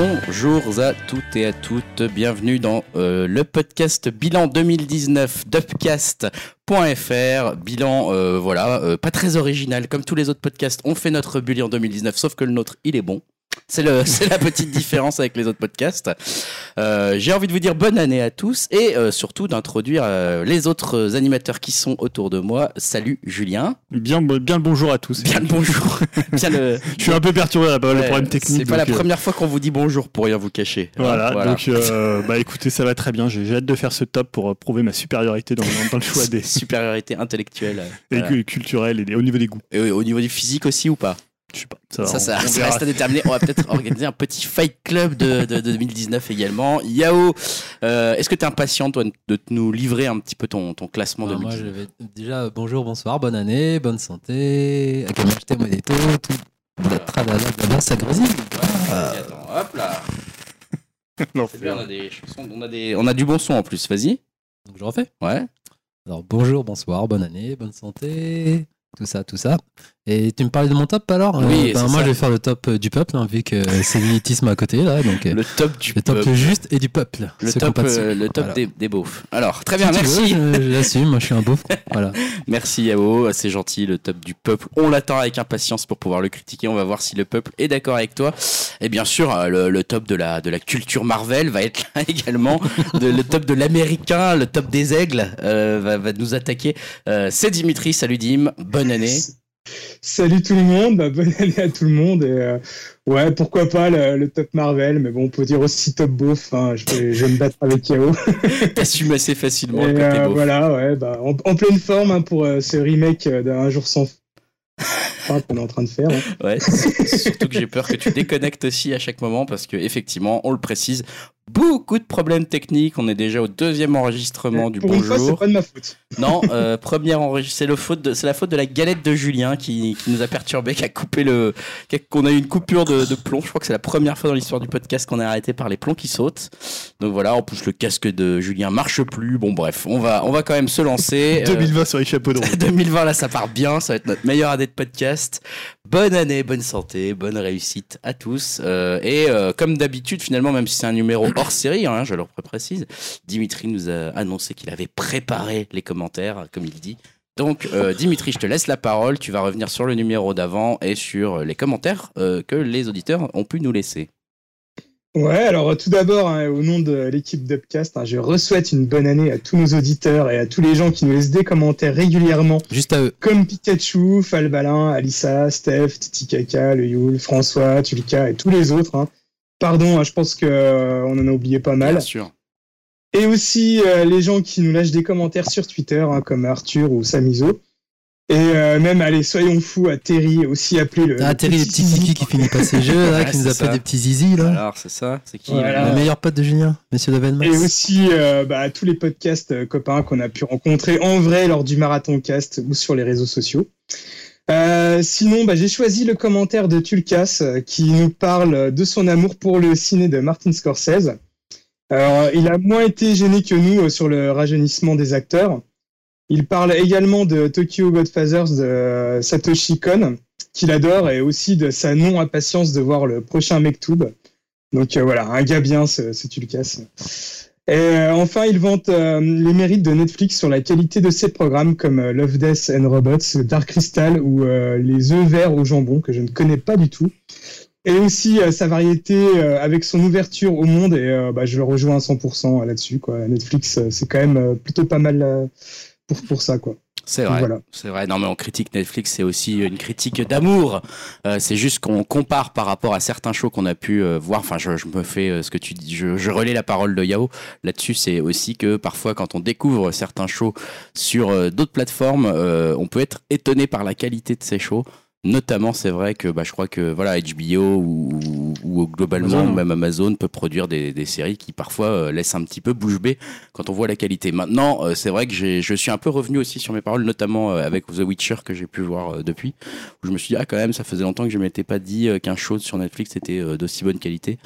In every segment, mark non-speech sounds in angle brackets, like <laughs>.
Bonjour à toutes et à toutes, bienvenue dans euh, le podcast bilan 2019 d'Upcast.fr. Bilan, euh, voilà, euh, pas très original, comme tous les autres podcasts, on fait notre bilan 2019, sauf que le nôtre, il est bon. <laughs> C'est la petite différence avec les autres podcasts. Euh, j'ai envie de vous dire bonne année à tous et euh, surtout d'introduire euh, les autres animateurs qui sont autour de moi. Salut Julien. Bien, bien le bonjour à tous. Bien le bonjour. <laughs> Bien le. Je suis un peu perturbé là, par le Ouais, problème technique. C'est pas la première fois qu'on vous dit bonjour pour rien vous cacher. Voilà, Voilà. donc <laughs> bah écoutez, ça va très bien. J'ai hâte de faire ce top pour prouver ma supériorité dans, dans le choix des supériorité intellectuelle. et Voilà. culturelle et au niveau des goûts. Et au niveau du physique aussi ou pas? Je sais pas. Ça, Ça, reste à déterminer. On va peut-être <laughs> organiser un petit fight club de, de- de 2019 également. Yao, euh, est-ce que tu es impatient toi, de te nous livrer un petit peu ton, ton classement Alors, moi, 2019 je vais déjà euh, bonjour, bonsoir, bonne année, bonne santé, Akamachte Modeto, tout. La tralala, blabla, ça grésille. Vas-y, attends, hop là. <laughs> Bien, on a des chansons, on a, des, on a du bon son en plus. Vas-y. Donc je refais. Ouais. Alors bonjour, bonsoir, bonne année, bonne santé, tout ça, tout ça. Et tu me parlais de mon top alors Oui, ben, c'est Moi ça. je vais faire le top euh, du peuple, hein, vu que c'est l'élitisme à côté là. Donc euh, Le top du le top peuple. juste et du peuple. Le top, euh, le top Voilà. des, des beaufs. Alors, très bien, merci. veux, je- l'assume, moi je suis un beauf. Voilà. <laughs> Merci Yao, c'est gentil, le top du peuple. On l'attend avec impatience pour pouvoir le critiquer. On va voir si le peuple est d'accord avec toi. Et bien sûr, euh, le, le top de la, de la culture Marvel va être là <laughs> également. De- le top de l'américain, le top des aigles euh, va, va nous attaquer. Euh, c'est Dimitri, salut Dim, bonne année. Salut tout le monde, bah, bonne année à tout le monde. Et, euh, ouais, pourquoi pas le, le top Marvel, mais bon, on peut dire aussi top beauf. hein, je, vais, je vais me battre avec Yao. <laughs> T'assumes assez facilement le Et, côté euh, beauf. voilà, ouais, bah, en, en pleine forme hein, pour euh, ce remake d'un jour sans fin qu'on est en train de faire. hein. Ouais, surtout que j'ai peur que tu déconnectes aussi à chaque moment parce que effectivement, on le précise, beaucoup de problèmes techniques. On est déjà au deuxième enregistrement du pour fois, c'est bonjour. pas de ma faute. Non, euh, première enregistrement, c'est le faute, de- c'est la faute de la galette de Julien qui, qui nous a perturbé, qui a coupé le, qu'on a eu une coupure de, de plomb. Je crois que c'est la première fois dans l'histoire du podcast qu'on est arrêté par les plombs qui sautent. Donc voilà, en plus le casque de Julien marche plus. Bon bref, on va, on va quand même se lancer. Euh, 2020 sur les chapeaux de roue. <laughs> 2020 là ça part bien, ça va être notre meilleure année de podcast. Bonne année, bonne santé, bonne réussite à tous. Euh, et euh, comme d'habitude finalement, même si c'est un numéro hors série, hein, je le précise, Dimitri nous a annoncé qu'il avait préparé les commentaires, comme il dit. Donc euh, Dimitri, je te laisse la parole, tu vas revenir sur le numéro d'avant et sur les commentaires euh, que les auditeurs ont pu nous laisser. Ouais, alors euh, tout d'abord, hein, au nom de l'équipe d'Upcast, hein, je re-souhaite une bonne année à tous nos auditeurs et à tous les gens qui nous laissent des commentaires régulièrement Juste à eux. comme Pikachu, Falbalin, Alissa, Steph, Titi Kaka, Le Yul, François, Tulika et tous les autres. hein. Pardon, hein, je pense que euh, on en a oublié pas mal. Bien sûr. Et aussi euh, les gens qui nous lâchent des commentaires sur Twitter, hein, comme Arthur ou Samizo. Et euh, même, allez, soyons fous, à Terry, aussi appelé le. Ah, le Terry, les petits zizi. kiki qui finit pas ses jeux, là, Ouais, qui nous appelle ça. des petits zizi, là. Alors c'est ça, c'est qui Voilà. Le meilleur pote de Julien, monsieur Davenmax. Et aussi euh, bah, tous les podcasts euh, copains qu'on a pu rencontrer en vrai lors du Marathon Cast ou sur les réseaux sociaux. Euh, sinon, bah, j'ai choisi le commentaire de Tulkas euh, qui nous parle de son amour pour le ciné de Martin Scorsese. Il a moins été gêné que nous euh, sur le rajeunissement des acteurs. Il parle également de Tokyo Godfathers de Satoshi Kon, qu'il adore, et aussi de sa non-impatience de voir le prochain Mektoub. Donc voilà, un gars bien, ce Tulkas. Et euh, enfin, il vante euh, les mérites de Netflix sur la qualité de ses programmes comme euh, Love, Death and Robots, Dark Crystal ou euh, Les œufs verts au jambon, que je ne connais pas du tout. Et aussi euh, sa variété avec son ouverture au monde, et bah, je le rejoins à 100% là-dessus. Quoi. Netflix, c'est quand même plutôt pas mal pour, pour ça. Quoi. C'est vrai. Voilà. C'est vrai. Non, mais on critique Netflix, c'est aussi une critique d'amour. Euh, c'est juste qu'on compare par rapport à certains shows qu'on a pu euh, voir. Enfin, je, je me fais euh, ce que tu dis. Je, je relais la parole de Yao là-dessus. C'est aussi que parfois, quand on découvre certains shows sur d'autres plateformes, on peut être étonné par la qualité de ces shows. Notamment, c'est vrai que bah, je crois que voilà, HBO ou, ou- ou globalement Amazon. même Amazon peut produire des, des séries qui parfois euh, laissent un petit peu bouche bée quand on voit la qualité. Maintenant, euh, c'est vrai que je suis un peu revenu aussi sur mes paroles, notamment euh, avec The Witcher que j'ai pu voir euh, depuis, où je me suis dit ah quand même ça faisait longtemps que je m'étais pas dit euh, qu'un show sur Netflix était euh, d'aussi bonne qualité.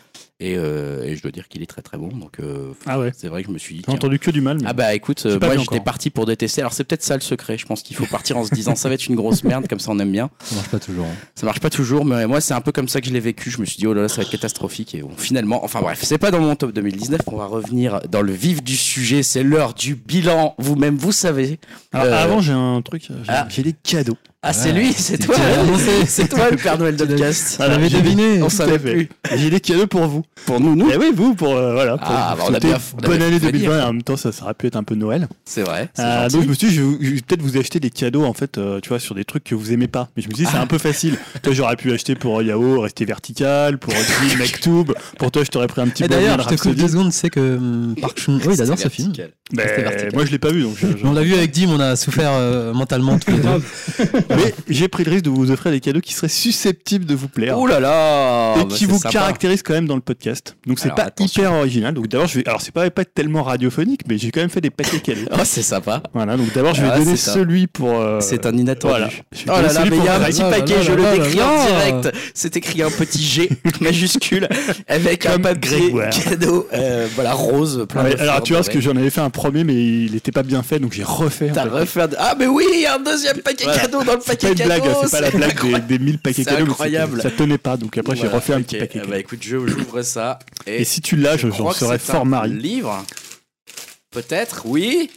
Et, euh, et je dois dire qu'il est très très bon. Donc euh, Ah ouais. c'est vrai que je me suis dit. J'ai tiens. entendu que du mal. mais- Ah bah écoute, euh, moi j'étais parti pour détester. Alors c'est peut-être ça le secret. Je pense qu'il faut partir en se disant ça va être une grosse merde, comme ça on aime bien. Ça marche pas toujours. hein. Ça marche pas toujours, mais moi c'est un peu comme ça que je l'ai vécu. Je me suis dit oh là là ça va être catastrophique et bon, finalement, enfin bref, c'est pas dans mon top 2019. On va revenir dans le vif du sujet. C'est l'heure du bilan. Vous-même vous savez. Alors, Euh, avant, j'ai un truc. J'ai ah. j'ai des cadeaux. Ah c'est lui, c'est toi, <laughs> c'est toi le Père Noël de podcast. Voilà, l'avais j'ai- deviné. On savait plus. J'ai des cadeaux pour vous. Pour nous, nous. Eh oui, vous, pour euh, voilà. Pour Ah, bah, on a bien- on bonne année fait 2020 dire. et en même temps, ça, ça aurait pu être un peu Noël. C'est vrai. c'est Euh, donc je me suis dit, je, vais- peut-être vous acheter des cadeaux en fait, euh, tu vois, sur des trucs que vous aimez pas. Mais je me suis dit, c'est un peu facile. toi, j'aurais pu acheter pour Yao, rester vertical, pour Dream, Mektoub. Pour toi, je t'aurais pris un petit Et Bohemian d'ailleurs, je te coupe deux secondes, tu sais que hum, Park Chung, oh, il adore ce film. Ben, moi, je l'ai pas vu, donc. On l'a vu avec Dim, on a souffert mentalement tous les deux. <laughs> <laughs> Mais j'ai pris le risque de vous offrir des cadeaux qui seraient susceptibles de vous plaire. Ouh là là et bah, qui vous sympa. caractérisent quand même dans le podcast. Donc c'est pas attention. hyper original. Donc d'abord je vais alors c'est pas pas tellement radiophonique mais j'ai quand même fait des paquets calés. <laughs> Oh, c'est sympa. Voilà, donc d'abord je vais Ah, donner celui pour euh, C'est un inattendu. voilà. Oh là là, mais il y a un petit paquet, Oh là je le décris en direct. C'est écrit un petit G <laughs> majuscule avec un papier cadeau, euh, voilà, rose, plein de alors tu vois, parce que j'en avais fait un premier, mais il était pas bien fait, donc j'ai refait. T'as paquet. Ah, mais oui, il y a un deuxième paquet cadeau dans le C'est paquet pas une blague, cadeau. c'est pas la blague des, incroyable. des 1000 paquets C'est cadeaux, incroyable. c'était- ça tenait pas, donc après j'ai refait un petit paquet. Ah Bah écoute, je- j'ouvre ça. Et, si tu l'as, j'en serais c'est fort un mari. livre Peut-être, oui.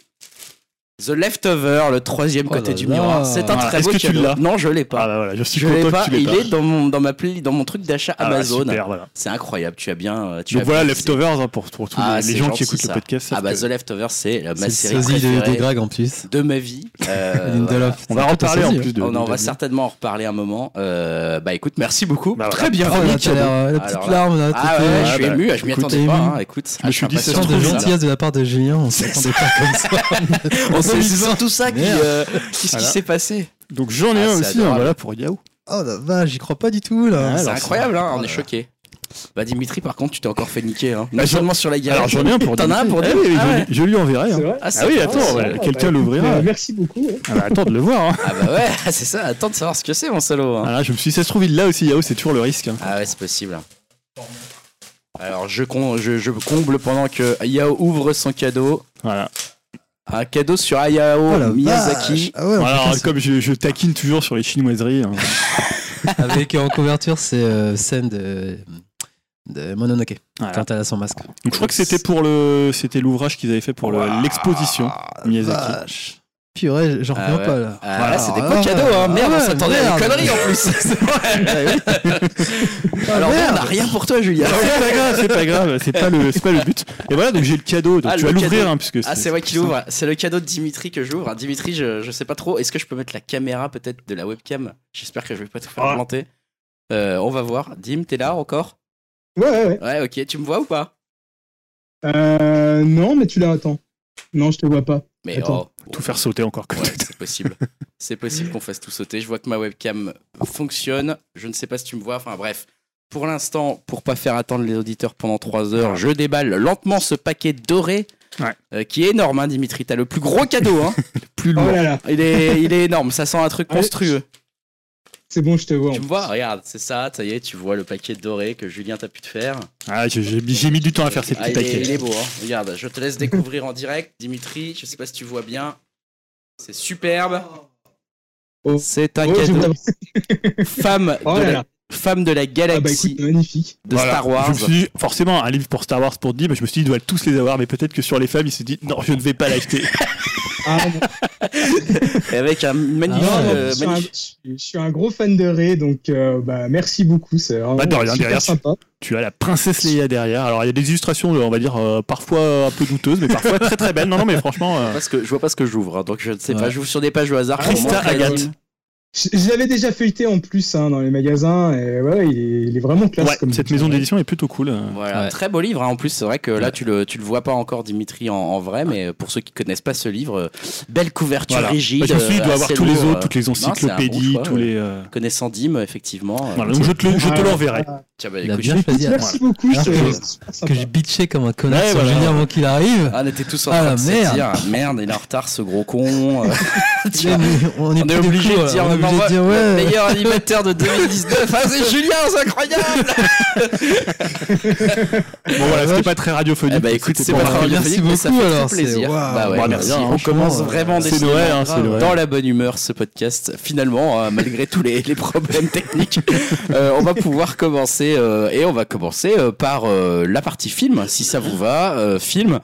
The Leftover, le troisième Oh côté là du là. miroir. C'est un Ah, très est-ce beau que tu cadeau. l'as Non, je l'ai pas. Ah bah voilà, je suis je content pas. que tu l'aies Il pas. est dans mon, dans ma play, dans mon truc d'achat Ah bah, Amazon. voilà. C'est incroyable. Tu as bien. euh, Tu Donc as voilà, bien. Leftovers hein, pour, pour tous Ah, les, les c'est gens qui écoutent ça. le podcast. Ah bah que- The Leftover, c'est la- ma C'est série de, Greg en plus. de ma vie. <laughs> Euh. On va C'est un reparler en plus de. On va certainement en reparler un moment. Euh, bah écoute, merci beaucoup. Bah, Très voilà. bien. La petite larme là. Ah ouais, je suis ému, je m'y attendais pas. hein, Écoute, me suis dit, Sorte de gentillesse de la part de Julien, on s'attendait pas comme ça. 2020. surtout ça qui. Euh, Qu'est-ce Voilà. qui s'est passé Donc j'en ai Ah, un c'est aussi, hein, voilà, pour Yao. Oh la vache, j'y crois pas du tout là. Ah, C'est incroyable, hein, on Oh est là choqués. Bah Dimitri, par contre, tu t'es encore fait niquer. Hein. Ah, seulement sur la galette. Alors j'en ai un pour T'en as un pour Ah oui, Ah je, lui- je lui enverrai. C'est hein. Ah, c'est Ah oui, attends, c'est ouais, vrai. quelqu'un l'ouvrira. euh, Merci beaucoup. Ah bah, attends de le voir. hein. Ah bah ouais, <laughs> c'est ça, attends de savoir ce que c'est, mon salaud. hein. Voilà, je me suis dit, ça se trouve, il l'a aussi, Yao, c'est toujours le risque. hein. Ah ouais, c'est possible. Alors, je, con- je, je comble pendant que Yao ouvre son cadeau. Voilà. Un cadeau sur Hayao Oh Miyazaki. Ah ouais, Alors, c'est- comme je, je taquine toujours sur les chinoiseries. hein. <laughs> avec en couverture, c'est euh, scène de, de Mononoke Voilà. quand elle a son masque. Donc je crois que c'était pour le, c'était l'ouvrage qu'ils avaient fait pour le- l'exposition Miyazaki. Vache. Purée, j'en Ah reviens ouais. pas là. Ah, Voilà. c'est des Ah beaux ouais. cadeaux, hein. Merde, Ah on ouais, s'attendait à une merde. connerie en <laughs> plus. C'est vrai. <laughs> Alors, merde. on n'a rien pour toi, Julien. C'est pas grave, c'est pas grave, c'est pas le, c'est pas le but. Et voilà, donc j'ai le cadeau. Donc Ah, tu vas l'ouvrir, hein, puisque Ah, c'est vrai qu'il ouvre. C'est le cadeau de Dimitri que j'ouvre. Dimitri, je, je sais pas trop. Est-ce que je peux mettre la caméra peut-être de la webcam? J'espère que je vais pas tout faire Ah. planter. Euh, on va voir. Dim, t'es là encore? Ouais, ouais, ouais. Ouais, ok. Tu me vois ou pas? Euh, non, mais tu l'as, attends. Non, je te vois pas. Mais Attends. oh, Tout faire sauter encore. Ouais, c'est possible. <laughs> c'est possible qu'on fasse tout sauter. Je vois que ma webcam fonctionne. Je ne sais pas si tu me vois. Enfin bref. Pour l'instant, pour pas faire attendre les auditeurs pendant 3 heures, je déballe lentement ce paquet doré. Ouais. euh, qui est énorme, hein, Dimitri. T'as le plus gros cadeau. Hein. <laughs> Plus Oh lourd. là là, il, est, il est énorme. Ça sent un truc Ouais. monstrueux. C'est bon, je te vois. Tu me vois Regarde, c'est ça. Ça y est, tu vois le paquet doré que Julien t'a pu te faire. Ah, j'ai, j'ai mis- du temps à faire ces Ah, petits il, est, paquets. il est beau. Hein. Regarde, je te laisse découvrir en direct. Dimitri, je sais pas si tu vois bien. C'est superbe. Oh. C'est un Oh, cadeau. <laughs> Femme Oh de là la là. femme de la Ah bah galaxie écoute, magnifique. de Voilà. Star Wars. Je me suis dit, forcément, un livre pour Star Wars pour dire, mais je me suis dit, ils doivent tous les avoir, mais peut-être que sur les femmes, il s'est dit, non, je ne vais pas l'acheter. <laughs> Ah. Et avec un magnifique. Non, non, euh, je, suis un, magnifique- je suis- je suis un gros fan de Ray, donc euh, bah, merci beaucoup. C'est vraiment Bah, de rien, super derrière, sympa. tu as la princesse Leia derrière. Alors, il y a des illustrations, on va dire, euh, parfois un peu douteuses, mais parfois très très belles. Non, non, mais franchement, euh, Parce que je vois pas ce que j'ouvre, hein, donc je ne sais Ouais. pas. J'ouvre sur des pages au hasard. Ah, Christa Agathe. Je, je l'avais déjà feuilleté en plus hein, dans les magasins, et ouais, il est, il est vraiment classe. ouais, comme cette maison d'édition est plutôt cool. euh. Voilà, Ouais. très beau livre. hein. En plus, c'est vrai que là, tu le, tu le vois pas encore, Dimitri, en, en vrai, mais pour ceux qui connaissent pas ce livre, euh, belle couverture Voilà. rigide. Bah, je me suis dit, il doit euh, avoir tous les autres, euh, toutes les bon encyclopédies, choix, tous les. euh, Connaissant Dim, effectivement. euh, Voilà, donc je te le, je te Ah, l'enverrai. Tiens, bah, Il a écoute, bien je- choisi. Merci beaucoup, Alors c'est que- je bitchais comme un connard Ouais, sur voilà. Julien avant qu'il arrive. Ah, on était tous en Ah, train de merde. se dire merde, il est en retard ce gros con. euh. <laughs> On est, obligé de dire obligé de le meilleur animateur de 2019. <laughs> Ah, c'est Julien, c'est incroyable. Bon voilà, c'était pas très radiophonique. Eh bah écoute, c'est pas très Merci radiophonique, mais ça fait alors, plaisir. waouh. Bah ouais, Bah, merci. On commence euh, vraiment décidément Noël, hein, dans la bonne humeur ce podcast. Finalement, euh, malgré tous les, les problèmes techniques, euh, on va pouvoir commencer euh, et on va commencer euh, par euh, la partie film, si ça vous va. Euh, film.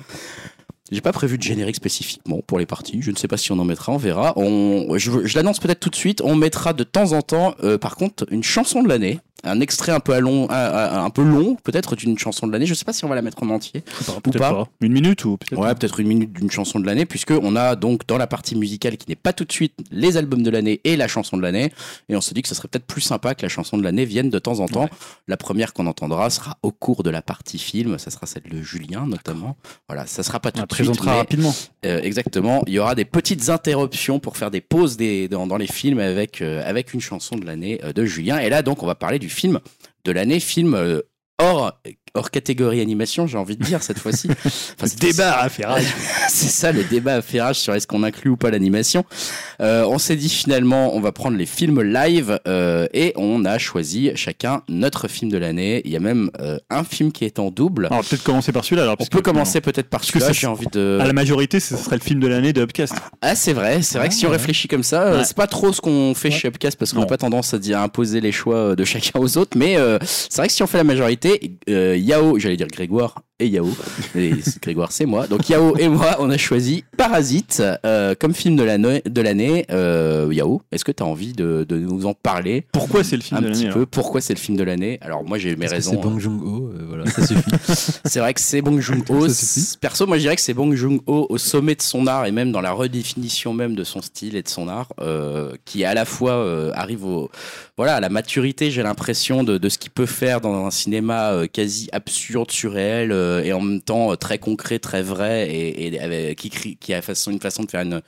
J'ai pas prévu de générique spécifiquement pour les parties. Je ne sais pas si on en mettra, on verra. On, je l'annonce peut-être tout de suite. On mettra de temps en temps, euh, par contre, une chanson de l'année, un extrait un peu à long, un, peu long, peut-être d'une chanson de l'année. Je sais pas si on va la mettre en entier. Peut-être pas. pas. Une minute ou peut-être. Ouais, peut-être une minute d'une chanson de l'année, puisque on a donc dans la partie musicale qui n'est pas tout de suite les albums de l'année et la chanson de l'année, et on se dit que ce serait peut-être plus sympa que la chanson de l'année vienne de temps en temps. La première qu'on entendra sera au cours de la partie film, ça sera celle de Julien notamment. Voilà, ça sera pas On tout la de suite, présentera mais, rapidement. euh, exactement. Il y aura des petites interruptions pour faire des pauses des, dans, dans les films avec euh, avec une chanson de l'année euh, de Julien. Et là donc on va parler du film de l'année, film euh, hors hors catégorie animation, j'ai envie de dire cette fois-ci. <laughs> Enfin, c'est- Débat à faire. <laughs> c'est ça le débat à ferrage sur est-ce qu'on inclut ou pas l'animation. Euh, on s'est dit finalement on va prendre les films live euh, et on a choisi chacun notre film de l'année. Il y a même euh, un film qui est en double. Alors peut-être commencer par celui-là. Alors, On peut commencer peut-être par que celui-là. J'ai envie de. À la majorité, ce serait le film de l'année de Upcast. Ah c'est vrai, c'est vrai que si on réfléchit comme ça, Ouais. c'est pas trop ce qu'on fait Ouais. chez Upcast parce qu'on n'a pas tendance à dire à imposer les choix de chacun aux autres. Mais c'est vrai que si on fait la majorité, Yao, j'allais dire Grégoire et Yao, mais Grégoire c'est moi. Donc Yao et moi, on a choisi Parasite euh, comme film de l'année. De l'année. Euh, Yao, est-ce que tu as envie de, de nous en parler Pourquoi c'est le film un de petit l'année peu Pourquoi c'est le film de l'année Alors moi j'ai mes raisons. C'est hein. Bong Joon-ho, euh, voilà, ça suffit. <laughs> C'est vrai que c'est Bong Joon-ho. Perso, moi je dirais que c'est Bong Joon-ho au sommet de son art et même dans la redéfinition même de son style et de son art, euh, qui à la fois euh, arrive au, voilà, à la maturité, j'ai l'impression de, de ce qu'il peut faire dans un cinéma euh, quasi absurde, surréel euh, et en même temps euh, très concret, très vrai et, qui a façon, une façon de faire une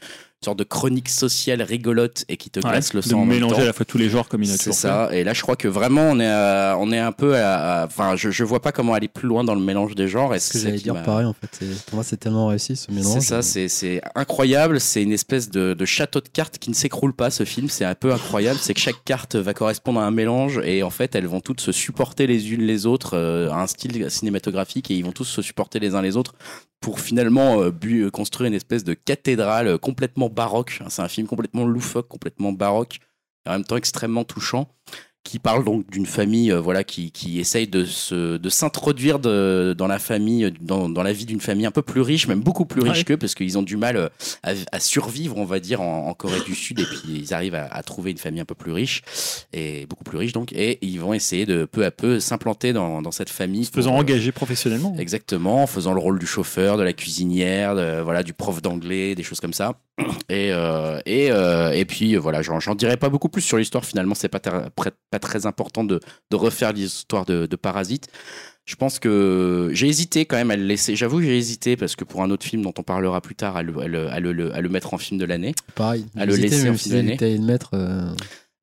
sorte de chronique sociale rigolote et qui te Ouais, glace le de sang. même mélanger temps. à la fois tous les genres comme il a C'est fait. ça. Et là, je crois que vraiment, on est, à- on est un peu à, enfin, je, je vois pas comment aller plus loin dans le mélange des genres. Et Ce c'est que j'allais dire pareil en fait. Pour moi, c'est tellement réussi ce mélange. C'est ça, c'est, c'est incroyable. C'est une espèce de, de château de cartes qui ne s'écroule pas, ce film. C'est un peu incroyable. C'est que chaque carte va correspondre à un mélange et en fait, elles vont toutes se supporter les unes les autres euh, à un style cinématographique et ils vont tous se supporter les uns les autres pour finalement euh, bu- construire une espèce de cathédrale euh, complètement baroque. C'est un film complètement loufoque, complètement baroque, et en même temps extrêmement touchant qui parle donc d'une famille euh, voilà qui, qui essaye de se de s'introduire de- dans la famille dans, dans la vie d'une famille un peu plus riche même beaucoup plus riche Ouais. qu'eux parce qu'ils ont du mal euh, à, à survivre on va dire en, en Corée du Sud et puis ils arrivent à, à trouver une famille un peu plus riche et beaucoup plus riche donc et ils vont essayer de peu à peu s'implanter dans, dans cette famille Se faisant pour, euh, engager professionnellement. Exactement, en faisant le rôle du chauffeur, de la cuisinière, de- voilà, du prof d'anglais, des choses comme ça. Et euh, et euh, et puis euh, voilà, j'en dirai pas beaucoup plus sur l'histoire. Finalement, c'est pas pas très important de de refaire l'histoire de, de Parasite. Je pense que j'ai hésité quand même à le laisser. J'avoue, j'ai hésité parce que pour un autre film dont on parlera plus tard, à le, à le, à le- à le mettre en film de l'année. pareil. à le laisser en j'hésitais à le mettre. euh,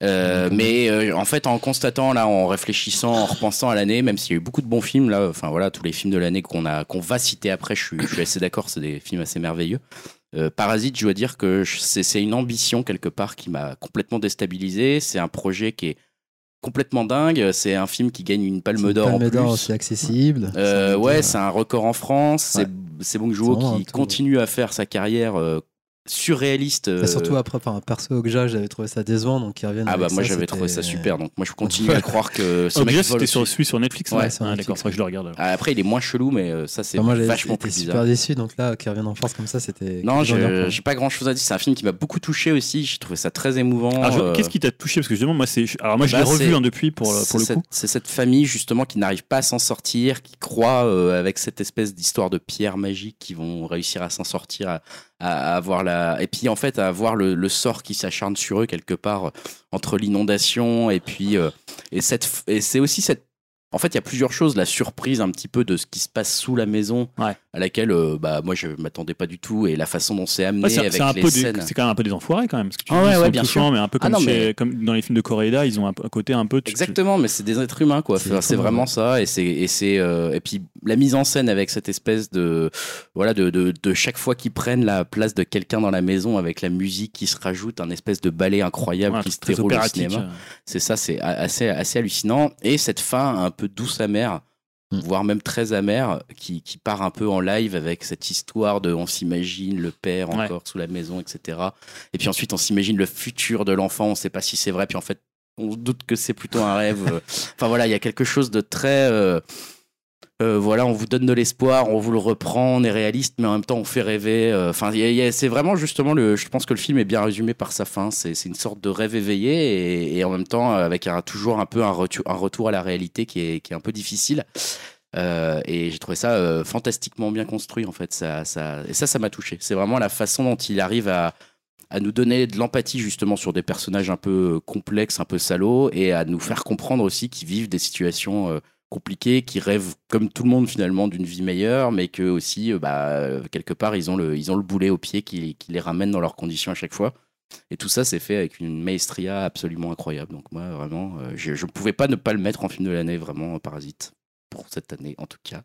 Euh, mais euh, en fait, en constatant là, en réfléchissant, en repensant à l'année, même s'il y a eu beaucoup de bons films là, enfin voilà, tous les films de l'année qu'on a, qu'on va citer après, je suis, je suis assez d'accord, c'est des films assez merveilleux. Euh, Parasite, je dois dire que c'est c'est une ambition quelque part qui m'a complètement déstabilisé. C'est un projet qui est complètement dingue. C'est un film qui gagne une Palme c'est d'Or en Palme d'Or plus. aussi accessible. Euh, ouais, c'est un record en France. C'est Ouais. c'est Bong C'est qui continue à faire sa carrière euh, surréaliste. Bah, euh, surtout après, par un perso Okja, j'avais trouvé ça décevant, donc ils reviennent. ah bah moi j'avais trouvé ça super, donc moi je continue à croire que <laughs> vole c'était sur celui sur Netflix. Ouais, non sur Ah, d'accord, faudrait que je le regarde. Ah, Après il est moins chelou, mais euh, ça c'est Enfin, moi j'avais vachement été plus super bizarre. déçu, donc là, qu'ils reviennent en force comme ça, c'était. Non, j'ai pas grand chose à dire. C'est un film qui m'a beaucoup touché aussi. J'ai trouvé ça très émouvant. Euh, Qu'est-ce qui t'a touché? Parce que justement, moi, c'est. Alors, moi, je l'ai Bah, revu c'est- hein, depuis pour, c'est pour le cette- coup. C'est cette famille justement qui n'arrive pas à s'en sortir, qui croit euh, avec cette espèce d'histoire de pierre magique qui vont réussir à s'en sortir, à, avoir la et puis en fait à avoir le, le sort qui s'acharne sur eux quelque part euh, entre l'inondation et puis euh, et cette et c'est aussi cette En fait, il y a plusieurs choses. La surprise un petit peu de ce qui se passe sous la maison, Ouais. à laquelle euh, bah, moi je m'attendais pas du tout, et la façon dont c'est amené Ouais, avec un les peu scènes. c'est quand même un peu des enfoirés quand même. Parce que tu Ah ouais, bien sûr. mais un peu Ah comme, non, chez- mais- comme dans les films de Koreeda, ils ont un, côté un peu. tu- Exactement, mais c'est des êtres humains quoi. C'est Enfin, vraiment ça, et c'est et c'est euh, et puis la mise en scène avec cette espèce de voilà de de, de chaque fois qu'ils prennent la place de quelqu'un dans la maison avec la musique qui se rajoute, un espèce de ballet incroyable qui se déroule au cinéma. C'est ça, c'est assez, assez hallucinant. Et cette fin un peu douce amère, Mm. voire même très amère, qui, qui part un peu en live avec cette histoire de on s'imagine le père Ouais. encore sous la maison, etc. Et puis ensuite on s'imagine le futur de l'enfant, on sait pas si c'est vrai, puis en fait on doute que c'est plutôt un rêve. <laughs> enfin voilà, il y a quelque chose de très... euh, voilà, on vous donne de l'espoir, on vous le reprend, on est réaliste, mais en même temps on fait rêver. euh, Enfin, c'est vraiment justement le. Je pense que le film est bien résumé par sa fin. C'est une sorte de rêve éveillé et, en même temps avec un, toujours un peu un retour, un retour à la réalité qui est, qui est un peu difficile. Euh, et j'ai trouvé ça fantastiquement bien construit en fait. Ça, ça, et ça, ça m'a touché. C'est vraiment la façon dont il arrive à, à nous donner de l'empathie justement sur des personnages un peu complexes, un peu salauds, et à nous faire comprendre aussi qu'ils vivent des situations compliquées, qui rêvent comme tout le monde finalement d'une vie meilleure, mais que aussi euh, bah, quelque part ils ont le, boulet au pied qui, qui les ramène dans leurs conditions à chaque fois. Et tout ça, c'est fait avec une maestria absolument incroyable. Donc moi, vraiment, euh, je ne pouvais pas ne pas le mettre en film de l'année, vraiment, Parasite. Pour cette année, en tout cas,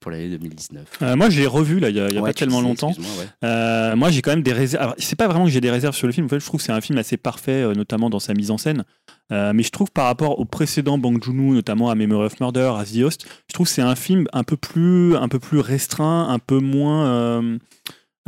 pour l'année 2019. Euh, moi, je l'ai revu là, il y a, y a Ouais, pas tellement longtemps. ouais. Euh, moi, j'ai quand même des réserves. C'est pas vraiment que j'ai des réserves sur le film. En fait, je trouve que c'est un film assez parfait, euh, notamment dans sa mise en scène. Mais je trouve par rapport au précédent Bang Joon-ho, notamment à Memory of Murder, à The Host, je trouve que c'est un film un peu plus, un peu plus restreint, un peu moins.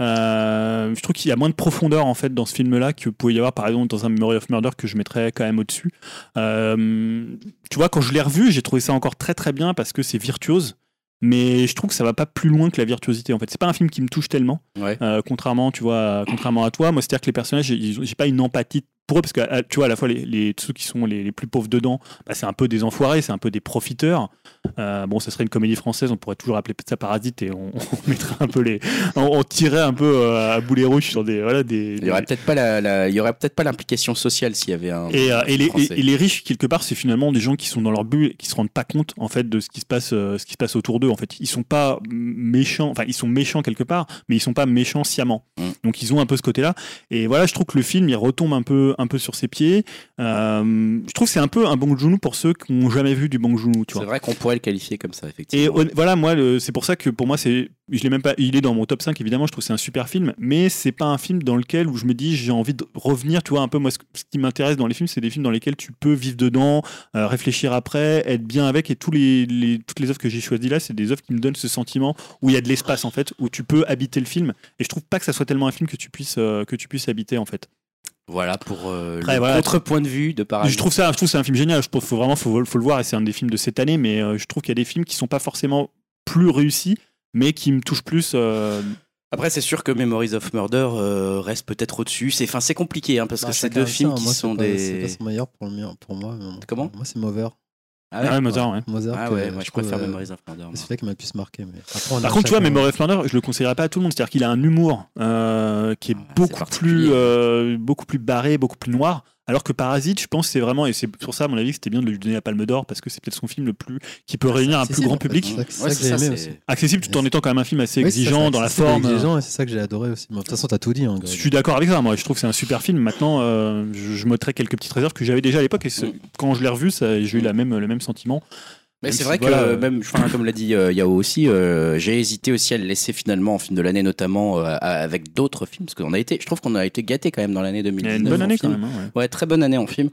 Euh, je trouve qu'il y a moins de profondeur en fait dans ce film-là que pouvait y avoir par exemple dans un Memory of Murder que je mettrais quand même au-dessus. Euh, tu vois, quand je l'ai revu, j'ai trouvé ça encore très très bien parce que c'est virtuose. Mais je trouve que ça va pas plus loin que la virtuosité. En fait, c'est pas un film qui me touche tellement. Ouais. Euh, contrairement, tu vois, à- contrairement à toi, moi, c'est-à-dire que les personnages, j'ai pas une empathie pour eux parce que à- tu vois, à la fois les, les- ceux qui sont les, les plus pauvres dedans, bah, c'est un peu des enfoirés, c'est un peu des profiteurs. Euh, bon, ça serait une comédie française, on pourrait toujours appeler ça Parasite et on, <laughs> on mettrait un peu les, on, on tirait un peu euh, à boulet rouge sur des, voilà, des. Il y aurait peut-être pas la, la- il y aurait peut-être pas l'implication sociale s'il y avait un. Et, euh, et les, Français. et- et les riches quelque part c'est finalement des gens qui sont dans leur bulle et qui se rendent pas compte en fait de ce qui se passe euh, ce qui se passe autour d'eux en fait ils sont pas méchants enfin ils sont méchants quelque part mais ils sont pas méchants sciemment Mm. donc ils ont un peu ce côté là et voilà je trouve que le film il retombe un peu un peu sur ses pieds Euh, je trouve que c'est un peu un Bong Joon-ho pour ceux qui n'ont jamais vu du Bong Joon-ho C'est vrai qu'on pourrait le qualifier comme ça, et effectivement. hon- voilà, moi, c'est pour ça que pour moi, c'est, je l'ai même pas, il est dans mon top 5 évidemment. Je trouve que c'est un super film, mais c'est pas un film dans lequel où je me dis j'ai envie de revenir. Tu vois, un peu moi, ce, ce qui m'intéresse dans les films, c'est des films dans lesquels tu peux vivre dedans, euh, réfléchir après, être bien avec. Et tous les, les- toutes les œuvres que j'ai choisies là, c'est des œuvres qui me donnent ce sentiment où il y a de l'espace en fait, où tu peux habiter le film. Et je trouve pas que ça soit tellement un film que tu puisses euh, que tu puisses habiter en fait. Voilà pour euh, Après, le voilà. contrepoint de vue de Parasite. Je trouve ça, je trouve c'est un film génial. Je trouve faut vraiment, faut, faut le voir et c'est un des films de cette année. Mais euh, je trouve qu'il y a des films qui sont pas forcément plus réussis, mais qui me touchent plus. euh, Après, c'est sûr que Memories of Murder euh, reste peut-être au-dessus. C'est, enfin, c'est compliqué hein, parce Bah, que c'est deux films ça, qui moi, c'est sont pas- des. C'est pas son meilleur pour, le mien, pour moi. mais. Comment? Moi, c'est Mover. Ah ouais, Mozart, ouais. Mozart, Ah ouais, moi je préfère euh, Memories of Murder. moi. C'est celui qui m'a le plus marqué. Mais après, on a Par contre, tu vois, Memory of Murder, je le conseillerais pas à tout le monde. C'est-à-dire qu'il a un humour euh, qui est Ah, beaucoup plus, euh, beaucoup plus barré, beaucoup plus noir. Alors que Parasite, je pense, c'est vraiment, et c'est pour ça, à mon avis, que c'était bien de lui donner la Palme d'Or parce que c'est peut-être son film le plus qui peut réunir un plus grand public, Ouais, ça accessible tout en étant quand même un film assez Oui, c'est ça, exigeant dans la forme. exigeant, et c'est ça que j'ai adoré aussi. Mais De toute façon, t'as tout dit. Hein, Je suis d'accord avec ça. Moi, je trouve que c'est un super film. Maintenant, euh, je, je quelques petites réserves que j'avais déjà à l'époque. Et c'est- quand je l'ai revu, j'ai eu la même, le même sentiment. Mais c'est si, vrai que voilà, euh, même, enfin, comme l'a dit euh, Yao aussi, euh, j'ai hésité aussi à le laisser finalement en film de l'année, notamment euh, à- avec d'autres films, parce qu'on a été, je trouve qu'on a été gâté quand même dans l'année Il y 2019. a une bonne année film. quand même. hein, ouais. Ouais, très bonne année en film.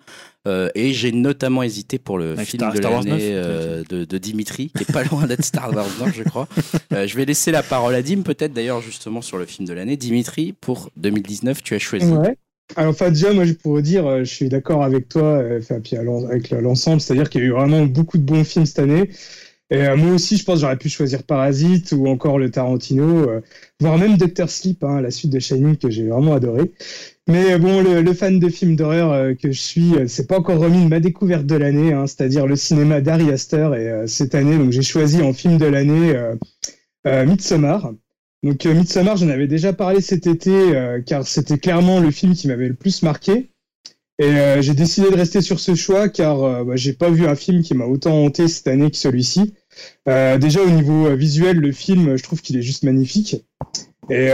Euh, et j'ai notamment hésité pour le Avec film Star- de Star Wars l'année 9, euh, de, de Dimitri, qui est pas <laughs> loin d'être Star Wars 9, je crois. Euh, je vais laisser la parole à Dim, peut-être d'ailleurs justement sur le film de l'année. Dimitri, pour 2019, tu as choisi. Ouais. Alors, déjà, moi, je pourrais dire, euh, je suis d'accord avec toi, euh, enfin, puis avec l'ensemble, c'est-à-dire qu'il y a eu vraiment beaucoup de bons films cette année. Et euh, moi aussi, je pense j'aurais pu choisir Parasite ou encore le Tarantino, voire même Doctor Sleep, hein, la suite de Shining que j'ai vraiment adoré. Mais bon, le, fan de films d'horreur que je suis, c'est pas encore remis de ma découverte de l'année, hein, c'est-à-dire le cinéma d'Ari Aster. Et cette année, donc j'ai choisi en film de l'année Midsommar. Donc euh, Midsommar, j'en avais déjà parlé cet été, euh, car c'était clairement le film qui m'avait le plus marqué. Et euh, j'ai décidé de rester sur ce choix car euh, bah, j'ai pas vu un film qui m'a autant hanté cette année que celui-ci. Euh, déjà au niveau euh, visuel, le film, je trouve qu'il est juste magnifique. Et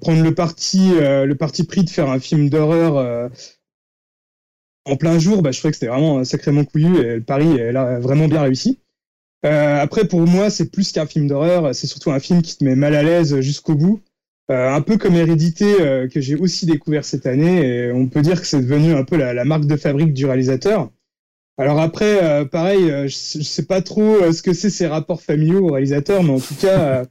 prendre le parti, le parti pris de faire un film d'horreur en plein jour, bah, je trouvais que c'était vraiment sacrément couillu et le pari est là, vraiment bien réussi. Euh, après, pour moi, c'est plus qu'un film d'horreur, c'est surtout un film qui te met mal à l'aise jusqu'au bout. Euh, un peu comme Hérédité, euh, que j'ai aussi découvert cette année, et on peut dire que c'est devenu un peu la, marque de fabrique du réalisateur. Alors après, euh, pareil, euh, je, je sais pas trop euh, ce que c'est ces rapports familiaux au réalisateur, mais en tout cas,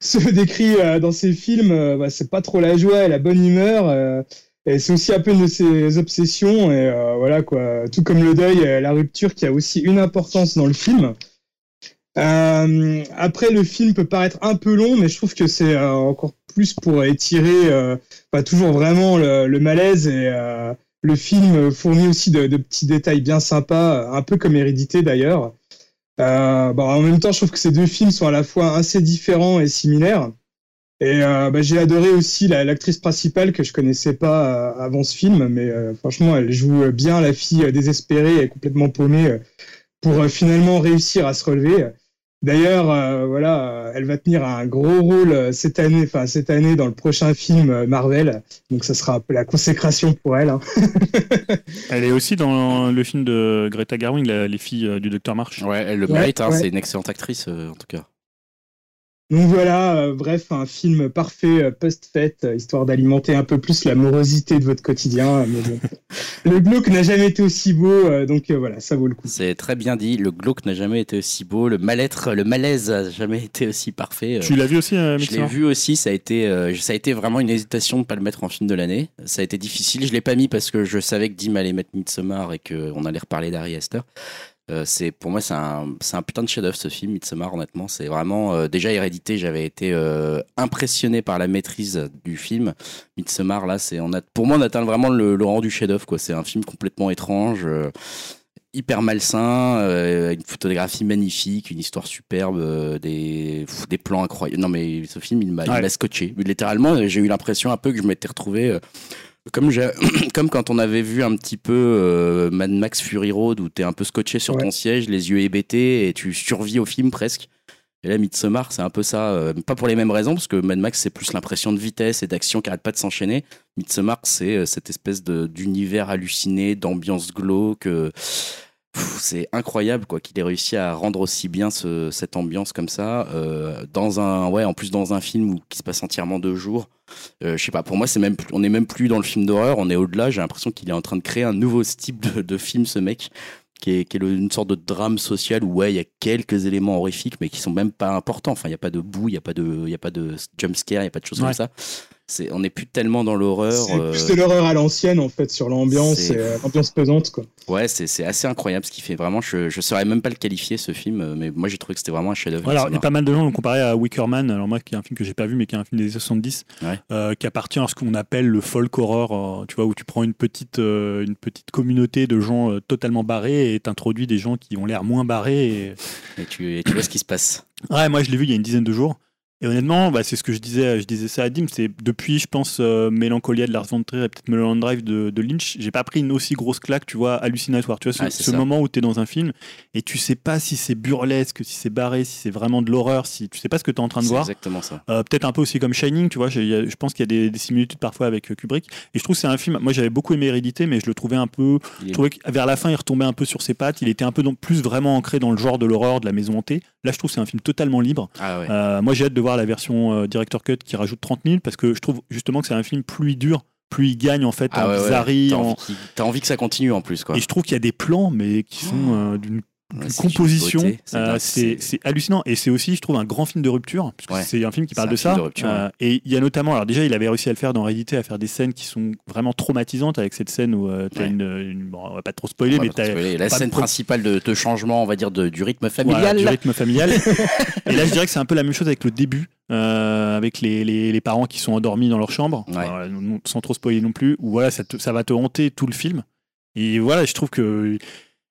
<laughs> décrits euh, dans ces films, bah, c'est pas trop la joie et la bonne humeur. et c'est aussi un peu de ses obsessions, et voilà quoi. Tout comme le deuil, la rupture qui a aussi une importance dans le film. Euh, après, le film peut paraître un peu long, mais je trouve que c'est euh, encore plus pour étirer, euh, bah, toujours vraiment le, le malaise et euh, le film fournit aussi de, de petits détails bien sympas, un peu comme Hérédité d'ailleurs. Euh, bah, en même temps, je trouve que ces deux films sont à la fois assez différents et similaires. Et euh, bah, j'ai adoré aussi la- l'actrice principale que je connaissais pas euh, avant ce film, mais euh, franchement, elle joue bien la fille euh, désespérée et complètement paumée euh, pour euh, finalement réussir à se relever. D'ailleurs, euh, voilà, euh, elle va tenir un gros rôle euh, cette année, enfin cette année dans le prochain film Marvel. Donc ça sera un peu la consécration pour elle. hein. <laughs> Elle est aussi dans le film de Greta Garwin, la- les filles du Docteur March. Ouais, elle le Ouais, mérite, hein, ouais. c'est une excellente actrice euh, en tout cas. Donc voilà, euh, bref, un film parfait euh, post-fête, euh, histoire d'alimenter un peu plus la morosité de votre quotidien. Mais bon. <laughs> le glauque n'a jamais été aussi beau, euh, donc euh, voilà, ça vaut le coup. C'est très bien dit. Le glauque n'a jamais été aussi beau. Le mal-être, le malaise n'a jamais été aussi parfait. Euh, Tu l'as vu aussi, euh, Je l'ai vu aussi, ça a été, euh, ça a été vraiment une hésitation de pas le mettre en film de l'année. Ça a été difficile, je l'ai pas mis parce que je savais que Dim allait mettre Midsommar et qu'on allait reparler d'Ari Aster. Euh, c'est pour moi c'est un putain de chef-d'œuvre ce film Midsommar honnêtement c'est vraiment euh, déjà hérédité j'avais été euh, impressionné par la maîtrise du film Midsommar là c'est on a pour moi on atteint vraiment le, le rang du chef-d'œuvre quoi c'est un film complètement étrange hyper malsain, une photographie magnifique, une histoire superbe, des, pff, des plans incroyables. Non mais ce film, il m'a il Ouais. m'a scotché. Littéralement, j'ai eu l'impression un peu que je m'étais retrouvé <clears throat> comme, quand on avait vu un petit peu euh, Mad Max Fury Road où t'es un peu scotché sur Ouais. ton siège, les yeux hébétés et tu survis au film presque. Et là, Midsommar, c'est un peu ça. euh, pas pour les mêmes raisons, parce que Mad Max, c'est plus l'impression de vitesse et d'action qui arrête pas de s'enchaîner. Midsommar, c'est euh, cette espèce d'univers halluciné, d'ambiance glauque. euh, c'est incroyable quoi qu'il ait réussi à rendre aussi bien ce- cette ambiance comme ça dans un ouais en plus dans un film où, qui se passe entièrement deux jours je sais pas pour moi c'est même plus- on est même plus dans le film d'horreur on est au-delà j'ai l'impression qu'il est en train de créer un nouveau type de, de film ce mec qui est, qui est le- une sorte de drame social où ouais il y a quelques éléments horrifiques mais qui sont même pas importants enfin il y a pas de boue il y a pas de il y a pas de jump scare il y a pas de choses Ouais. comme ça c'est on n'est plus tellement dans l'horreur C'est euh, plus de l'horreur à l'ancienne en fait sur l'ambiance c'est- et euh, l'ambiance pesante quoi. Ouais, c'est c'est assez incroyable ce qu'il fait. Vraiment, je je saurais même pas le qualifier ce film, euh, mais moi j'ai trouvé que c'était vraiment un chef-d'œuvre. Voilà, il y a pas mal de gens l'ont comparé à Wicker Man, alors moi qui est un film que j'ai pas vu mais qui est un film des années 70, Ouais. euh, qui appartient à ce qu'on appelle le folk horror, euh, tu vois, où tu prends une petite, euh, une petite communauté de gens euh, totalement barrés et t'introduis des gens qui ont l'air moins barrés. Et... Et tu, et tu vois ce qui se passe. Ouais, moi je l'ai vu il y a une dizaine de jours. Et honnêtement, bah, c'est ce que je disais, je disais ça à Dim, c'est depuis, je pense, euh, Mélancolia de Lars von Trier et peut-être Mulholland Drive de, de Lynch, j'ai pas pris une aussi grosse claque, tu vois, hallucinatoire. Tu vois, ce, ce moment où tu es dans un film et tu sais pas si c'est burlesque, si c'est barré, si c'est vraiment de l'horreur, si tu sais pas ce que tu es en train de voir. exactement ça. Euh, peut-être un peu aussi comme Shining, tu vois. Je pense qu'il y a des, des similitudes parfois avec euh, Kubrick. Et je trouve que c'est un film. Moi, j'avais beaucoup aimé Hérédité, mais je le trouvais un peu. Je trouvais que vers la fin, il retombait un peu sur ses pattes. Il était un peu dans- plus vraiment ancré dans le genre de l'horreur, de la maison hantée. Là, je trouve que c'est un film totalement libre. Ah ouais. Euh, moi, j'ai hâte de voir la version euh, director cut qui rajoute 30 000 parce que je trouve justement que c'est un film plus il dure, plus il gagne en fait Ah en ouais, ouais. bizarrerie. T'as en- envie, que ça continue en plus, quoi. Et je trouve qu'il y a des plans, mais qui sont euh, d'une Ouais, composition, euh, c'est hallucinant. Et c'est aussi, je trouve, un grand film de rupture, puisque Ouais. c'est un film qui parle de ça. de rupture, Euh, et il y a notamment, alors déjà, il avait réussi à le faire dans Hérédité, à faire des scènes qui sont vraiment traumatisantes, avec cette scène où tu as Ouais. une, une- Bon, on va pas trop spoiler, mais t'as. La scène pro- principale de, de changement, on va dire, de- du rythme voilà, familial. du rythme familial. <laughs> et là, je dirais que c'est un peu la même chose avec le début, euh, avec les, les- les parents qui sont endormis dans leur chambre, Ouais. Sans trop spoiler non plus, où voilà, ça, te- ça va te hanter tout le film. Et voilà, je trouve que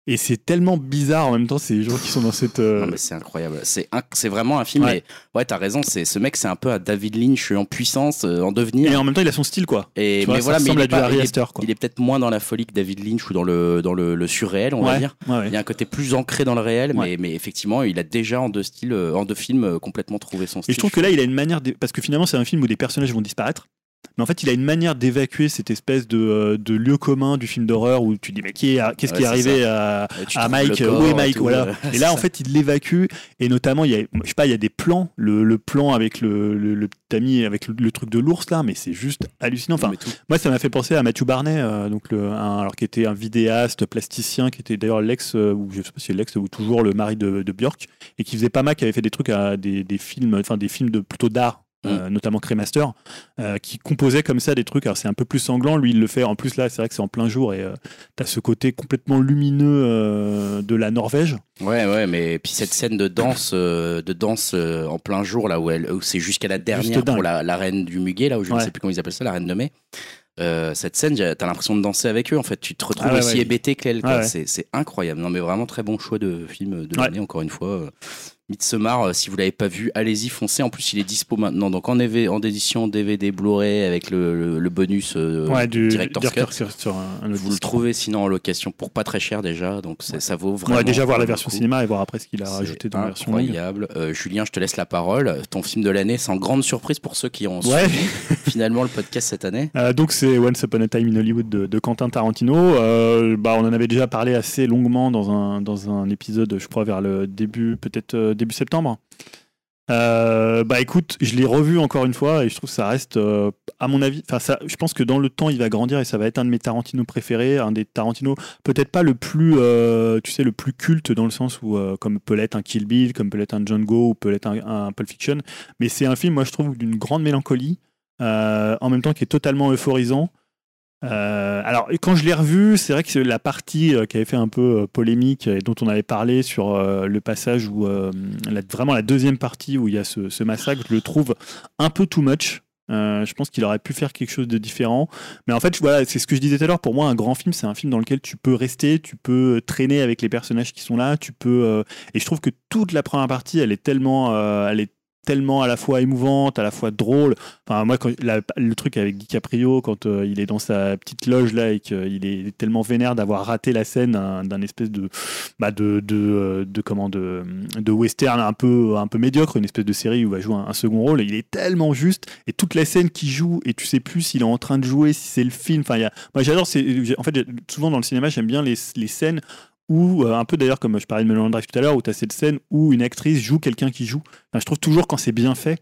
Et c'est tellement bizarre en même temps, ces gens qui sont dans cette. euh, Non, mais c'est incroyable. C'est vraiment un film. Ouais. mais ouais, t'as raison. C'est ce mec, c'est un peu un David Lynch en puissance, euh, en devenir. Et en même temps, il a son style, quoi. Et Tu vois, mais ça voilà, mais ressemble il à est, du pas- Harry il est- Astor, quoi. il est peut-être moins dans la folie que David Lynch ou dans le dans le, le surréel, on va dire. ouais. Il y a un côté plus ancré dans le réel, mais, mais effectivement, il a déjà en deux styles, euh, en deux films, complètement trouvé son style. Et je trouve que là, il a une manière. Parce que finalement, c'est un film où des personnages vont disparaître. Mais en fait, il a une manière d'évacuer cette espèce de, euh, de lieu commun du film d'horreur où tu dis, mais qui est- qu'est-ce Ouais, qui est arrivé à, Mike? Où est Mike tout, Voilà. Et là, en fait, il l'évacue. Et notamment, il y a, je sais pas, il y a des plans. Le, le plan avec le, le, ami, avec le, le truc de l'ours, là, mais c'est juste hallucinant. Enfin, moi, ça m'a fait penser à Matthew Barney, euh, donc le, un- alors qui était un vidéaste, plasticien, qui était d'ailleurs l'ex, euh, ou je sais pas si c'est l'ex ou toujours le mari de, de Björk, et qui faisait pas mal, qui avait fait des trucs à des, des films, enfin des films de plutôt d'art. Euh, notamment Crémaster, euh, qui composait comme ça des trucs. Alors c'est un peu plus sanglant, lui il le fait. En plus là, c'est vrai que c'est en plein jour et euh, t'as ce côté complètement lumineux euh, de la Norvège. Ouais, ouais, mais puis cette scène de danse, de danse en plein jour là où elle, où c'est jusqu'à la dernière pour la, la reine du muguet là où je ne sais plus comment ils appellent ça, la reine de mai. Cette scène, t'as l'impression de danser avec eux. En fait, tu te retrouves Ah ouais, aussi ouais. hébété. Ah. C'est, incroyable. Non, mais vraiment très bon choix de film de l'année. Encore une fois, Midsommar. euh, si vous l'avez pas vu, allez-y, foncez. En plus, il est dispo maintenant, donc en, EV en édition DVD Blu-ray avec le, le- le bonus euh, ouais, du Director's Cut. Sur un, un autre Vous le trouvez sinon en location pour pas très cher déjà, donc ça vaut vraiment. On va déjà voir la version coup. cinéma et voir après ce qu'il a rajouté dans la version incroyable. Euh, Julien, je te laisse la parole. Ton film de l'année, sans grande surprise pour ceux qui ont Ouais. suivi <laughs> finalement le podcast cette année. Euh, donc c'est Once Upon a Time in Hollywood de, de Quentin Tarantino. Euh, bah, on en avait déjà parlé assez longuement dans un, dans un épisode, je crois, vers le début, peut-être euh, début septembre. Euh, bah écoute, je l'ai revu encore une fois et je trouve que ça reste, euh, à mon avis, enfin je pense que dans le temps il va grandir et ça va être un de mes Tarantino préférés, un des Tarantino peut-être pas le plus, euh, tu sais, le plus culte dans le sens où comme peut l'être un Kill Bill, comme peut l'être un Django ou peut l'être un, un Pulp Fiction, mais c'est un film, moi je trouve d'une grande mélancolie, en même temps qui est totalement euphorisant. Euh, alors, quand je l'ai revu, c'est vrai que la partie euh, qui avait fait un peu euh, polémique et dont on avait parlé sur euh, le passage où, vraiment la deuxième partie où il y a ce, ce massacre, je le trouve un peu too much. Je pense qu'il aurait pu faire quelque chose de différent. Mais en fait, voilà, c'est ce que je disais tout à l'heure. Pour moi, un grand film, c'est un film dans lequel tu peux rester, tu peux traîner avec les personnages qui sont là, tu peux. Et je trouve que toute la première partie, elle est tellement, elle est tellement à la fois émouvante, à la fois drôle. Enfin, moi, le truc avec DiCaprio, quand euh, il est dans sa petite loge là et qu'il est tellement vénère d'avoir raté la scène d'un espèce de, bah, de, euh, de comment de, de western un peu, un peu médiocre, une espèce de série où il va jouer un, second rôle. Il est tellement juste et toute la scène qu'il joue et tu sais plus s'il est en train de jouer, si c'est le film. Enfin, moi, j'adore. En fait, souvent dans le cinéma, j'aime bien les, les scènes où, euh, un peu d'ailleurs comme je parlais de Melon Drive tout à l'heure, où tu as cette scène où une actrice joue quelqu'un qui joue. Enfin, je trouve toujours quand c'est bien fait,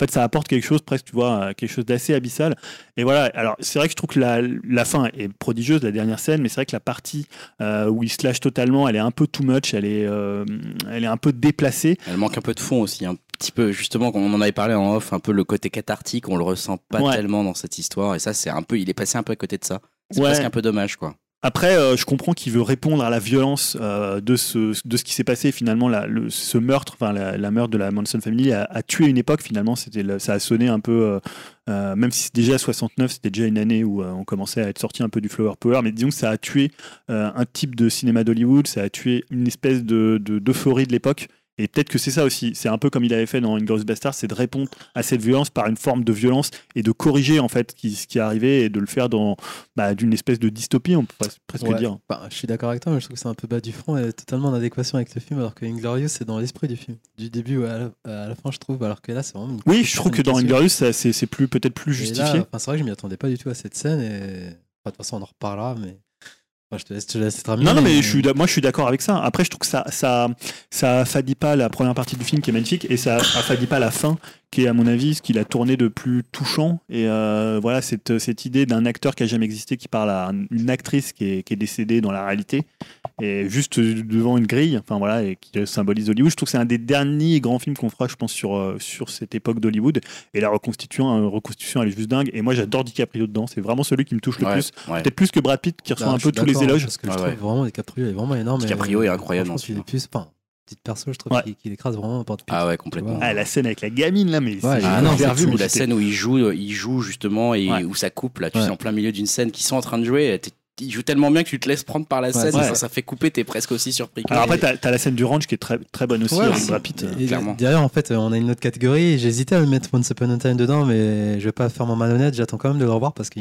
en fait, ça apporte quelque chose, presque, tu vois, euh, quelque chose d'assez abyssal. Et voilà, alors c'est vrai que je trouve que la, la fin est prodigieuse, la dernière scène, mais c'est vrai que la partie euh, où il se lâche totalement, elle est un peu too much, elle est, euh, elle est un peu déplacée. Elle manque un peu de fond aussi, un petit peu. Justement, quand on en avait parlé en off, un peu le côté cathartique, on le ressent pas Ouais. tellement dans cette histoire. Et ça, c'est un peu, il est passé un peu à côté de ça. C'est Ouais. presque un peu dommage, quoi. Après, euh, je comprends qu'il veut répondre à la violence euh, de, ce, de ce qui s'est passé. Finalement, ce meurtre, enfin la, meurtre de la Manson Family a, tué une époque. Finalement, c'était ça a sonné un peu, euh, même si déjà 69, c'était déjà une année où on commençait à être sorti un peu du flower power. Mais disons que ça a tué un type de cinéma d'Hollywood, ça a tué une espèce de de- d'euphorie de l'époque. Et peut-être que c'est ça aussi. C'est un peu comme il avait fait dans Inglourious Bastard, c'est de répondre à cette violence par une forme de violence et de corriger en fait ce qui, est arrivé et de le faire dans bah, d'une espèce de dystopie, on pourrait presque Ouais. dire. Bah, je suis d'accord avec toi, mais je trouve que c'est un peu bas du front et totalement en adéquation avec le film, alors que Inglorious, c'est dans l'esprit du film. Du début à la, à la fin, je trouve, alors que là, c'est vraiment. une Oui, je trouve que dans. Inglorious, c'est plus peut-être plus justifié. enfin, c'est vrai que je m'y attendais pas du tout à cette scène et. Enfin, de toute façon, on en reparlera, mais. Enfin, je te laisse, je te laisse terminer. Non, non, mais je suis, d'a- moi je suis d'accord avec ça. Après, je trouve que ça, ça, ça affadit pas la première partie du film qui est magnifique et ça affadit pas la fin qui est, à mon avis, ce qu'il a tourné de plus touchant. Et euh, voilà, cette, cette idée d'un acteur qui a jamais existé qui parle à un- une actrice qui est, qui est décédée dans la réalité et juste devant une grille, enfin voilà, et qui symbolise Hollywood. Je trouve que c'est un des derniers grands films qu'on fera, je pense, sur, euh, sur cette époque d'Hollywood. Et la reconstitution, euh, reconstitution, elle est juste dingue. Et moi, j'adore DiCaprio dedans. C'est vraiment celui qui me touche le Ouais, plus. ouais. Peut-être plus que Brad Pitt qui reçoit Non, un je peu tous les éloges. Parce que je Ouais, trouve ouais. vraiment DiCaprio est vraiment énorme. DiCaprio et, est incroyable franchement, dans ce qu'il est plus. Enfin, petite perso, je trouve Ouais. qu'il qu'il écrase vraiment Brad Pitt. Ah ouais, complètement. Ah, la scène avec la gamine là, mais c'est- Ouais, Ah non, revu, La scène où il joue, euh, il joue justement et Ouais. où ça coupe là, tu Ouais. sais, en plein milieu d'une scène qui sont en train de jouer. t'es- il joue tellement bien que tu te laisses prendre par la scène. ouais. Ça, ça fait couper, t'es presque aussi surpris. Alors après, t'as as la scène du ranch qui est très, très bonne aussi Ouais. Et clairement. Derrière, en fait, on a une autre catégorie. J'hésitais à le mettre Once Upon a Time dedans, mais je vais pas faire mon malhonnête. J'attends quand même de le revoir parce que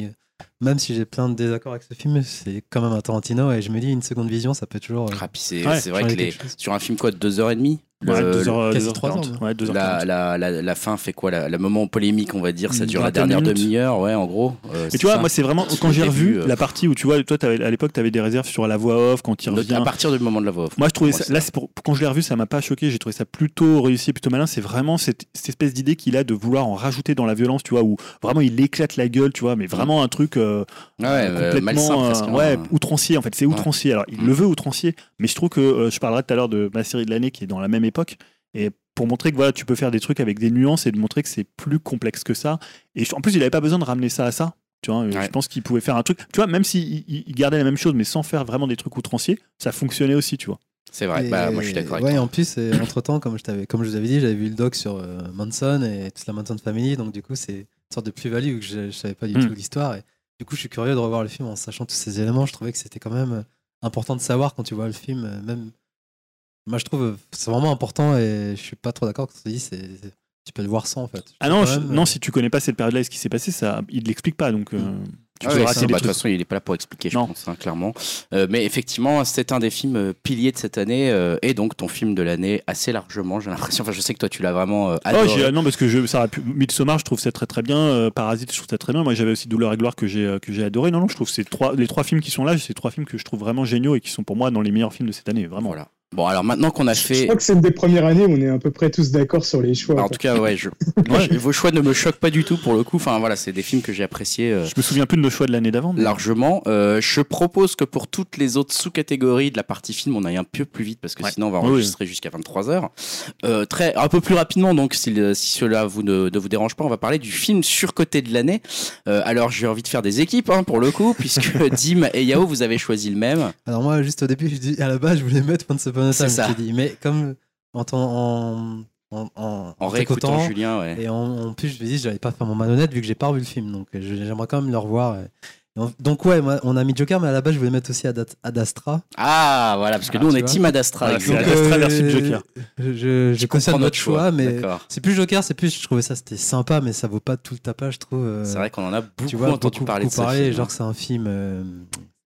même si j'ai plein de désaccords avec ce film, c'est quand même un Tarantino et je me dis une seconde vision, ça peut toujours. euh, Ah, c'est Ouais, c'est vrai que les, sur un film quoi de 2h30 Ouais, le- deux heures- quasi deux heures trois quarante. heures, Ouais, deux heures la, quarante. la, la, la fin fait quoi la, Le moment polémique, on va dire, ça dure la dernière demi-heure, ouais, en gros. Euh, Mais tu vois, ça. moi, c'est vraiment quand j'ai revu euh, la partie où tu vois, toi, à l'époque, tu avais des réserves sur la voix off quand il revient. à partir du moment de la voix off. Moi, je trouvais Moi, ça, là, pour, quand je l'ai revu, ça m'a pas choqué. J'ai trouvé ça plutôt réussi, plutôt malin. C'est vraiment cette, cette espèce d'idée qu'il a de vouloir en rajouter dans la violence, tu vois, où vraiment il éclate la gueule, tu vois, mais vraiment un truc euh, Ouais, complètement malsain euh, hein. ouais, outrancier. En fait, c'est outrancier. Alors, il Mm. le veut outrancier, mais je trouve que euh, je parlerai tout à l'heure de ma série de l'année qui est dans la même époque. Et pour montrer que voilà, tu peux faire des trucs avec des nuances et de montrer que c'est plus complexe que ça. Et je- en plus, il avait pas besoin de ramener ça à ça. Tu vois, je pense qu'il pouvait faire un truc. Tu vois, même s'il il- gardait la même chose, mais sans faire vraiment des trucs outranciers, ça fonctionnait aussi, tu vois. C'est vrai, Et- bah, moi je suis d'accord avec Ouais, en plus, <coughs> entre temps, comme je, t'avais- comme je vous avais dit, j'avais vu le doc sur euh, Manson et toute la Manson Family, donc du coup, c'est une sorte de plus-value que je, je savais pas du Mm. tout l'histoire. Et du coup, je suis curieux de revoir le film en sachant tous ces éléments. Je trouvais que c'était quand même euh, important de savoir quand tu vois le film, euh, même. Moi, je trouve c'est vraiment important et je suis pas trop d'accord quand tu dis c'est tu peux le voir sans en fait. Ah non, quand je- même, non, euh, si tu connais pas cette période-là et ce qui s'est passé, ça, il l'explique pas. Donc, euh, tu Ah peux ouais, ça, bah, de toute façon, il n'est pas là pour expliquer, je Non. pense, hein, clairement. Euh, mais effectivement, c'est un des films piliers de cette année euh, et donc ton film de l'année assez largement, j'ai l'impression. Enfin, je sais que toi, tu l'as vraiment euh, Oh, adoré. j'ai- non, parce que je, ça aurait pu. Midsommar, je trouve ça très très bien. Euh, Parasite, je trouve ça très bien. Moi, j'avais aussi Douleur et Gloire que j'ai euh, que j'ai adoré. Non, non, je trouve que c'est trois, les trois films qui sont là, c'est trois films que je trouve vraiment géniaux et qui sont pour moi dans les meilleurs films de cette année, vraiment. Voilà. Bon, alors maintenant qu'on a Je fait. crois que c'est une des premières années où on est à peu près tous d'accord sur les choix. Bah, en tout cas, ouais, je... <laughs> moi, je- vos choix ne me choquent pas du tout pour le coup. Enfin, voilà, c'est des films que j'ai appréciés euh, Je me souviens plus de nos choix de l'année d'avant. mais- largement. Euh, je propose que pour toutes les autres sous-catégories de la partie film, on aille un peu plus vite parce que Ouais. sinon on va oui. enregistrer jusqu'à 23h. Euh, très, un peu plus rapidement, donc si, le- si cela vous ne, ne vous dérange pas, on va parler du film surcoté de l'année. Euh, alors j'ai envie de faire des équipes hein, pour le coup, puisque <laughs> Dim et Yao, vous avez choisi le même. Alors moi, juste au début, je dis à la base, je voulais mettre Once Ça. j'ai dit, mais comme en en en, en, réécoutant Julien, ouais. Et en, plus, je me dis, j'allais pas faire mon malhonnête vu que j'ai pas revu le film. Donc, euh, j'aimerais quand même le revoir. et- on- donc, ouais, moi, on a mis Joker, mais à la base, je voulais mettre aussi Ad, Ad Astra. Ah, voilà, parce que Ah, nous on tu est vois. Team Ad Astra. Voilà, exact. c'est Ad Astra versus Joker. Je, je, je comprends votre choix, mais c'est plus Joker, c'est plus, je trouvais ça, c'était sympa, mais ça vaut pas tout le tapage, je trouve. euh, C'est vrai qu'on en a beaucoup tu vois, entendu beaucoup, parler beaucoup de parler, film. genre, c'est un film. euh,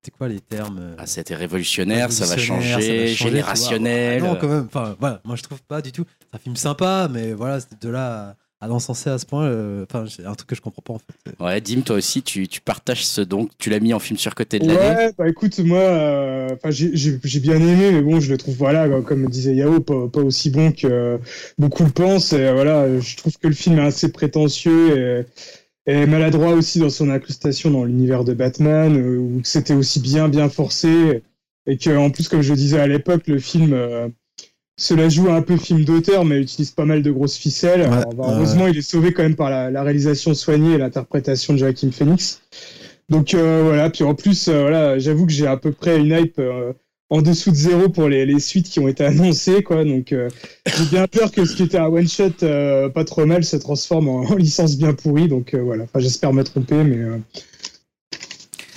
c'était quoi les termes euh, Ah, c'était révolutionnaire, ça va révolutionnaire, ça va changer, générationnel. Ah non, quand même. Enfin, voilà, moi je trouve pas du tout. C'est un film sympa, mais voilà, c'est de là à, l'encenser à ce point. euh, Enfin, c'est un truc que je comprends pas en fait. Ouais, Dim, toi aussi, tu, tu partages ce donc, tu l'as mis en film surcoté de l'année. Ouais, bah écoute, moi, euh, enfin, j'ai bien aimé, mais bon, je le trouve, voilà, comme disait Yao, pas, pas aussi bon que euh, beaucoup le pensent. Et voilà, je trouve que le film est assez prétentieux et, maladroit aussi dans son incrustation dans l'univers de Batman, euh, où c'était aussi bien, bien forcé. Et que, en plus, comme je le disais à l'époque, le film euh, se la joue un peu film d'auteur, mais utilise pas mal de grosses ficelles. Ouais, Alors, bah, ouais. heureusement, il est sauvé quand même par la, la réalisation soignée et l'interprétation de Joaquin Phoenix. Donc euh, voilà, puis en plus, euh, voilà, j'avoue que j'ai à peu près une hype euh, en dessous de zéro pour les, les suites qui ont été annoncées, quoi. Donc euh, j'ai bien peur que ce qui était un one shot euh, pas trop mal se transforme en, en licence bien pourrie. Donc euh, voilà, enfin j'espère me tromper, mais euh,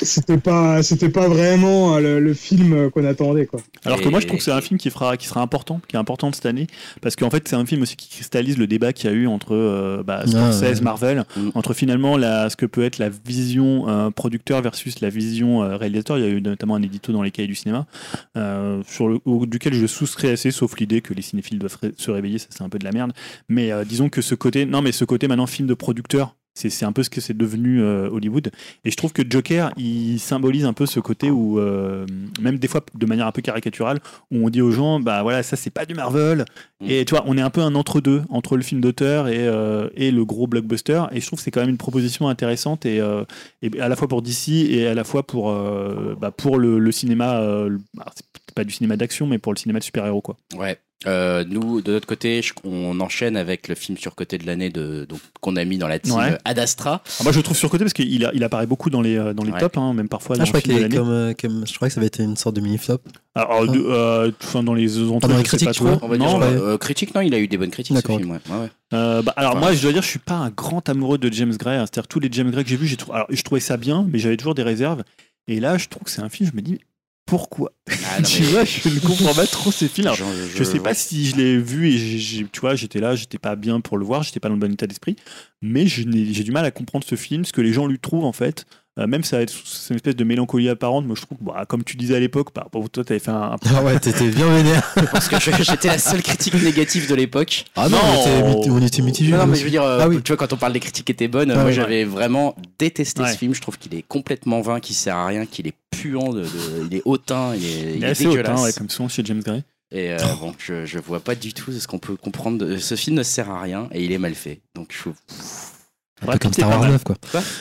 c'était pas, c'était pas vraiment euh, le, le film euh, qu'on attendait, quoi. Alors que moi, je trouve que c'est un film qui, fera, qui sera important, qui est important de cette année, parce qu'en fait, c'est un film aussi qui cristallise le débat qu'il y a eu entre euh, bah, Scorsese, ouais. Marvel, Mm. entre finalement la, ce que peut être la vision euh, producteur versus la vision euh, réalisateur. Il y a eu notamment un édito dans les cahiers du cinéma, euh, sur le, au- duquel je souscris assez, sauf l'idée que les cinéphiles doivent ré- se réveiller, ça c'est un peu de la merde. Mais euh, disons que ce côté, non, mais ce côté maintenant film de producteur. C'est un peu ce que c'est devenu euh, Hollywood. Et je trouve que Joker, il symbolise un peu ce côté où, euh, même des fois de manière un peu caricaturale, où on dit aux gens, bah voilà, ça c'est pas du Marvel. Mm. Et tu vois, on est un peu un entre-deux, entre le film d'auteur et, euh, et le gros blockbuster. Et je trouve que c'est quand même une proposition intéressante, et, et à la fois pour DC et à la fois pour, bah, pour le, le cinéma, bah, c'est pas du cinéma d'action, mais pour le cinéma de super-héros. quoi. Ouais. Euh, nous, de notre côté, je- on enchaîne avec le film surcoté de l'année de, donc, qu'on a mis dans la team Ouais. euh, Ad Astra. Ah, moi je le trouve surcoté parce qu'il a- il apparaît beaucoup dans les, euh, dans les Ouais. tops, hein, même parfois Ah, dans je crois film de comme, euh, comme- je crois que ça va être une sorte de mini flop. Alors, de- euh, enfin, dans les autres dans les je sais critiques, pas tu trop. vois On va Non, euh, critique, non, il a eu des bonnes critiques ce D'accord. film. Ouais. Ouais, ouais. Euh, bah, alors Enfin, moi, je dois dire, je suis pas un grand amoureux de James Gray. hein. C'est-à-dire tous les James Gray que j'ai vus, j'ai trou- alors, je trouvais ça bien, mais j'avais toujours des réserves. Et là, je trouve que c'est un film, je me dis, pourquoi Ah, <laughs> non, Tu mais- vois, je ne comprends pas trop ces films. Je, je sais pas si je l'ai vu et tu vois, j'étais là, j'étais pas bien pour le voir, j'étais pas dans le bon état d'esprit, mais j'ai du mal à comprendre ce film, ce que les gens lui trouvent en fait. Euh, même ça va être c'est une espèce de mélancolie apparente. Moi, je trouve, bah, comme tu disais à l'époque, par rapport à toi, t'avais fait un, un- Ah ouais, t'étais bien vénère. <laughs> Parce que j'étais la seule critique négative de l'époque. Ah non, Non. on était, mit- on était mitigés. Non, mais je veux dire, euh, Ah oui. tu vois, quand on parle des critiques étaient bonnes, Ouais, moi ouais. j'avais vraiment détesté Ouais. ce film. Je trouve qu'il est complètement vain, qu'il sert à rien, qu'il est puant, de, de- il est hautain, il est, il il est est assez hautain, dégueulasse. ouais, comme souvent chez James Gray. Et euh, bon, je, je vois pas du tout ce qu'on peut comprendre. de- Ce film ne sert à rien et il est mal fait. Donc je Un peu Brad comme Pitt est Star pas Wars mal. 9, quoi.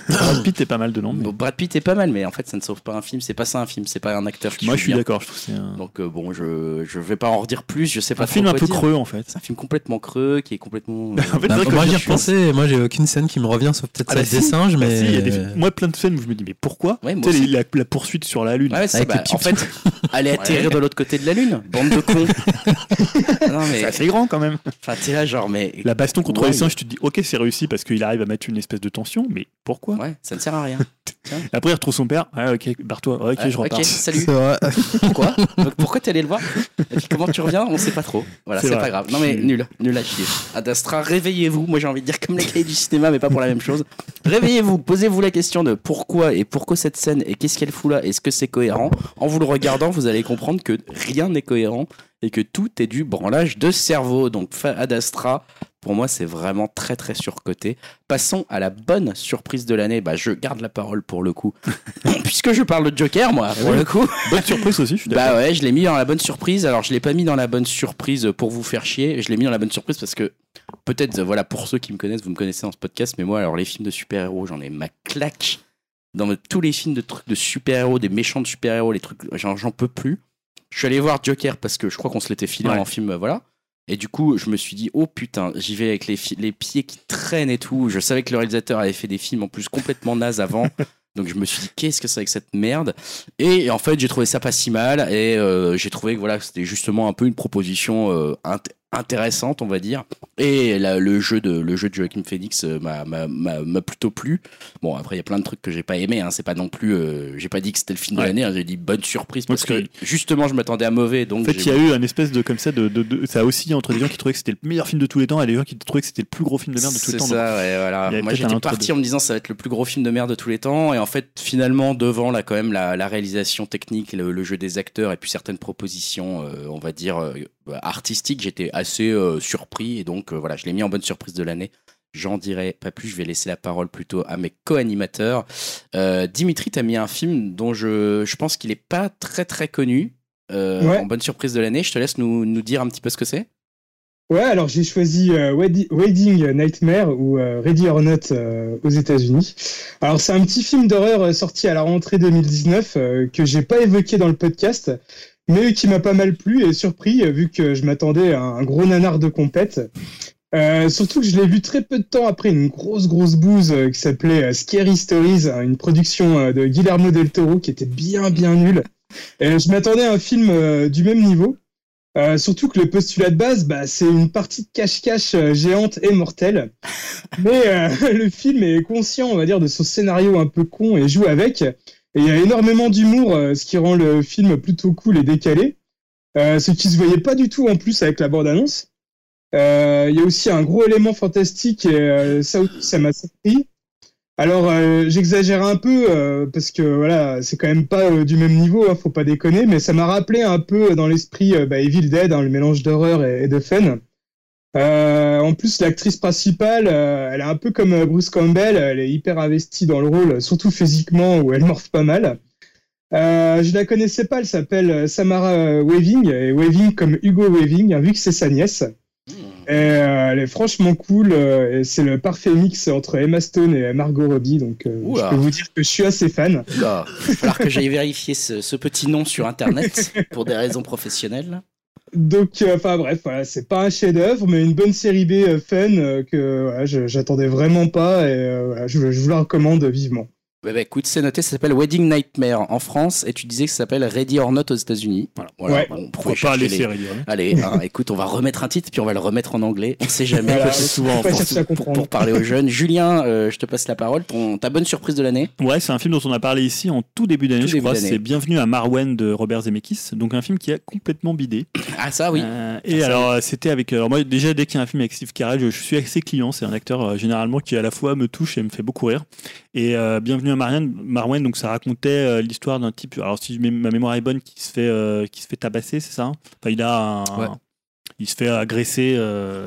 Brad Pitt est pas mal mais- Bon, Brad Pitt est pas mal, mais en fait, ça ne sauve pas un film. C'est pas ça un film. C'est pas un acteur qui Moi, je suis d'accord. Je trouve que c'est un, Donc euh, bon, je je vais pas en redire plus. Je sais pas un film un peu dire. creux en fait. C'est un film complètement creux qui est complètement. <laughs> En fait, c'est Bah, vrai que moi je j'y et moi j'ai aucune scène qui me revient sauf peut-être Ah bah celle si. des singes, Bah mais. si, il y a des- Moi, plein de scènes où je me dis, mais pourquoi Ouais, moi les- la, la poursuite sur la Lune. Ouais, c'est Avec bah, les en fait, <laughs> aller atterrir de l'autre côté de la lune, bande de cons. <laughs> Non mais, C'est assez grand quand même. enfin t'es là genre mais La baston contre les singes, tu te dis, ok, c'est réussi parce qu'il arrive à mettre une espèce de tension, mais pourquoi? Ouais, ça ne sert à rien. <laughs> Après, il retrouve son père. Ah, ok, barre-toi. Ok, je repars. ok, salut. <laughs> Pourquoi? Donc, Pourquoi t'es allé le voir? Et puis comment tu reviens? On sait pas trop. Voilà, C'est pas grave. Non mais nul, nul à chier. Ad Astra, réveillez-vous. Moi j'ai envie de dire comme les cahiers du cinéma, mais pas pour la même chose. Réveillez-vous, posez-vous la question de pourquoi et pourquoi cette scène et qu'est-ce qu'elle fout là Est-ce que c'est cohérent? En vous le regardant, vous allez comprendre que rien n'est cohérent et que tout est du branlage de cerveau. Donc fa- Ad Astra, pour moi, c'est vraiment très très surcoté. Passons à la bonne surprise de l'année. Bah, je garde la parole pour le coup, <laughs> puisque je parle de Joker, moi, pour le coup. Bonne surprise aussi, je suis d'accord. Bah ouais, je l'ai mis dans la bonne surprise. Alors, je l'ai pas mis dans la bonne surprise pour vous faire chier. Je l'ai mis dans la bonne surprise parce que peut-être, euh, voilà, pour ceux qui me connaissent, vous me connaissez dans ce podcast, mais moi, alors les films de super-héros, j'en ai ma claque. Dans tous les films de trucs de super-héros, des méchants de super-héros, les trucs, j'en j'en peux plus. Je suis allé voir Joker parce que je crois qu'on se l'était filé Ouais. en film, euh, voilà. Et du coup, je me suis dit, oh putain, j'y vais avec les, pieds qui traînent et tout. Je savais que le réalisateur avait fait des films en plus complètement nazes avant. <laughs> Donc je me suis dit, qu'est-ce que c'est avec cette merde? Et en fait, j'ai trouvé ça pas si mal. Et euh, j'ai trouvé que voilà, c'était justement un peu une proposition euh, int- intéressante, on va dire. Et là, le jeu de le jeu de Joaquin Phoenix euh, m'a- plutôt plu. Bon, après, il y a plein de trucs que j'ai pas aimé. Hein. C'est pas non plus. euh, j'ai pas dit que c'était le film Ouais. de l'année. hein. J'ai dit bonne surprise parce que justement, je m'attendais à mauvais. Donc En fait, il y a eu un espèce de comme ça de, de- de- ça a oscillé entre des gens qui trouvaient que c'était le meilleur film de tous les temps et des gens qui trouvaient que c'était le plus gros film de merde de tous les C'est temps. ça, Donc, ouais, voilà. Moi, j'étais parti en me disant ça va être le plus gros film de merde de tous les temps. Et en fait, finalement, devant là, quand même, la, la réalisation technique, le, le jeu des acteurs et puis certaines propositions, euh, on va dire, euh, artistiques, j'étais assez euh, surpris. Et donc, euh, voilà, je l'ai mis en bonne surprise de l'année. J'en dirai pas plus, je vais laisser la parole plutôt à mes co-animateurs. Euh, Dimitri, t'as mis un film dont je, je pense qu'il est pas très très connu. euh, Ouais. En bonne surprise de l'année, je te laisse nous, nous dire un petit peu ce que c'est. Ouais, alors j'ai choisi euh, Wedding Nightmare ou euh, Ready or Not euh, aux États-Unis. Alors c'est un petit film d'horreur euh, sorti à la rentrée 2019 euh, que j'ai pas évoqué dans le podcast, mais qui m'a pas mal plu et surpris euh, vu que je m'attendais à un gros nanar de compète. Euh, surtout que je l'ai vu très peu de temps après une grosse grosse bouse euh, qui s'appelait euh, Scary Stories, hein, une production de Guillermo del Toro qui était bien bien nulle. Et je m'attendais à un film du même niveau. Euh, surtout que le postulat de base, bah, c'est une partie de cache-cache géante et mortelle. <laughs> Mais <laughs> le film est conscient, on va dire, de son scénario un peu con et joue avec. Et il y a énormément d'humour, euh, ce qui rend le film plutôt cool et décalé. Euh, ce qui se voyait pas du tout en plus avec la bande-annonce. Euh, Il y a aussi un gros élément fantastique et euh, ça aussi, ça m'a surpris. Alors, j'exagère un peu parce que voilà, c'est quand même pas du même niveau, hein, faut pas déconner, mais ça m'a rappelé un peu dans l'esprit bah, Evil Dead, hein, le mélange d'horreur et de fun. Euh, en plus, l'actrice principale, euh, elle est un peu comme euh, Bruce Campbell, elle est hyper investie dans le rôle, surtout physiquement où elle morphe pas mal. Euh, je la connaissais pas, elle s'appelle euh, Samara Weaving, et Weaving comme Hugo Weaving, hein, vu que c'est sa nièce. Et, euh, elle est franchement cool. euh, et c'est le parfait mix entre Emma Stone et Margot Robbie. Donc, euh, je peux vous dire que je suis assez fan. Falloir que j'aille vérifier ce, ce petit nom sur internet <laughs> pour des raisons professionnelles. Donc, euh, enfin bref, c'est pas un chef-d'œuvre, mais une bonne série B euh, fun euh, que j'attendais vraiment pas et je vous la recommande vivement. Bah, bah, écoute, c'est noté, ça s'appelle Wedding Nightmare en France et tu disais que ça s'appelle Ready or Not aux États-Unis. Voilà. Ouais. bon, Pourquoi pouvez pas laisser les- Ready or Not Allez, hein, <laughs> écoute, on va remettre un titre puis on va le remettre en anglais. On sait jamais. <laughs> Voilà. C'est souvent en France. pour, parler aux jeunes. Julien, euh, je te passe la parole. Ton, ta bonne surprise de l'année Ouais, c'est un film dont on a parlé ici en tout début d'année, Tout je début crois. C'est Bienvenue à Marwen de Robert Zemeckis. Donc un film qui a complètement bidé. Ah, ça, oui. Euh, Ça, et ça, alors, euh, c'était avec. Alors, moi, déjà, dès qu'il y a un film avec Steve Carell, je, je suis assez client. C'est un acteur euh, généralement qui à la fois me touche et me fait beaucoup rire. Et euh, Bienvenue à Marianne, Marwen, donc ça racontait euh, l'histoire d'un type. Alors, si ma mémoire est bonne, qui se fait, euh, qui se fait tabasser, c'est ça hein? Enfin, il a un- Ouais. Il se fait agresser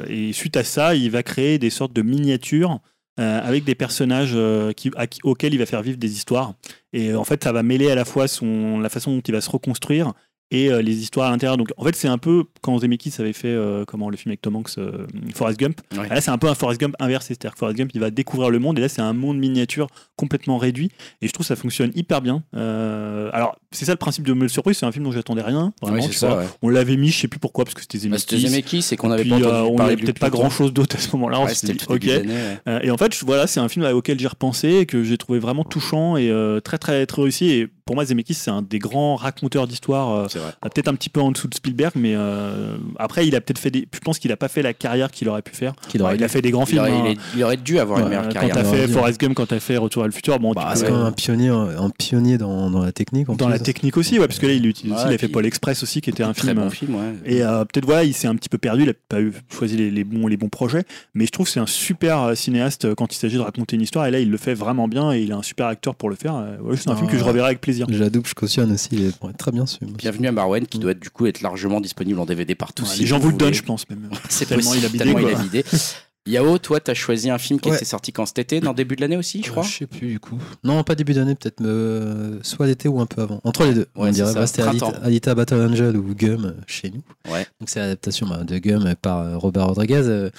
et suite à ça, il va créer des sortes de miniatures avec des personnages qui, à qui- auxquels il va faire vivre des histoires. Et en fait, ça va mêler à la fois son, la façon dont il va se reconstruire et euh, les histoires à l'intérieur. Donc en fait, c'est un peu quand Zemeckis avait fait euh, comment le film avec Tom Hanks, euh, Forrest Gump. Ouais. Là, c'est un peu un Forrest Gump inversé, c'est-à-dire que Forrest Gump, il va découvrir le monde et là, c'est un monde miniature complètement réduit. Et je trouve que ça fonctionne hyper bien. Euh, alors, c'est ça le principe de Me Surprise, c'est un film dont j'attendais rien. Vraiment, c'est tu ça. vois. ouais. On l'avait mis, je sais plus pourquoi, parce que c'était Bah, Zemeckis. C'était Zemeckis, c'est qu'on avait Puis, pas entendu on parler avait de lui peut-être pas depuis grand chose d'autre à ce moment-là. on Ouais, dit, ok. ouais. Et en fait, je- voilà, c'est un film auquel j'ai repensé et que j'ai trouvé vraiment touchant et très très très réussi. Et pour moi, Zemeckis, c'est un des grands raconteurs d'histoires. euh, C'est vrai. peut-être un petit peu en dessous de Spielberg, mais euh, après, il a peut-être fait des. Je pense qu'il a pas fait la carrière qu'il aurait pu faire. Qu'il aurait il a fait des grands Il films. aurait, hein. il est- il aurait dû avoir une Ouais, meilleure quand carrière. t'as Il aurait fait. Forrest Gump, quand t'as fait Retour à le futur, bon, Bah, tu c'est peux- quand même un pionnier, un pionnier dans, dans la technique. En dans plus. la technique aussi, ouais, parce que là, il utilise Ouais, aussi, il a fait Paul Express aussi, qui était un Très film. bon film, ouais. Et euh, peut-être voilà, il s'est un petit peu perdu, il a pas eu, choisi les, les bons, les bons projets, mais je trouve que c'est un super euh, cinéaste euh, quand il s'agit de raconter une histoire, et là il le fait vraiment bien, et il a un super acteur pour le faire. Euh, ouais, c'est un Ah, film que je ouais. reverrai avec plaisir. Je la double, je cautionne aussi. Il est très bien su. Bienvenue à Marwen, qui doit du coup être largement disponible en DVD partout. Ouais, si les gens vous vous le donnent, je pense même. <laughs> C'est tellement possible, il a bidé, tellement quoi. il a bidé. <laughs> Yao, toi, t'as choisi un film qui Ouais. était sorti quand? Cet été, dans le début de l'année aussi, je crois? Je sais plus du coup. Non, pas début d'année, peut-être euh, soit l'été ou un peu avant. Entre les deux. Ouais, on dirait. Bah, C'était Alita. Alita Battle Angel ou Gum euh, chez nous. Ouais. Donc c'est l'adaptation bah, de Gum par euh, Robert Rodriguez. Euh,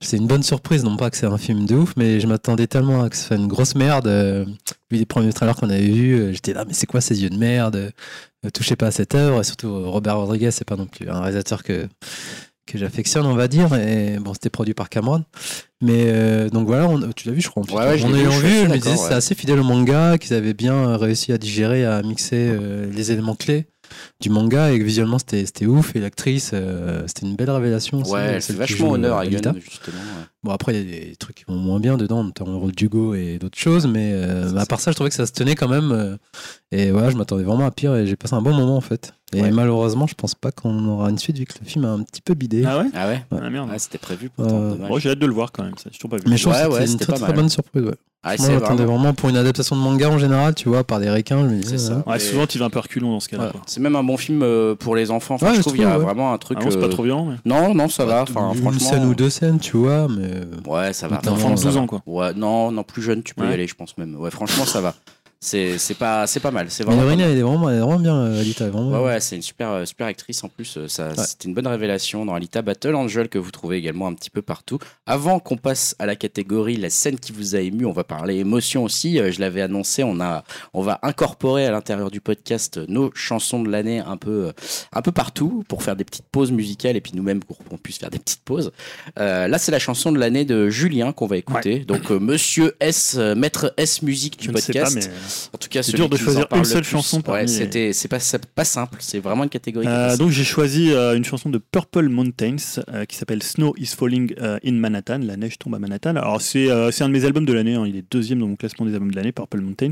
C'est une bonne surprise, non pas que c'est un film de ouf, mais je m'attendais tellement à que ce soit une grosse merde. Euh, vu les premiers trailers qu'on avait vus, euh, j'étais là, mais c'est quoi ces yeux de merde? Euh, Touchez pas à cette œuvre. Et surtout, euh, Robert Rodriguez, c'est pas non plus un réalisateur que que j'affectionne, on va dire. Et bon, c'était produit par Cameron. Mais euh, donc voilà, on- tu l'as vu, je crois. Ouais, ouais, en ayant vu, je me disais ouais. c'est assez fidèle au manga, qu'ils avaient bien réussi à digérer, à mixer euh, les éléments clés du manga et que visuellement c'était c'était ouf. Et l'actrice, euh, c'était une belle révélation. aussi, Ouais, qui vachement honneur à justement. ouais. Bon, après, il y a des trucs qui vont moins bien dedans, notamment le rôle d'Hugo et d'autres choses, mais à part ça, je trouvais que ça se tenait quand même. et voilà, je m'attendais vraiment à pire et j'ai passé un bon moment en fait. Et Ouais. malheureusement, je pense pas qu'on aura une suite vu que le film a un petit peu bidé. Ah ouais Ah ouais Ah merde. Ouais, c'était prévu pourtant, Euh. Bon, j'ai hâte de le voir quand même, ça. Toujours pas vu. mais je trouve Ouais, que ouais, c'était une très pas très bonne surprise. Ouais. Ah, Moi, j'attendais vraiment- vraiment pour une adaptation de manga en général, tu vois, par des requins. Je me disais, ça. Ouais, Et- souvent, tu vas un peu reculons dans ce cas-là. Ouais. C'est même un bon film euh, pour les enfants. Enfin, Ouais, je je trouve qu'il y a ouais. vraiment un truc. Ah, bon, c'est pas euh, trop violent, mais. Non, non, ça va. Enfin, une franchement. scène ou deux scènes, tu vois, mais Ouais, ça va. Notamment, Enfant de ça 12 va. ans, quoi. Ouais, non, non, plus jeune, tu peux Ouais. y aller, je pense même. Ouais, franchement, ça va. C'est c'est pas, c'est pas mal. C'est vraiment. elle est vraiment, elle est vraiment bien, euh, Alita. Vraiment Ouais, ouais, c'est une super, euh, super actrice en plus. euh, Ça, Ouais. C'était une bonne révélation dans Alita Battle Angel que vous trouvez également un petit peu partout. Avant qu'on passe à la catégorie la scène qui vous a ému, on va parler émotion aussi. Je l'avais annoncé, on a, on va incorporer à l'intérieur du podcast nos chansons de l'année un peu, un peu partout pour faire des petites pauses musicales et puis nous-mêmes pour qu'on puisse faire des petites pauses. Euh, là, c'est la chanson de l'année de Julien qu'on va écouter. Donc, euh, Monsieur S, euh, maître S musique du Je ne sais pas, podcast. En tout cas, C'est dur de choisir une le seule chanson Ouais, c'était, c'est pas, simple. C'est vraiment une catégorie. Euh, donc j'ai choisi euh, une chanson de Purple Mountains euh, qui s'appelle Snow is Falling in Manhattan. La neige tombe à Manhattan. Alors c'est c'est un de mes albums de l'année. hein. Il est deuxième dans mon classement des albums de l'année, Purple Mountains.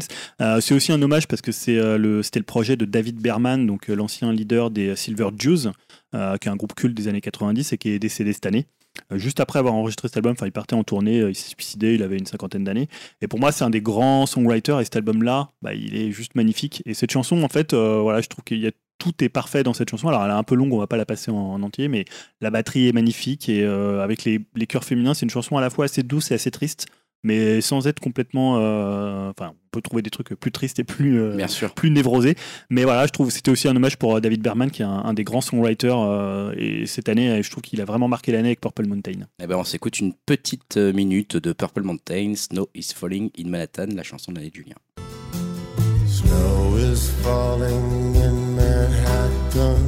C'est aussi un hommage parce que c'est le c'était le projet de David Berman, donc l'ancien leader des Silver Jews, qui est un groupe culte des années 90 et qui est décédé cette année. Euh, Juste après avoir enregistré cet album, enfin, il partait en tournée, euh, il s'est suicidé, il avait une cinquantaine d'années. Et pour moi, c'est un des grands songwriters et cet album-là, bah, il est juste magnifique. Et cette chanson, en fait, euh, voilà, je trouve qu'il y a tout est parfait dans cette chanson. Alors, elle est un peu longue, on va pas la passer en, en entier, mais la batterie est magnifique et avec les, les chœurs féminins, c'est une chanson à la fois assez douce et assez triste, mais sans être complètement. euh, Enfin, on peut trouver des trucs plus tristes et plus. euh, Bien sûr. plus névrosé. Mais voilà, je trouve que c'était aussi un hommage pour euh, David Berman, qui est un, un des grands songwriters. euh, et cette année, je trouve qu'il a vraiment marqué l'année avec Purple Mountain. Eh ben, on s'écoute une petite minute de Purple Mountain, Snow is Falling in Manhattan, la chanson de l'année de Julien. Snow is falling in Manhattan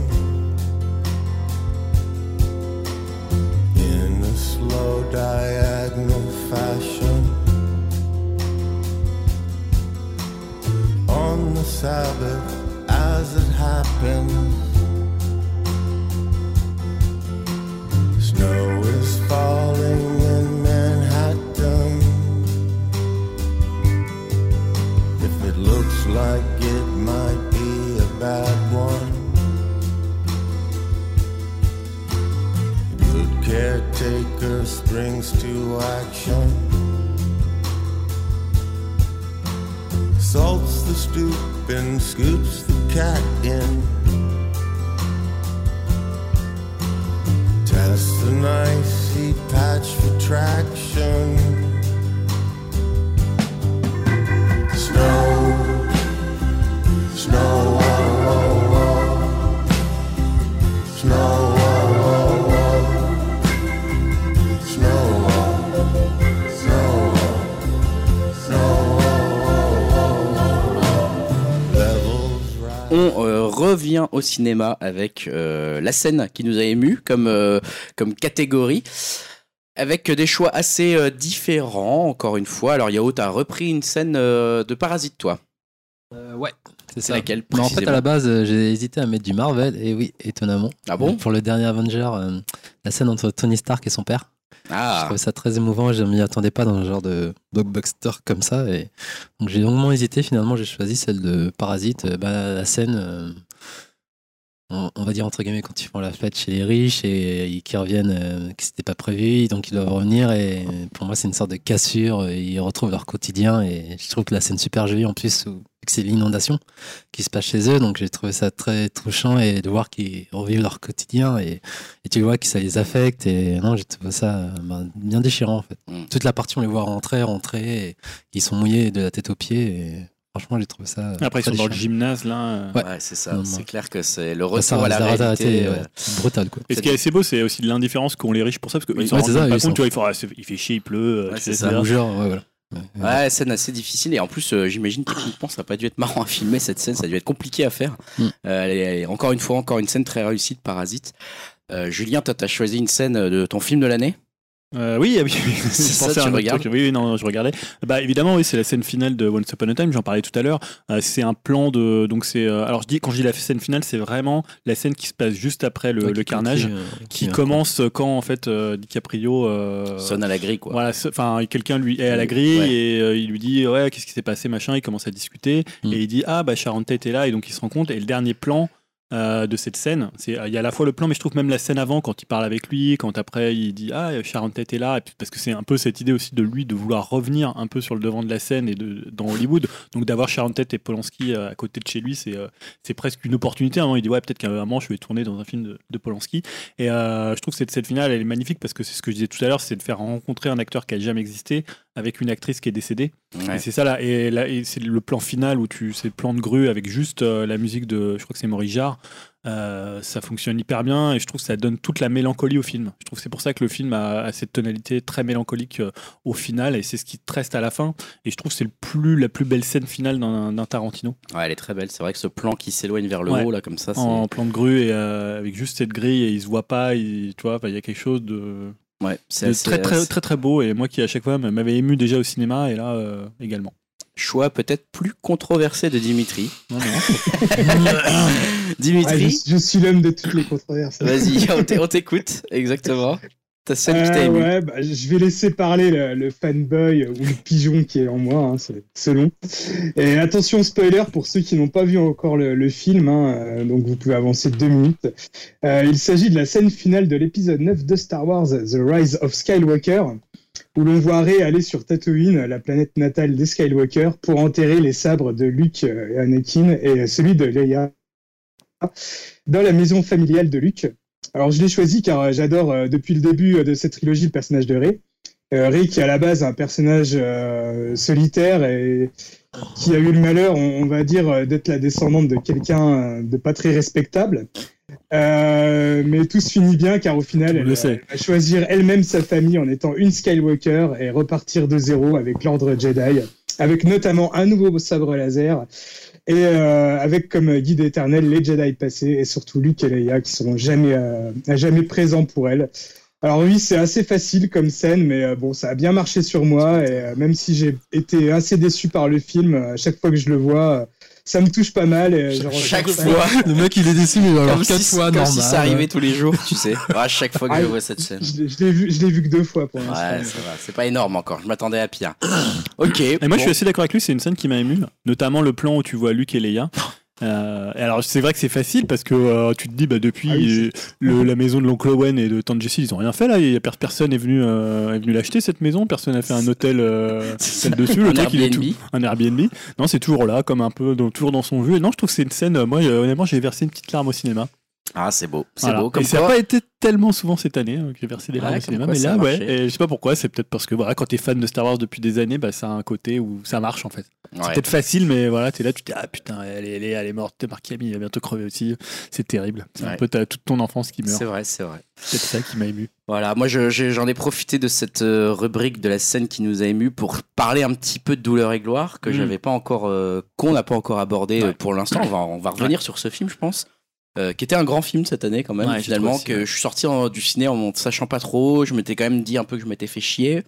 in a slow diagonal fashion. Sabbath as it happens. Snow is falling in Manhattan. If it looks like it might be a bad one, good caretaker springs to action. Salts the stoop and scoops the cat in. Tests an icy patch for traction. On euh, revient au cinéma avec euh, la scène qui nous a ému comme, euh, comme catégorie. Avec des choix assez différents, encore une fois. Alors, Yao, t'as repris une scène de Parasite, toi? Ouais, c'est ça. laquelle Mais en fait, à la base, j'ai hésité à mettre du Marvel, et oui, étonnamment. Ah bon? Pour le dernier Avenger, la scène entre Tony Stark et son père. Je Ah, trouvais ça très émouvant, je m'y attendais pas dans un genre de blockbuster comme ça. Et... Donc j'ai longuement hésité, finalement j'ai choisi celle de Parasite. Euh, bah, la scène, euh, on, va dire entre guillemets, quand ils font la fête chez les riches et, et qu'ils reviennent, euh, que c'était pas prévu, donc ils doivent revenir. Et pour moi c'est une sorte de cassure, ils retrouvent leur quotidien. Et je trouve que la scène super jolie en plus, c'est l'inondation qui se passe chez eux. Donc j'ai trouvé ça très touchant et de voir qu'ils revivent leur quotidien. Et, et tu vois que ça les affecte. Et non, j'ai trouvé ça euh, ben, bien déchirant en fait. Mm. Toute la partie, on les voit rentrer, rentrer. Et ils sont mouillés de la tête aux pieds. Et franchement, j'ai trouvé ça. Après, ils sont dans le gymnase, là. euh. Ouais. ouais, c'est ça. C'est clair que c'est le Bah, ça, retour à la ça, ça, réalité. ça, ouais, c'est brutal quoi. Et ce qui est assez beau, c'est aussi de l'indifférence qu'ont les riches pour ça, parce qu'ils Oui. s'en Ouais, rendent pas ils compte, sont- tu vois, il, faut- ah, il fait chier, il pleut, c'est ça. ouais, voilà. Ouais. Scène assez difficile et en plus euh, j'imagine techniquement ça n'a pas dû être marrant à filmer cette scène, ça a dû être compliqué à faire. Mm. Euh, encore une fois, encore une scène très réussie de Parasite. Euh, Julien, toi t'as choisi une scène de ton film de l'année? Euh, oui, ah oui, oui. <laughs> C'est je ça, tu regardes truc. Oui, oui, non, je regardais. Bah évidemment, oui, c'est la scène finale de Once Upon a Time. J'en parlais tout à l'heure. Euh, c'est un plan de, donc c'est, euh, alors je dis quand je dis la scène finale, c'est vraiment la scène qui se passe juste après le, Ouais, le qui carnage, euh, qui commence quand en fait euh, DiCaprio. euh, Sonne à la grille quoi. Voilà, enfin quelqu'un lui est à la grille Ouais. et il lui dit ouais qu'est-ce qui s'est passé machin, il commence à discuter Mm. et il dit ah bah Sharon Tate est là et donc il se rend compte et le dernier plan euh, de cette scène, il y a à la fois le plan mais je trouve même la scène avant quand il parle avec lui, quand après il dit ah Sharon Tate est là parce que c'est un peu cette idée aussi de lui de vouloir revenir un peu sur le devant de la scène et de dans Hollywood donc d'avoir Sharon et Polanski euh, à côté de chez lui c'est euh, c'est presque une opportunité. hein. Il dit ouais peut-être qu'à un moment je vais tourner dans un film de, Polanski et je trouve que cette, cette finale elle est magnifique parce que c'est ce que je disais tout à l'heure, c'est de faire rencontrer un acteur qui a jamais existé avec une actrice qui est décédée. Ouais. Et c'est ça là, et, là, et c'est le plan final où tu, c'est le plan de grue avec juste euh, la musique de, je crois que c'est Maurice Jarre. Euh, ça fonctionne hyper bien et je trouve que ça donne toute la mélancolie au film. Je trouve que c'est pour ça que le film a, a cette tonalité très mélancolique euh, au final et c'est ce qui te reste à la fin. Et je trouve que c'est le plus, la plus belle scène finale d'un d'un Tarantino Ouais, elle est très belle. C'est vrai que ce plan qui s'éloigne vers le Ouais. haut là comme ça, c'est en plan de grue et euh, avec juste cette grille et il se voit pas. Il, tu vois, il y a quelque chose de, ouais, c'est très, très très très beau et moi qui à chaque fois m'avait ému déjà au cinéma et là euh, également. choix peut-être plus controversé de Dimitri. Non, non. <laughs> Dimitri, je, je suis l'homme de toutes les controverses. vas-y, on t'écoute exactement. Ta scène qui t'a Euh, ému. ouais, bah, je vais laisser parler le, le fanboy ou le pigeon qui est en moi, hein, c'est- selon. Et attention spoiler pour ceux qui n'ont pas vu encore le, le film, hein, euh, donc vous pouvez avancer deux minutes. Euh, il s'agit de la scène finale de l'épisode 9 de Star Wars, The Rise of Skywalker, où l'on voit Rey aller sur Tatooine, la planète natale des Skywalker, pour enterrer les sabres de Luke euh, et Anakin et celui de Leia dans la maison familiale de Luke. Alors je l'ai choisi car euh, j'adore euh, depuis le début euh, de cette trilogie le personnage de Rey. Euh, Rey qui est à la base un personnage solitaire et qui a eu le malheur, on, on va dire, d'être la descendante de quelqu'un de pas très respectable. Mais tout se finit bien car au final, elle, elle va choisir elle-même sa famille en étant une Skywalker et repartir de zéro avec l'ordre Jedi, avec notamment un nouveau sabre laser et euh, avec comme guide éternel les Jedi passés et surtout Luke et Leia qui seront jamais euh, jamais présents pour elle. Alors oui, c'est assez facile comme scène, mais euh, bon, ça a bien marché sur moi et euh, même si j'ai été assez déçu par le film, à chaque fois que je le vois, euh, ça me touche pas mal. et genre, Chaque ça- fois, Le mec, il est déçu, mais 4 si, fois comme normal. si ça arrivait tous les jours, tu sais. À <laughs> chaque fois que Ah, je vois cette scène. Je l'ai- je l'ai vu, je l'ai vu que deux fois pour l'instant. Ouais, ça va. C'est pas énorme encore. Je m'attendais à pire. <coughs> Ok. Et moi, je suis assez d'accord avec lui, c'est une scène qui m'a ému, notamment le plan où tu vois Luke et Leia. Euh, alors, c'est vrai que c'est facile parce que euh, tu te dis, bah, depuis Ah oui, le- la maison de l'oncle Owen et de tante Jessie, ils ont rien fait là. Il y a per- personne est venu, euh, est venu l'acheter cette maison, personne n'a fait un hôtel, <laughs> hôtel dessus. Le Un truc, il est tout, un Airbnb. Non, c'est toujours là, comme un peu, toujours dans son jeu. Et non, je trouve que c'est une scène. moi, honnêtement, j'ai versé une petite larme au cinéma. Ah, c'est beau. C'est Voilà. beau. Comme et ça n'a pas été tellement souvent cette année hein, que j'ai versé des larmes Ouais, au cinéma, mais là, ouais. Et je sais pas pourquoi. C'est peut-être parce que voilà, quand t'es fan de Star Wars depuis des années, bah, ça a un côté où ça marche en fait. C'est peut-être facile, mais voilà, t'es là, tu te dis ah putain, elle est, elle est, elle est morte, Marc Hamill, il va bientôt crever aussi. C'est terrible. C'est un peu toute ton enfance qui meurt. C'est vrai, c'est vrai. C'est ça qui m'a ému. Voilà, moi je- j'en ai, profité de cette euh, rubrique de la scène qui nous a ému pour parler un petit peu de douleur et gloire que Mm. j'avais pas encore, euh, qu'on n'a pas encore abordé euh, pour l'instant. On va, on va revenir sur ce film, je pense. Euh, qui était un grand film cette année quand même Ouais, finalement que ouais. je suis sorti en- du ciné en ne sachant pas trop. Je m'étais quand même dit un peu que je m'étais fait chier.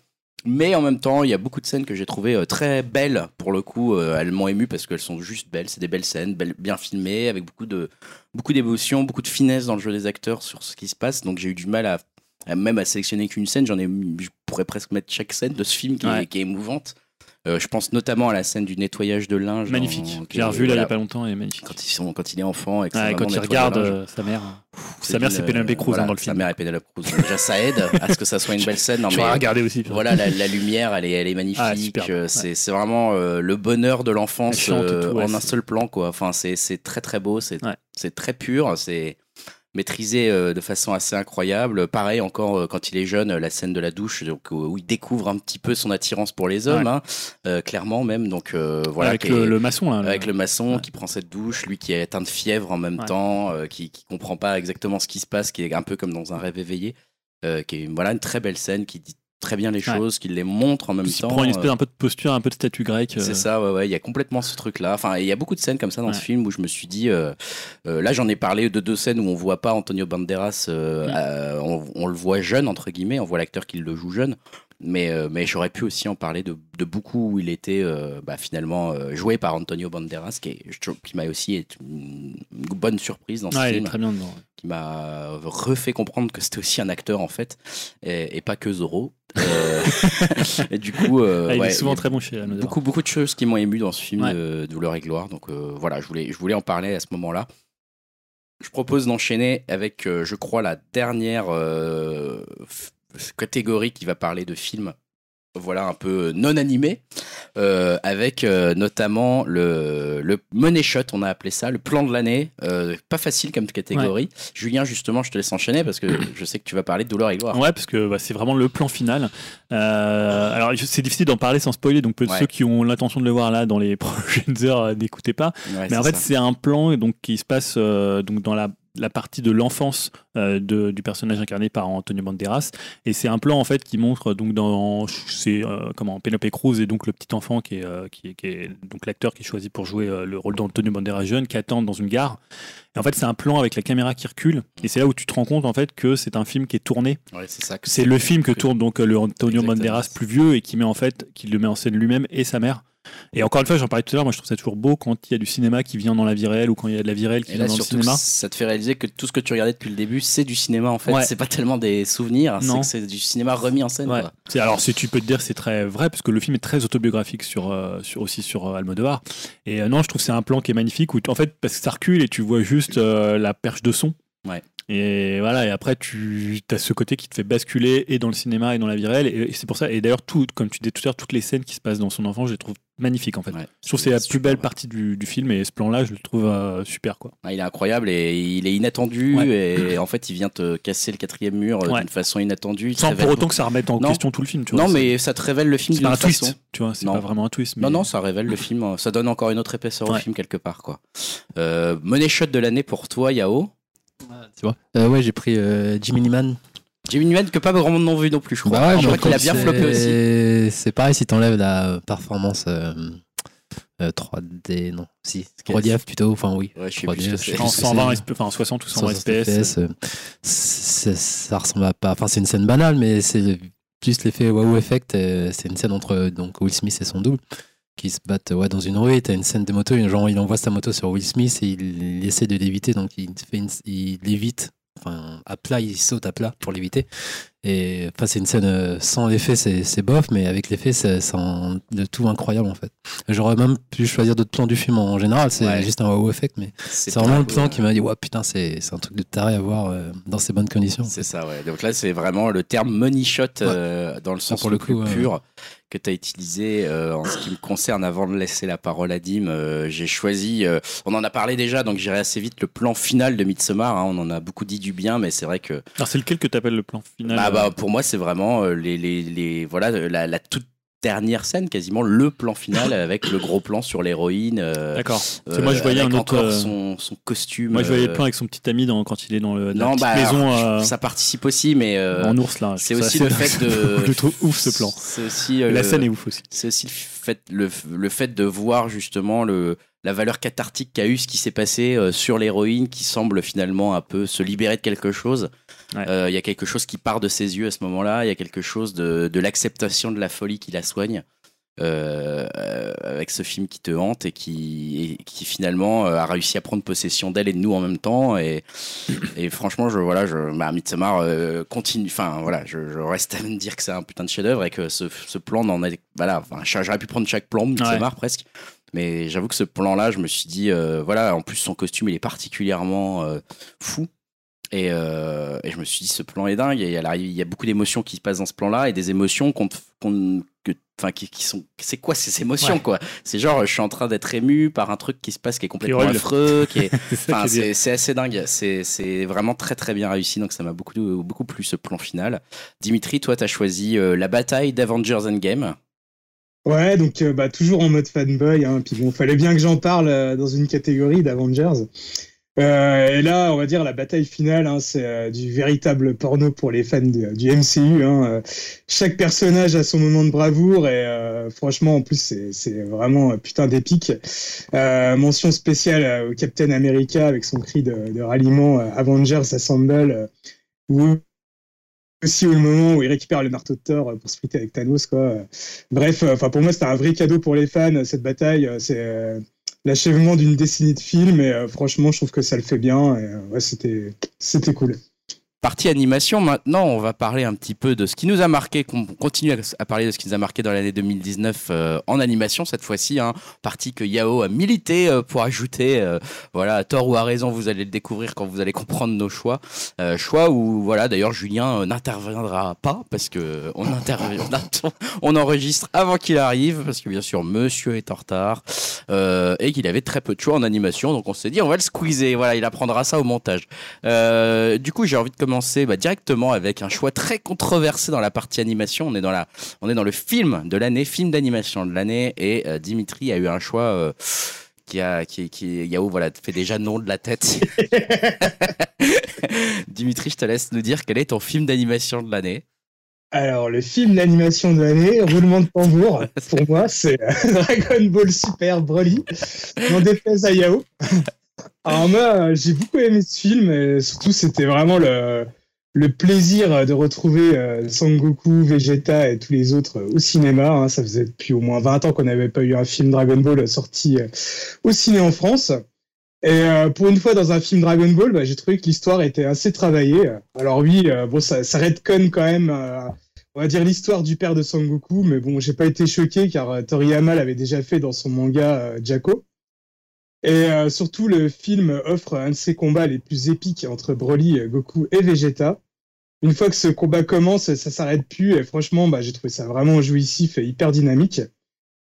Mais en même temps il y a beaucoup de scènes que j'ai trouvées euh, très belles pour le coup euh, elles m'ont ému parce qu'elles sont juste belles. C'est des belles scènes belles- bien filmées avec beaucoup de beaucoup d'émotion beaucoup de finesse dans le jeu des acteurs sur ce qui se passe. Donc j'ai eu du mal à à même à sélectionner qu'une scène, j'en ai, je pourrais presque mettre chaque scène de ce film qui, est, qui est émouvante. Euh, je pense notamment à la scène du nettoyage de linge. Magnifique. J'ai revu là il y voilà, a pas longtemps et magnifique. quand, ils sont, quand il est enfant et que sa quand il regarde euh, sa mère. Sa mère, c'est Penelope Cruz voilà, hein, dans le Sa film. mère est Penelope Cruz. Déjà, ça aide à ce que ça soit une belle scène. Non, Je mais regarder aussi. voilà, la, la lumière, elle est, elle est magnifique. Ah, Euh, ouais. c'est, vraiment euh, le bonheur de l'enfance ouais, en un seul plan, quoi. Enfin, c'est, très très beau, c'est, Ouais. très pur, c'est maîtrisé euh, de façon assez incroyable. Pareil, encore euh, quand il est jeune, euh, la scène de la douche, donc, où il découvre un petit peu son attirance pour les hommes, Ouais. hein, euh, clairement même. Donc euh, voilà, avec le, est- le maçon là. avec le maçon Ouais. qui prend cette douche, lui qui est atteint de fièvre en même Ouais. temps, euh, qui, qui comprend pas exactement ce qui se passe, qui est un peu comme dans un rêve éveillé, qui est voilà une très belle scène qui dit très bien les Ouais. choses, qui les montre en même Il temps. prend une espèce euh, un peu de posture, un peu de statue grecque. euh, c'est ça, ouais, ouais. Il y a complètement ce truc-là. Enfin, il y a beaucoup de scènes comme ça dans Ouais. ce film où je me suis dit. euh, euh, là, j'en ai parlé de deux scènes où on voit pas Antonio Banderas. euh, Mm. euh, on, on le voit jeune entre guillemets. On voit l'acteur qui le joue jeune. Mais, euh, mais j'aurais pu aussi en parler de, de beaucoup où il était euh, bah, finalement euh, joué par Antonio Banderas, qui, est- m'a aussi été une, bonne surprise dans ce Ouais, il est film, très bien dedans. qui m'a refait comprendre que c'était aussi un acteur en fait, et, et pas que Zorro. <laughs> Et du coup, Ah, il ouais, est souvent il très bon chez beaucoup beaucoup de choses qui m'ont ému dans ce film de Douleur et gloire. Donc voilà je voulais je voulais en parler à ce moment-là. Je propose d'enchaîner avec je crois la dernière catégorie qui va parler de films voilà un peu non animés euh, avec euh, notamment le, le money shot on a appelé ça le plan de l'année Euh, pas facile comme catégorie Julien justement je te laisse enchaîner parce que je sais que tu vas parler de Douleur et gloire Ouais, parce que bah, c'est vraiment le plan final. Euh, alors, c'est difficile d'en parler sans spoiler, donc Ouais. ceux qui ont l'intention de le voir là dans les <laughs> prochaines heures, euh, n'écoutez pas. Ouais, Mais en fait, c'est un plan donc, qui se passe euh, donc, dans la, la partie de l'enfance euh, de- du personnage incarné par Antonio Banderas. Et c'est un plan en fait qui montre donc dans c'est euh, comment Penelope Cruz et donc le petit enfant qui est, euh, qui est, qui est- donc l'acteur qui est choisi pour jouer le rôle d'Antonio Banderas jeune qui attend dans une gare. Et en fait, c'est un plan avec la caméra qui recule. Et c'est là où tu te rends compte en fait que c'est un film qui est tourné Ouais, c'est ça que c'est le film que que- tourne donc le Antonio Exactement. Banderas plus vieux et qui met en fait, qui le met en scène lui-même et sa mère. Et encore une fois, j'en parlais tout à l'heure, moi je trouve ça toujours beau quand il y a du cinéma qui vient dans la vie réelle ou quand il y a de la vie réelle qui Et vient là, dans le cinéma. ça te fait réaliser que tout ce que tu regardais depuis le début, c'est du cinéma en fait. Ouais. C'est pas tellement des souvenirs, c'est c'est du cinéma remis en scène. Ouais. quoi. C'est- Alors, si tu peux te dire, c'est très vrai, parce que le film est très autobiographique sur, euh, sur, aussi sur euh, Almodovar. Et euh, non, je trouve que c'est un plan qui est magnifique, où, en fait, parce que ça recule et tu vois juste la perche de son. Ouais. Et voilà, et après, tu as ce côté qui te fait basculer et dans le cinéma et dans la vie réelle. Et, c'est pour ça, et d'ailleurs, tout, comme tu disais tout à l'heure, toutes les scènes qui se passent dans son enfance, je les trouve magnifiques en fait. Ouais. Je trouve que c'est la plus belle ouais. partie du, du film, et ce plan-là, je le trouve euh, super. quoi. Ouais, il est incroyable et il est inattendu Ouais. et en fait il vient te casser le quatrième mur euh, Ouais. d'une façon inattendue. Sans révèle pour autant que ça remette en Non. question tout le film. Tu Non vois, c'est- mais ça te révèle le film c'est pas un twist. Tu vois, c'est Non. pas vraiment un twist. Mais... Non non ça révèle le film, ça donne encore une autre épaisseur au film quelque part quoi. Euh, money shot de l'année pour toi Yao. Tu vois Euh, Ouais, j'ai pris euh, Jimmy Newman. Jimmy Nguyen que pas vraiment non vu non plus je crois. Bah ouais, je crois qu'il a bien c'est- floppé aussi. C'est pareil si t'enlèves la performance euh, euh, 3D, non, si, 3DF plutôt, enfin oui. Ouais, je 3D, sais En plus. 120 SP, enfin 60 ou 120 60 FPS. euh, c'est- ça ressemble à pas. Enfin, c'est une scène banale, mais c'est juste l'effet wow effect. euh, C'est une scène entre donc Will Smith et son double. qui se battent ouais, dans une rue. Et t'as une scène de moto, genre il envoie sa moto sur Will Smith et il, il essaie de l'éviter, donc il fait une- il l'évite. Enfin, à plat, il saute à plat pour l'éviter. Et enfin, c'est une scène euh, sans l'effet, c'est bof, mais avec l'effet, c'est le tout incroyable en fait. J'aurais même pu choisir d'autres plans du film en général, c'est Ouais. juste un wow effect, mais c'est vraiment le plan qui m'a dit, ouais, putain, c'est un truc de taré à voir euh, dans ces bonnes conditions. C'est ça, ouais. Donc là, c'est vraiment le terme money shot euh, dans le sens pour le coup, ouais, pur que tu as utilisé euh, en ce qui me concerne. Avant de laisser la parole à Dim, euh, j'ai choisi, euh, on en a parlé déjà, donc j'irai assez vite, le plan final de Midsommar. hein. on en a beaucoup dit du bien, mais c'est vrai que Alors, c'est lequel que tu appelles le plan final bah, bah, pour moi, c'est vraiment euh, les, les, les- voilà, la, la toute dernière scène, quasiment le plan final <laughs> avec le gros plan sur l'héroïne. euh, D'accord. Euh, moi, je voyais un autre. encore euh, son, son costume. Moi, je voyais euh, le plan avec son petit ami dans, quand il est dans le, la non, bah, maison alors, euh, ça participe aussi, mais euh, en ours là. c'est aussi le <laughs> fait de. <laughs> je trouve ouf ce plan. C'est aussi euh, La scène est ouf aussi. C'est aussi le fait, le, le fait de voir justement le, la valeur cathartique qu'a eu ce qui s'est passé euh, sur l'héroïne qui semble finalement un peu se libérer de quelque chose. Euh, Il Ouais. y a quelque chose qui part de ses yeux à ce moment-là. Il y a quelque chose de, de l'acceptation de la folie qui la soigne. euh, avec ce film qui te hante et qui, et qui finalement euh, a réussi à prendre possession d'elle et de nous en même temps et, <coughs> et franchement je voilà je bah, Midsommar euh, continue enfin voilà je, je reste à me dire que c'est un putain de chef-d'œuvre et que ce, ce plan n'en est voilà enfin j'aurais pu prendre chaque plan de Midsommar presque mais j'avoue que ce plan là je me suis dit euh, voilà en plus son costume il est particulièrement fou et, euh, et je me suis dit, ce plan est dingue. Il y a, il y a beaucoup d'émotions qui se passent dans ce plan-là et des émotions qu'on, qu'on- que, enfin, qui, qui sont. C'est quoi ces émotions, Ouais. quoi? C'est genre, je suis en train d'être ému par un truc qui se passe qui est complètement affreux, qui est. <laughs> C'est assez dingue. C'est c'est vraiment très très bien réussi. Donc ça m'a beaucoup beaucoup plu ce plan final. Dimitri, toi, t'as choisi euh, la bataille d'Avengers Endgame. Ouais, donc euh, bah, toujours en mode fanboy. Hein. Puis bon, fallait bien que j'en parle euh, dans une catégorie d'Avengers. Euh, et là, on va dire la bataille finale, hein, c'est euh, du véritable porno pour les fans du MCU. Hein. Euh, Chaque personnage a son moment de bravoure et franchement, en plus, c'est- vraiment putain d'épique. Mention spéciale au Captain America avec son cri de, ralliement Avengers Assemble. où aussi au moment où il récupère le marteau de Thor pour se friter avec Thanos quoi. Bref, enfin pour moi c'était un vrai cadeau pour les fans cette bataille. C'est l'achèvement d'une décennie de films et euh, franchement je trouve que ça le fait bien. Et, euh, ouais, c'était c'était cool. Partie animation, maintenant, on va parler un petit peu de ce qui nous a marqué, qu'on continue à, parler de ce qui nous a marqué dans l'année 2019 euh, en animation cette fois-ci. Hein, partie que Yao a milité euh, pour ajouter, euh, voilà, à tort ou à raison, vous allez le découvrir quand vous allez comprendre nos choix. Choix où, voilà, d'ailleurs, Julien n'interviendra pas parce que on, enregistre avant qu'il arrive, parce que bien sûr, monsieur est en retard et qu'il avait très peu de choix en animation. Donc on s'est dit, on va le squeezer. Voilà, il apprendra ça au montage. Du coup, j'ai envie de commencer bah, directement avec un choix très controversé dans la partie animation. On est dans la, on est dans le film de l'année, film d'animation de l'année, et euh, Dimitri a eu un choix. euh, qui a, qui, qui, Yao, voilà, fait déjà non de la tête. <laughs> Dimitri, je te laisse nous dire quel est ton film d'animation de l'année. Alors le film d'animation de l'année, roulement de tambour, pour <laughs> moi c'est euh, Dragon Ball Super Broly. N'en déplaise à Yao. Alors moi, euh, j'ai beaucoup aimé ce film et surtout c'était vraiment le, plaisir de retrouver euh, Sangoku, Vegeta et tous les autres au cinéma. hein. Ça faisait depuis au moins 20 ans qu'on n'avait pas eu un film Dragon Ball sorti euh, au ciné en France. Et euh, pour une fois dans un film Dragon Ball, bah, j'ai trouvé que l'histoire était assez travaillée. Alors oui, euh, bon, ça, ça redconne quand même, euh, on va dire l'histoire du père de Sangoku, mais bon, j'ai pas été choqué car euh, Toriyama l'avait déjà fait dans son manga euh, Jacko. Et euh, surtout, le film offre un de ses combats les plus épiques entre Broly, euh, Goku et Vegeta. Une fois que ce combat commence, ça s'arrête plus et franchement, bah, j'ai trouvé ça vraiment jouissif et hyper dynamique.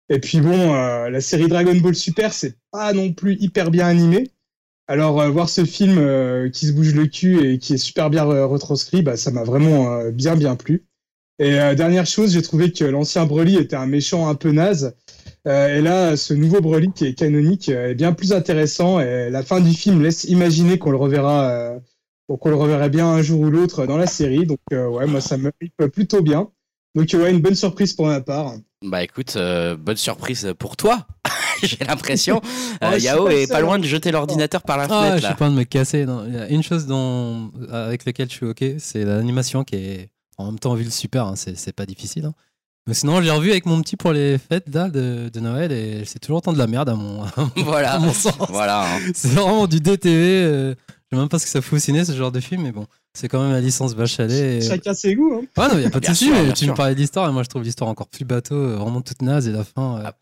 Et puis bon, euh, la série Dragon Ball Super, c'est pas non plus hyper bien animé. Alors voir ce film qui se bouge le cul et qui est super bien retranscrit, bah, ça m'a vraiment bien bien plu. Et euh, dernière chose, j'ai trouvé que l'ancien Broly était un méchant un peu naze. Euh, et là, ce nouveau Broly qui est canonique euh, est bien plus intéressant. Et la fin du film laisse imaginer qu'on le reverra, euh, qu'on le reverrait bien un jour ou l'autre dans la série. Donc euh, ouais, moi ça me hype plutôt bien. Donc ouais, une bonne surprise pour ma part. Bah écoute, euh, bonne surprise pour toi. <laughs> J'ai l'impression. <laughs> Euh, je Yao pas est pas loin de jeter l'ordinateur par la Ah, fenêtre je là. suis pas de me casser. non. Il y a une chose dont, avec laquelle je suis ok, c'est l'animation qui est en même temps vu le super, hein, c'est pas difficile. hein. Mais sinon, j'ai revu avec mon petit pour les fêtes là, de, de Noël et c'est toujours autant de la merde à mon, <laughs> à Voilà. mon sens. Voilà. hein. <laughs> C'est vraiment du DTV. euh, je sais même pas ce que ça fout au ciné, ce genre de film, mais bon, c'est quand même la licence Bachelet. et- Chacun ses goûts. Hein. Ouais, non, y a pas de souci, mais tu sûr. me parlais de l'histoire et moi je trouve l'histoire encore plus bateau, euh, vraiment toute naze et la fin euh, Ah.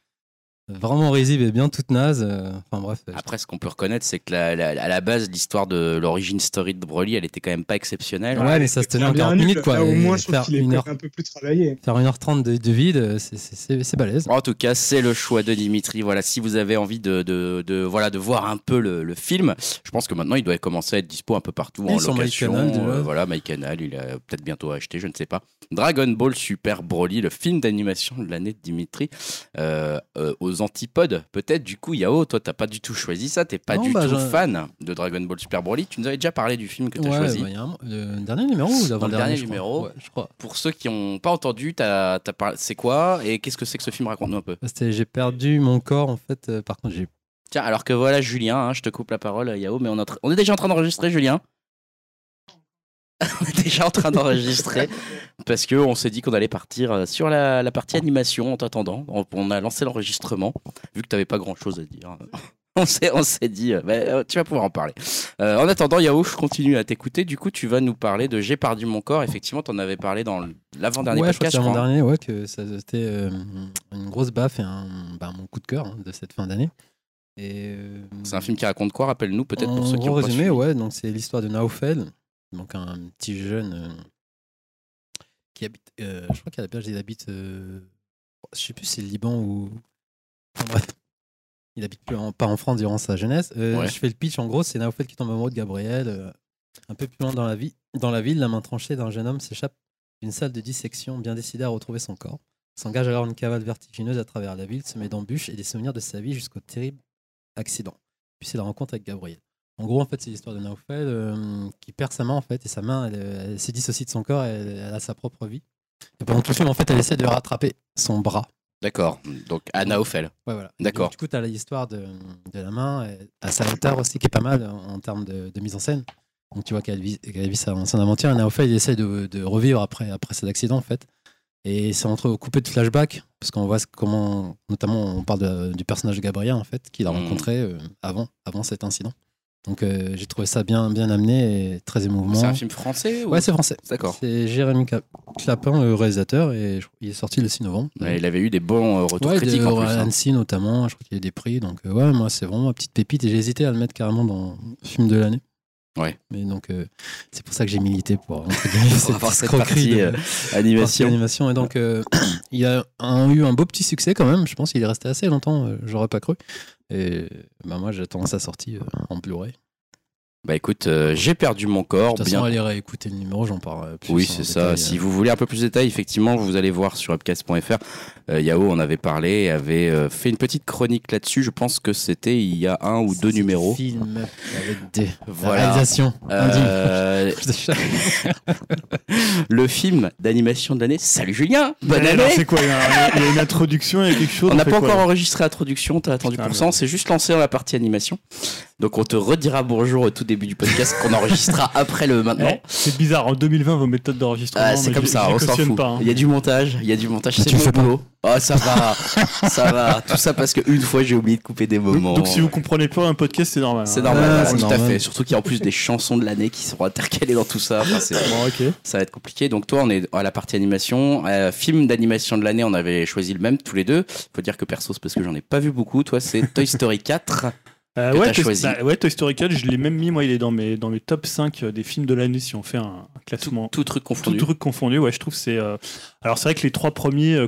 Vraiment risible et bien toute naze. euh, Enfin bref. Après, ce qu'on peut reconnaître, c'est que la- la- à la base, l'histoire de l'origine story de Broly, elle était quand même pas exceptionnelle. Ouais, mais ça se tenait en bien 40 nul. minutes quoi. Là, au moins, je trouve faire, qu'il est une heure, un peu plus travaillé. faire 1h30 de, de vide, c'est- c'est c'est- c'est balèze. En tout cas, c'est le choix de Dimitri. Voilà, si vous avez envie de, de, de- voilà, de voir un peu le, le film, je pense que maintenant il doit commencer à être dispo un peu partout Et en sur location. MyCanal. Euh, voilà, MyCanal, il a peut-être bientôt à acheter, je ne sais pas. Dragon Ball Super Broly, le film d'animation de l'année de Dimitri, euh, euh, aux antipodes. Peut-être du coup, Yao, toi, t'as pas du tout choisi ça, t'es pas Non, du bah, tout je- fan de Dragon Ball Super Broly. Tu nous avais déjà parlé du film que tu as Ouais, choisi. bah, un- le dernier numéro ou l'avant-dernier dernier je crois. numéro. Ouais, je crois. Pour ceux qui n'ont pas entendu, t'as, t'as parlé- c'est quoi et qu'est-ce que c'est que ce film? Raconte-nous un peu. C'était- J'ai perdu mon corps en fait. euh, par contre, j'ai Tiens, alors que voilà, Julien, hein, je te coupe la parole, Yao, mais on est déjà en train d'enregistrer, Julien. <laughs> on est déjà en train d'enregistrer parce que on s'est dit qu'on allait partir euh, sur la, la partie animation en t'attendant. On, on a lancé l'enregistrement vu que t'avais pas grand chose à dire. <laughs> On s'est, on s'est dit, euh, bah, euh, tu vas pouvoir en parler. Euh, en attendant, Yao, je continue à t'écouter. Du coup, tu vas nous parler de J'ai perdu mon corps. Effectivement, tu en avais parlé dans l'avant-dernier ouais, je crois podcast. que crois. l'avant-dernier, ouais, que ça c'était euh, une grosse baffe et un, bah, mon coup de cœur hein, de cette fin d'année. Et euh, C'est un film qui raconte quoi? Rappelle-nous peut-être pour ceux qui ont pas résumé, suivi. ouais, donc c'est l'histoire de Naofel, donc un petit jeune euh, qui habite, euh, je crois qu'à la base il habite, euh, je sais plus si c'est le Liban ou, enfin, bref, <laughs> il habite plus en- pas en France durant sa jeunesse. Euh, Ouais. Je fais le pitch, en gros, c'est Naofel qui tombe amoureux de Gabriel, euh, un peu plus loin dans la vie, dans la ville, la main tranchée d'un jeune homme s'échappe d'une salle de dissection, bien décidé à retrouver son corps. S'engage alors une cavale vertigineuse à travers la ville, se met d'embûches et des souvenirs de sa vie jusqu'au terrible accident. Puis c'est la rencontre avec Gabriel. En gros, en fait, c'est l'histoire de Naufel euh, qui perd sa main, en fait, et sa main, elle, euh, elle se dissocie de son corps, elle, elle a sa propre vie. Et pendant tout le film, en fait, elle essaie de rattraper son bras. D'accord. Donc Anna Ophel. Ouais, voilà. D'accord. Du coup, tu as l'histoire de, de la main à sa hauteur aussi, qui est pas mal en, en termes de, de mise en scène. Donc tu vois qu'elle vit, qu'elle vit sa- son aventure. Et Naufel, il essaie de, de revivre après, après cet accident, en fait. Et c'est entre coupé de flashbacks, parce qu'on voit comment, notamment, on parle de- du personnage de Gabriel, en fait, qu'il a Mhm. rencontré euh, avant, avant cet incident. Donc euh, j'ai trouvé ça bien, bien amené et très émouvant. C'est un film français ou... Ouais, c'est français. D'accord. C'est Jérémy Clapin, le réalisateur, et je- il est sorti le 6 novembre. Ouais, il avait eu des bons euh, retours Ouais, critiques de- en plus. à hein. Annecy notamment, je crois qu'il y a des prix. Donc euh, ouais, moi c'est vraiment ma petite pépite et j'ai hésité à le mettre carrément dans le film de l'année. Ouais. Mais donc euh, c'est pour ça que j'ai milité pour <laughs> Pour avoir cette partie, de- euh, partie Animation. animation. Et donc <clears throat> il a un- eu un beau petit succès quand même. Je pense qu'il est resté assez longtemps. J'aurais pas cru. Et bah moi j'attends sa sortie en Blu-ray. Bah écoute, euh, j'ai perdu mon corps. De toute bien. façon, allez réécouter le numéro, j'en parlerai plus. Oui, c'est ça. détail, Si euh. vous voulez un peu plus de détails, effectivement, vous allez voir sur upcast.fr. Euh, Yao en avait parlé, avait euh, fait une petite chronique là-dessus. Je pense que c'était il y a un ou deux C'est numéros. Film avec des Voilà. réalisations. Euh, <laughs> <laughs> le film d'animation de l'année. Salut Julien, bonne année. C'est quoi Il y, a un- il y a une introduction, il y a quelque <laughs> chose On n'a pas encore enregistré l'introduction, t'as attendu Putain, pour ça, on s'est juste lancé dans la partie animation. Donc on te redira bonjour au tout début du podcast qu'on enregistrera <laughs> après le maintenant. Eh, C'est bizarre, en 2020, vos méthodes d'enregistrement. Ah, c'est comme ça, on s'en fout. pas. hein. Il y a du montage, il y a du montage, Mais c'est mon boulot. Oh, ça va, ça va. Tout ça parce qu'une fois j'ai oublié de couper des moments. Donc, si vous comprenez pas un podcast, c'est normal. C'est hein. normal, Ah, tout à normal. fait. Surtout qu'il y a en plus des chansons de l'année qui seront intercalées dans tout ça. Enfin, c'est- Bon, ok. ça va être compliqué. Donc toi, on est à la partie animation. Euh, film d'animation de l'année, on avait choisi le même tous les deux. Faut dire que perso, c'est parce que j'en ai pas vu beaucoup. Toi, c'est Toy Story 4. Euh, ouais, Toy- choisi. bah, ouais, Toy Story 4, je l'ai même mis, moi, il est dans mes, dans mes top 5 des films de l'année si on fait un, un classement. Tout truc Tout confondu. truc confondu, ouais, je trouve que c'est. euh, Alors c'est vrai que les trois premiers, euh,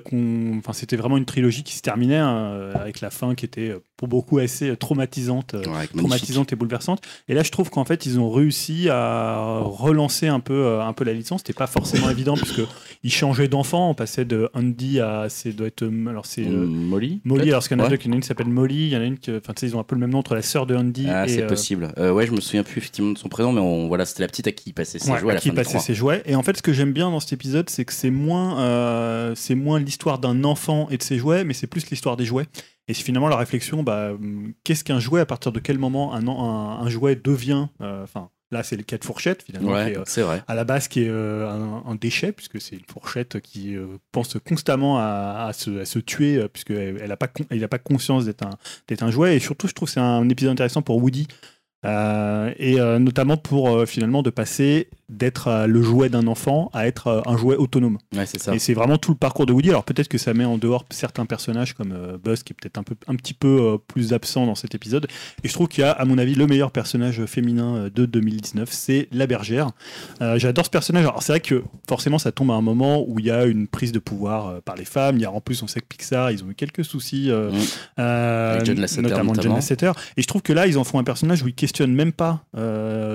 enfin c'était vraiment une trilogie qui se terminait hein, avec la fin qui était euh, pour beaucoup assez euh, traumatisante, magnifique. traumatisante et bouleversante. Et là, je trouve qu'en fait ils ont réussi à relancer un peu, un peu la licence. C'était pas forcément <coughs> évident puisque ils changeaient d'enfant, on passait de Andy à, c'est doit être, alors c'est euh, Molly Molly. Alors, qu'il y en a Ouais. deux, il y en a une qui s'appelle Molly, il y en a une qui, enfin, ils ont un peu le même nom entre la sœur de Andy Ah, c'est euh, possible. Euh, ouais, je me souviens plus effectivement de son prénom, mais on, voilà, c'était la petite à qui il passait ses Ouais, jouets à qui fin passait 3. ses jouets. Et en fait, ce que j'aime bien dans cet épisode, c'est que c'est moins, euh, c'est moins l'histoire d'un enfant et de ses jouets, mais c'est plus l'histoire des jouets. Et c'est finalement la réflexion, bah, hum, qu'est-ce qu'un jouet À partir de quel moment un, an- un, un jouet devient, euh, Là, c'est le cas de fourchette, finalement, qui Ouais, est, euh, vrai. à la base qui est un, un déchet, puisque c'est une fourchette qui pense constamment à, à se, à se tuer, euh, puisqu'elle n'a pas, con- il a pas conscience d'être un, d'être un jouet. Et surtout, je trouve que c'est un épisode intéressant pour Woody. Euh, et euh, notamment pour euh, finalement de passer d'être euh, le jouet d'un enfant à être euh, un jouet autonome. Ouais, c'est ça. Et c'est vraiment tout le parcours de Woody. Alors peut-être que ça met en dehors certains personnages comme euh, Buzz qui est peut-être un, peu, un petit peu euh, plus absent dans cet épisode. Et je trouve qu'il y a, à mon avis, le meilleur personnage féminin de 2019, c'est la bergère. Euh, J'adore ce personnage. Alors c'est vrai que forcément ça tombe à un moment où il y a une prise de pouvoir par les femmes. Il y a en plus on sait que Pixar ils ont eu quelques soucis, euh, Mm. euh, Avec John Lasseter, notamment John notamment. Lasseter. Et je trouve que là ils en font un personnage où ils questionnent même pas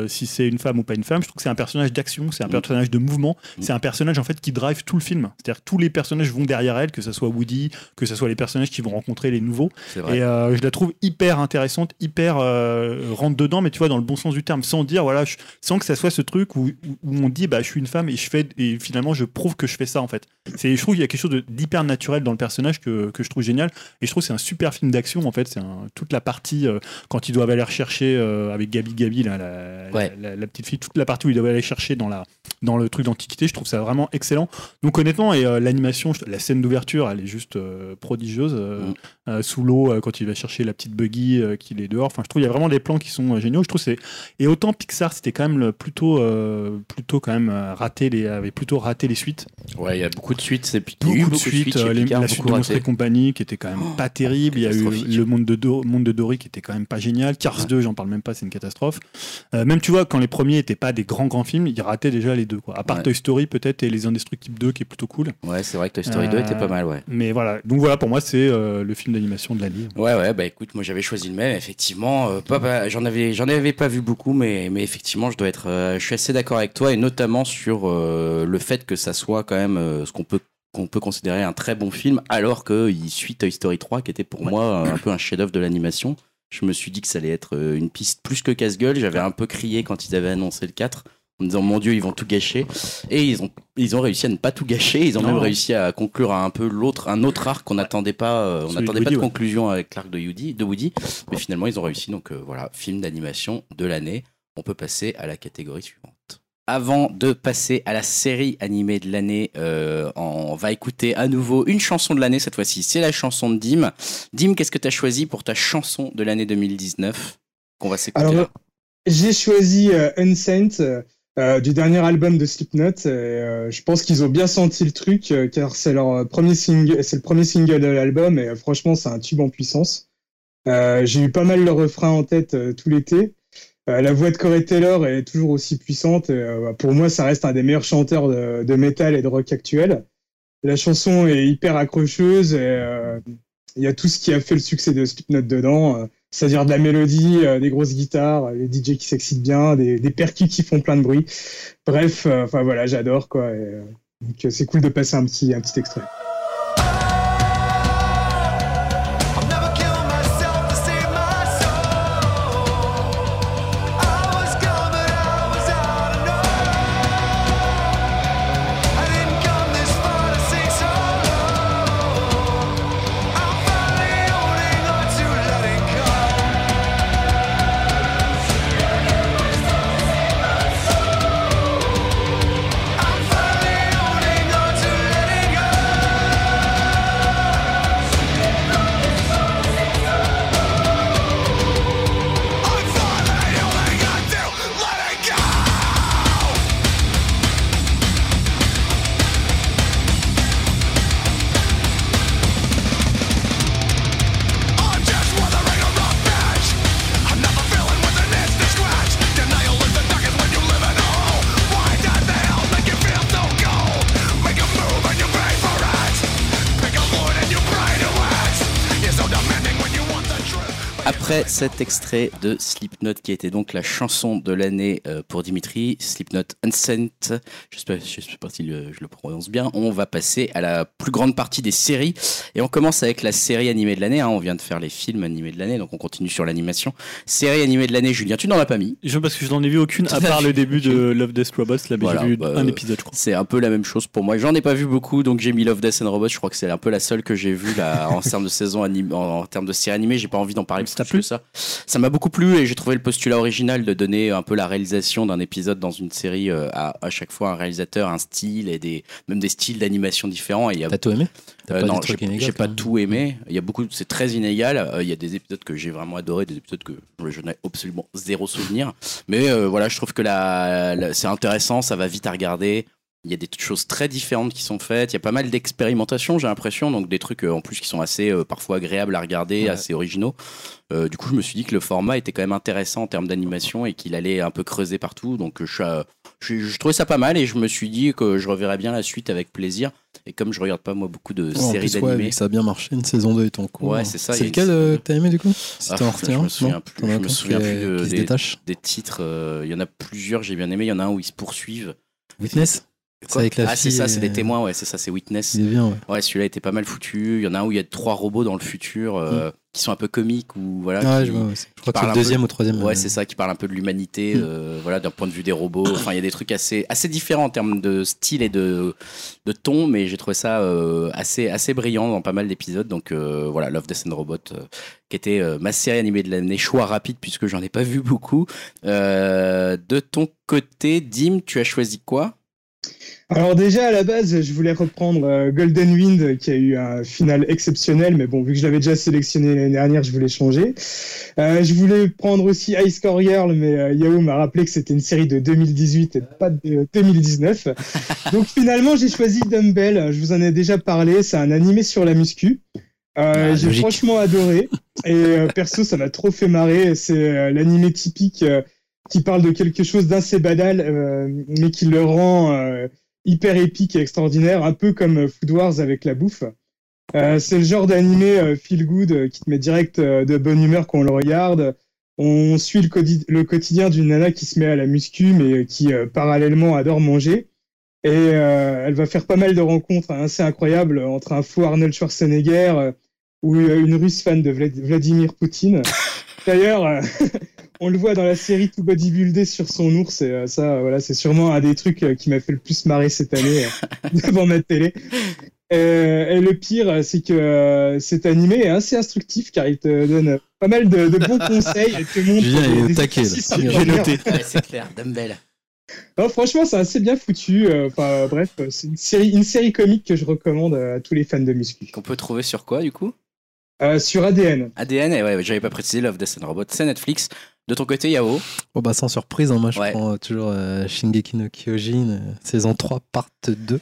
si c'est une femme ou pas une femme. Je trouve que c'est un personnage d'action, c'est un personnage de mouvement, c'est un personnage en fait qui drive tout le film. C'est-à-dire tous les personnages vont derrière elle, que ce soit Woody, que ce soit les personnages qui vont rencontrer les nouveaux. Et euh, je la trouve hyper intéressante, hyper euh, rentre dedans, mais tu vois dans le bon sens du terme, sans dire voilà, je- sans que ça soit ce truc où, où- où on dit bah je suis une femme et je fais et finalement je prouve que je fais ça en fait. C'est je trouve qu'il y a quelque chose d'hyper naturel dans le personnage que, que je trouve génial et je trouve que c'est un super film d'action en fait. C'est un- toute la partie euh, quand ils doivent aller rechercher euh, avec Gabi Gabi là, la, Ouais. la- la- la petite fille, toute la partie où ils doivent aller chercher dans la dans le truc d'antiquité, je trouve ça vraiment excellent. Donc honnêtement, et euh, l'animation, la scène d'ouverture, elle est juste euh, prodigieuse. euh, Mm. sous l'eau, quand il va chercher la petite buggy qu'il est dehors. Enfin, je trouve qu'il y a vraiment des plans qui sont géniaux. Je trouve c'est et autant Pixar, c'était quand même le- plutôt plutôt quand même raté les avait plutôt raté les suites. Ouais, il y a beaucoup de suites. C'est il eu Beaucoup de suites, les- Picard, la suite beaucoup de Monstres et compagnie qui était quand même pas terrible. Il y a eu le monde de, Do- monde de Dory qui était quand même pas génial. Cars 2, j'en parle même pas, c'est une catastrophe. Même tu vois, quand les premiers étaient pas des grands grands films, ils rataient déjà les deux. Quoi. À part Ouais. Toy Story peut-être et Les Indestructibles 2 qui est plutôt cool. Ouais, c'est vrai que Toy Story 2 était Euh, pas mal, ouais. Mais voilà, donc voilà, pour moi c'est euh, le film d'animation de l'année. Ouais, ouais, bah écoute, moi j'avais choisi le même, effectivement. euh, pas, j'en avais, j'en avais pas vu beaucoup, mais, mais effectivement, je dois être, euh, je suis assez d'accord avec toi, et notamment sur euh, le fait que ça soit quand même euh, ce qu'on peut qu'on peut considérer un très bon film, alors qu'il suit Toy Story 3, qui était pour moi euh, un peu un chef-d'œuvre de l'animation. Je me suis dit que ça allait être euh, une piste plus que casse-gueule. J'avais un peu crié quand ils avaient annoncé le 4 en disant mon dieu ils vont tout gâcher et ils ont ils ont réussi à ne pas tout gâcher ils ont Non. même réussi à conclure un peu l'autre un autre arc qu'on n'attendait pas euh, on n'attendait pas de ouais. conclusion avec l'arc de Woody de Woody mais finalement ils ont réussi donc euh, voilà film d'animation de l'année on peut passer à la catégorie suivante avant de passer à la série animée de l'année, euh, on va écouter à nouveau une chanson de l'année. Cette fois-ci, c'est la chanson de Dim. Dim, qu'est-ce que tu as choisi pour ta chanson de l'année 2019 qu'on va s'écouter Alors, j'ai choisi Unsaint euh, du dernier album de Slipknot. Euh, je pense qu'ils ont bien senti le truc, euh, car c'est leur premier single, c'est le premier single de l'album, et franchement, c'est un tube en puissance. J'ai eu pas mal le refrain en tête tout l'été. La voix de Corey Taylor est toujours aussi puissante. et, pour moi, ça reste un des meilleurs chanteurs de, de métal et de rock actuel. La chanson est hyper accrocheuse et il y a tout ce qui a fait le succès de Slipknot dedans. Euh, c'est-à-dire de la mélodie, euh, des grosses guitares, euh, les DJ qui s'excitent bien, des, des qui font plein de bruit. Bref, euh, enfin voilà, j'adore quoi. euh, donc euh, c'est cool de passer un petit extrait. Cet extrait de Slipknot, qui était donc la chanson de l'année euh, pour Dimitri, Slipknot Unsent, j'espère j'espère pas si le- je le prononce bien, on va passer à la plus grande partie des séries. Et on commence avec la série animée de l'année. hein. On vient de faire les films animés de l'année, donc on continue sur l'animation. Série animée de l'année, Julien, tu n'en as pas mis? Je parce que je n'en ai vu aucune à part le début de <laughs> Love Death Robots. Là, Voilà, j'ai vu bah, un épisode, je crois. C'est un peu la même chose pour moi. J'en ai pas vu beaucoup, donc j'ai mis Love, Death and Robots. Je crois que c'est un peu la seule que j'ai vue là, en <laughs> termes de saison animée, en, en termes de série animée. J'ai pas envie d'en parler. Ça que ça. Ça m'a beaucoup plu et j'ai trouvé le postulat original de donner un peu la réalisation d'un épisode dans une série euh, à, à chaque fois un réalisateur, un style et des même des styles d'animation différents. Et y a T'as tout aimé? Euh, pas non, j'ai pas tout aimé. Il y a beaucoup, c'est très inégal. Euh, Il y a des épisodes que j'ai vraiment adoré, des épisodes que je n'ai absolument zéro souvenir. Mais euh, voilà, je trouve que la, la- c'est intéressant, ça va vite à regarder. Il y a des choses très différentes qui sont faites. Il y a pas mal d'expérimentations, j'ai l'impression, donc des trucs euh, en plus qui sont assez euh, parfois agréables à regarder, Ouais. assez originaux. Euh, du coup, je me suis dit que le format était quand même intéressant en termes d'animation et qu'il allait un peu creuser partout. Donc, je, je, je trouvais ça pas mal et je me suis dit que je reverrais bien la suite avec plaisir. Et comme je regarde pas moi beaucoup de Ouais, en séries ouais, d'animés, que ça a bien marché, une saison 2 est en cours. Ouais, c'est ça, C'est une lequel t'as aimé du coup? Ah, je retiens me un, souviens non? plus, je me souviens plus de- des- des titres, il y en a plusieurs, j'ai bien aimé. Il y en a un où ils se poursuivent. Witness? C'est Quoi avec la ah, c'est ça, c'est des témoins, ouais, c'est ça, c'est Witness. Il est bien, ouais. Ouais, celui-là était pas mal foutu. Il y en a un où il y a trois robots dans le futur euh, qui sont un peu comiques ou voilà. Mm. Qui- je vois, ouais, je crois que c'est le deuxième peu- ou troisième. Ouais, euh, c'est ça, qui parle un peu de l'humanité, Mm. euh, voilà, d'un point de vue des robots. Enfin, il y a des trucs assez, assez différents en termes de style et de, de ton, mais j'ai trouvé ça assez, assez brillant dans pas mal d'épisodes. Donc voilà, Love, Death and Robot, qui était ma série animée de l'année, choix rapide puisque j'en ai pas vu beaucoup. De ton côté, Dim, tu as choisi quoi? Alors déjà à la base, je voulais reprendre euh, Golden Wind qui a eu un final exceptionnel, mais bon vu que je l'avais déjà sélectionné l'année dernière, je voulais changer. Euh, je voulais prendre aussi Ice Core Girl, mais euh, Yahoo m'a rappelé que c'était une série de 2018 et pas de 2019. <laughs> Donc finalement j'ai choisi Dumbbell. Je vous en ai déjà parlé. C'est un animé sur la muscu. Euh, Ah, j'ai franchement adoré. Et euh, perso, ça m'a trop fait marrer. C'est l'animé typique euh, qui parle de quelque chose d'assez banal, euh, mais qui le rend euh, hyper épique et extraordinaire, un peu comme euh, Food Wars avec la bouffe. Euh, c'est le genre d'animé euh, feel good qui te met direct de bonne humeur quand on le regarde. On suit le, quotidien d'une nana qui se met à la muscu, mais qui parallèlement adore manger. Et elle va faire pas mal de rencontres assez incroyables entre un faux Arnold Schwarzenegger ou une russe fan de Vlad- Vladimir Poutine. <laughs> D'ailleurs, <laughs> on le voit dans la série tout bodybuildé sur son ours, et euh, ça, voilà, c'est sûrement un des trucs euh, qui m'a fait le plus marrer cette année euh, <laughs> devant ma télé. Et le pire, c'est que cet animé est assez instructif car il te donne pas mal de, de bons <laughs> conseils et te montre Julien, il J'ai noté. Ouais, c'est clair, Dumbbell. Non, franchement, c'est assez bien foutu. Enfin, bref, c'est une série, une série comique que je recommande à tous les fans de muscu. Qu'on peut trouver sur quoi du coup? Euh, sur ADN. ADN, et ouais, j'avais pas précisé, Love, Death and Robot, c'est Netflix. De ton côté, Yao Bon, bah, sans surprise, hein, moi je Ouais. prends euh, toujours euh, Shingeki no Kyojin, euh, saison 3, part 2.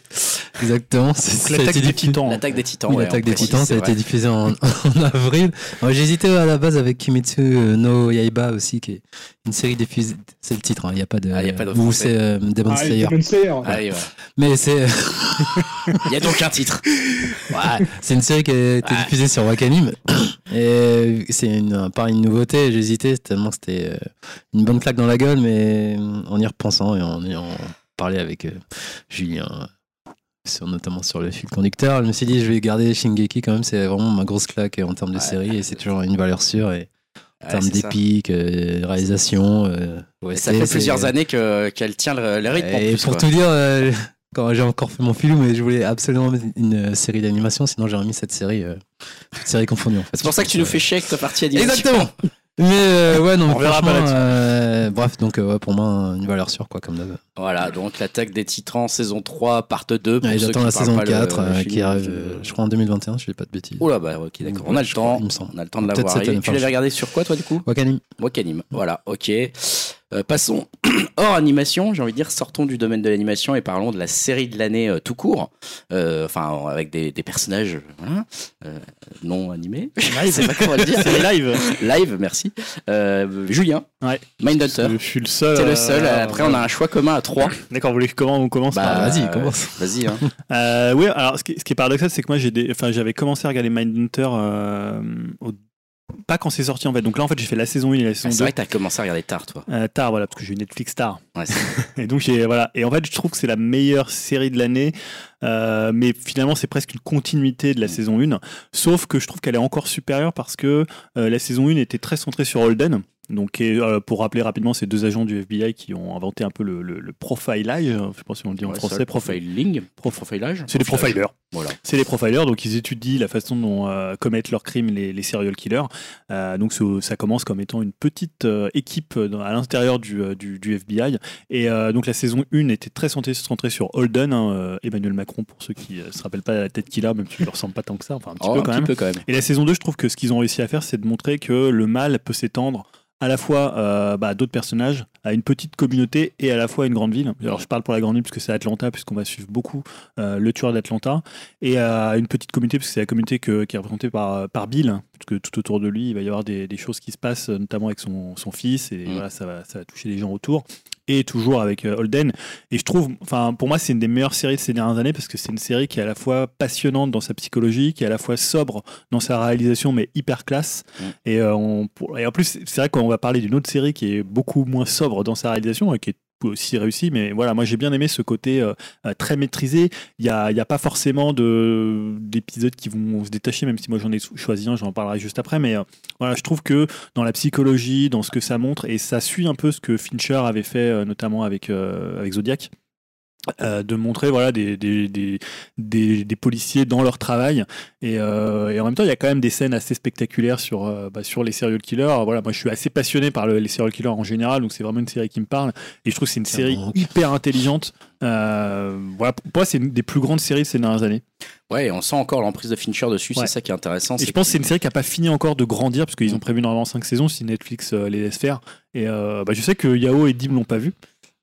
Exactement. c'est- ça a L'attaque été des diffusé- titans. L'attaque des titans. Oui, ouais, l'attaque des titans, ça a été diffusé en, <laughs> en avril. J'hésitais à la base avec Kimetsu euh, no Yaiba aussi, qui est une série diffusée. C'est le titre, hein, il n'y a pas de. Ah, y a pas de Ou c'est euh, Demon Ah, Slayer. Demon Slayer. Allez, voilà. Mais c'est <laughs> Il y a donc un titre. Ouais. c'est une série qui a été Ouais. diffusée sur Wakanim. Et c'est une, pas une nouveauté, j'hésitais tellement que c'était euh, une bonne claque dans la gueule, mais euh, en y repensant et en ayant parlé avec euh, Julien. Euh, Sur, notamment sur le fil conducteur, je me suis dit je vais garder Shingeki quand même, c'est vraiment ma grosse claque en termes de Ouais. série et c'est toujours une valeur sûre et en Ouais, termes d'épique, euh, réalisation. euh, OST, Ça fait plusieurs années que- qu'elle tient le, le rythme en Et plus. pour quoi. tout dire, euh, quand j'ai encore fait mon filou, mais je voulais absolument une euh, série d'animation, sinon j'aurais mis cette série, euh, cette série confondue. En fait. C'est pour ça que tu nous fais chier avec ta partie animation. Exactement. Mais euh, ouais, non, mais franchement, euh, bref, donc euh, ouais, pour moi, une valeur sûre, quoi, comme d'hab. Voilà, donc l'attaque des titans, saison 3, part 2. pour Ouais, ceux J'attends la saison pas le- 4 le euh, qui arrive, euh, je crois, en 2021, je dis pas de bêtises. Oh là, bah ok, d'accord. On a le crois, temps. il me semble. On a le temps de Et année, Tu l'avais regardé sur quoi, toi, du coup? Wakanim. Wakanim. Voilà, ok. Euh, passons <clears throat> hors animation, j'ai envie de dire, sortons du domaine de l'animation et parlons de la série de l'année euh, tout court. Euh, Enfin, avec des, des personnages voilà, euh, non animés. <laughs> Je sais pas comment le dire. C'est live. Live, merci. Euh, Julien, Ouais. Mindhunter. Je suis le seul. T'es le euh, seul. Après, on a un choix commun à trois. D'accord, vous voulez que comment on commence Bah, par- vas-y, commence. Vas-y. Hein. <laughs> Euh, oui, alors ce qui, ce qui est paradoxal, c'est que moi j'ai des, enfin j'avais commencé à regarder Mindhunter euh, au- pas quand c'est sorti en fait. Donc là en fait j'ai fait la saison 1 et la Ah, saison c'est 2 vrai que t'as commencé à regarder tard, toi. euh, tard voilà parce que j'ai eu Netflix tard. Ouais, c'est- <laughs> Et donc voilà et en fait je trouve que c'est la meilleure série de l'année, euh, mais finalement c'est presque une continuité de la saison 1. Sauf que je trouve qu'elle est encore supérieure parce que euh, la saison 1 était très centrée sur Holden Donc, et, euh, pour rappeler rapidement, c'est deux agents du FBI qui ont inventé un peu le, le, le profilage. Je sais pas si on le dit en Ouais, français. profiling, profilage. C'est des profilers. Voilà. C'est les profilers, donc ils étudient la façon dont euh, commettent leurs crimes les, les serial killers. Euh, donc ça commence comme étant une petite équipe à l'intérieur du, du, du FBI. Et donc la saison 1 était très centrée, sur Holden, hein, Emmanuel Macron, pour ceux qui ne se rappellent pas la tête qu'il a, même s'il ne ressemble pas tant que ça, enfin un petit Oh, peu un quand petit même. peu quand même. Et la saison 2, je trouve que ce qu'ils ont réussi à faire, c'est de montrer que le mal peut s'étendre à la fois euh, bah, d'autres personnages, à une petite communauté et à la fois à une grande ville. Alors je parle pour la grande ville parce que c'est Atlanta, puisqu'on va suivre beaucoup euh, le tueur d'Atlanta, et à une petite communauté parce que c'est la communauté que- qui est représentée par, par Bill, parce que tout autour de lui, il va y avoir des, des choses qui se passent, notamment avec son, son fils, et Mm. voilà, ça va, ça va toucher les gens autour. Et toujours avec euh, Holden. Et je trouve, enfin, pour moi, c'est une des meilleures séries de ces dernières années parce que c'est une série qui est à la fois passionnante dans sa psychologie, qui est à la fois sobre dans sa réalisation, mais hyper classe. Mm. Et, euh, on, et en plus, c'est vrai qu'on va parler d'une autre série qui est beaucoup moins sobre dans sa réalisation et qui est aussi réussie. Mais voilà, moi j'ai bien aimé ce côté euh, euh, très maîtrisé. Il n'y a, y a pas forcément de- d'épisodes qui vont se détacher, même si moi j'en ai choisi un, j'en parlerai juste après. Mais euh, voilà, je trouve que dans la psychologie, dans ce que ça montre, et ça suit un peu ce que Fincher avait fait, notamment avec, avec Zodiac. Euh, de montrer voilà des, des, des, des, des policiers dans leur travail et, euh, et en même temps il y a quand même des scènes assez spectaculaires sur, euh, bah, sur les serial killers voilà moi je suis assez passionné par le- les serial killers en général donc c'est vraiment une série qui me parle et je trouve que c'est une Ça série manque. hyper intelligente voilà pour moi c'est une des plus grandes séries de ces dernières années Ouais, et on sent encore l'emprise de Fincher dessus, Ouais. c'est ça qui est intéressant. et je pense que c'est une série qui a pas fini encore de grandir parce qu'ils Mm. ont prévu normalement 5 saisons si Netflix les laisse faire et euh, bah, je sais que Yao et Dim l'ont pas vu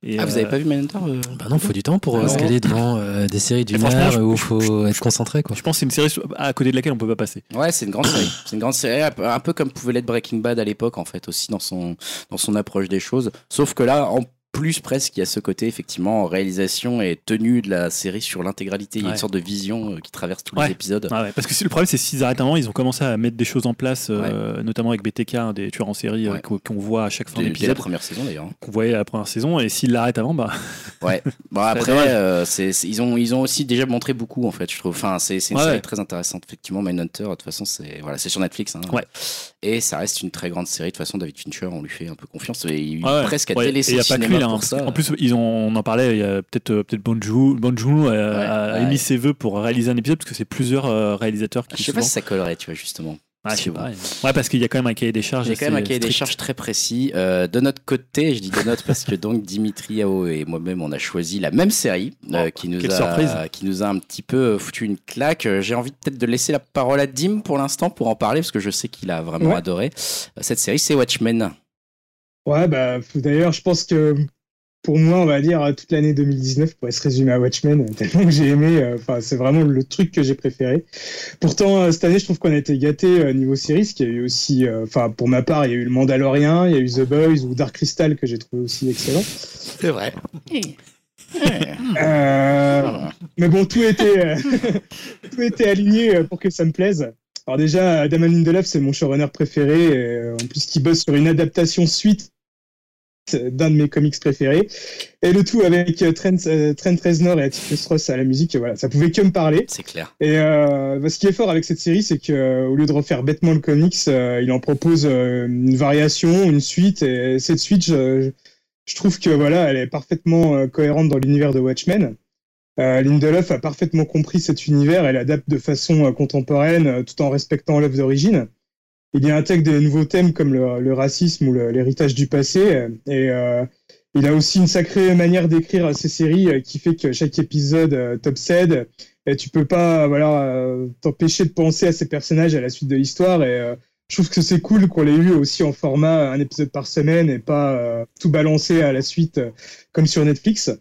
et, Ah, vous euh, avez pas vu Manhunter euh Bah non, faut du temps pour Ah euh, se caler devant euh, des séries d'une heure où il faut être concentré. Quoi. je pense que c'est une série à côté de laquelle on peut pas passer Ouais, c'est une grande série. C'est une grande série, un peu- un peu comme pouvait l'être Breaking Bad à l'époque, en fait, aussi dans son, dans son approche des choses. Sauf que là, en plus, presque, il y a ce côté, effectivement, réalisation et tenue de la série sur l'intégralité. Il y a Ouais. une sorte de vision euh, qui traverse tous Ouais. les épisodes. Ah ouais, parce que le problème, c'est s'ils arrêtent un moment, ils ont commencé à mettre des choses en place, euh, notamment avec BTK, des tueurs en série euh, qu'on voit à chaque fin dès la d'épisode, première saison, d'ailleurs. hein. qu'on voyait à la première saison, et s'ils l'arrêtent avant, bah. Ouais. <laughs> Bon, après, ils, ont, ils ont aussi déjà montré beaucoup, en fait, je trouve. Enfin, c'est, une série très intéressante, effectivement. Mindhunter, de toute façon, c'est, voilà, sur Netflix. Hein. Ouais. Et ça reste une très grande série. De toute façon, David Fincher, on lui fait un peu confiance. Et il presque à Ouais, y a pas pour ça. En plus, ils ont, on en parlait, il y a peut-être euh, peut-être Bonjour, Bonjour a, a ouais. émis ses vœux pour réaliser un épisode, parce que c'est plusieurs euh, réalisateurs qui je sais pas souvent- si ça collerait, tu vois, justement. Sais c'est pas, ouais. Parce qu'il y a quand même un cahier des charges. J'ai quand même un cahier des charges très précis. Euh, de notre côté, je dis de notre parce que donc Dimitri Yao et moi-même, on a choisi la même série euh, qui, nous Oh, quelle a, surprise. qui nous a un petit peu foutu une claque. Euh, J'ai envie peut-être de laisser la parole à Dim pour l'instant pour en parler parce que je sais qu'il a vraiment Ouais. adoré. Euh, Cette série, c'est Watchmen. Ouais, bah, d'ailleurs, je pense que pour moi, on va dire, toute l'année 2019 pourrait se résumer à Watchmen, euh, tellement que j'ai aimé. euh, Enfin, c'est vraiment le truc que j'ai préféré. Pourtant, euh, cette année, je trouve qu'on a été gâté euh, niveau séries, parce qu'il y a eu aussi, euh, enfin, pour ma part, il y a eu le Mandalorian, il y a eu The Boys ou Dark Crystal que j'ai trouvé aussi excellent. C'est vrai. Euh, mais bon, tout était, euh, <laughs> tout était aligné pour que ça me plaise. Alors déjà, Damon Lindelof, c'est mon showrunner préféré, et, en plus qui bosse sur une adaptation suite d'un de mes comics préférés. Et le tout avec euh, Trent, euh, Trent Reznor et Atticus Ross à la musique, voilà, ça pouvait que me parler. C'est clair. Et euh, ce qui est fort avec cette série, c'est que au lieu de refaire bêtement le comics, il en propose une variation, une suite. Et cette suite, je, je trouve que voilà, elle est parfaitement cohérente dans l'univers de Watchmen. Euh, Lindelof a parfaitement compris cet univers et l'adapte de façon euh, contemporaine, euh, tout en respectant l'œuvre d'origine. Il intègre des nouveaux thèmes comme le, racisme ou l'héritage du passé. Et euh, il a aussi une sacrée manière d'écrire ces séries euh, qui fait que chaque épisode euh, t'obsède et tu peux pas voilà euh, t'empêcher de penser à ces personnages à la suite de l'histoire et je trouve que c'est cool qu'on l'ait eu aussi en format un épisode par semaine et pas tout balancé à la suite comme sur Netflix.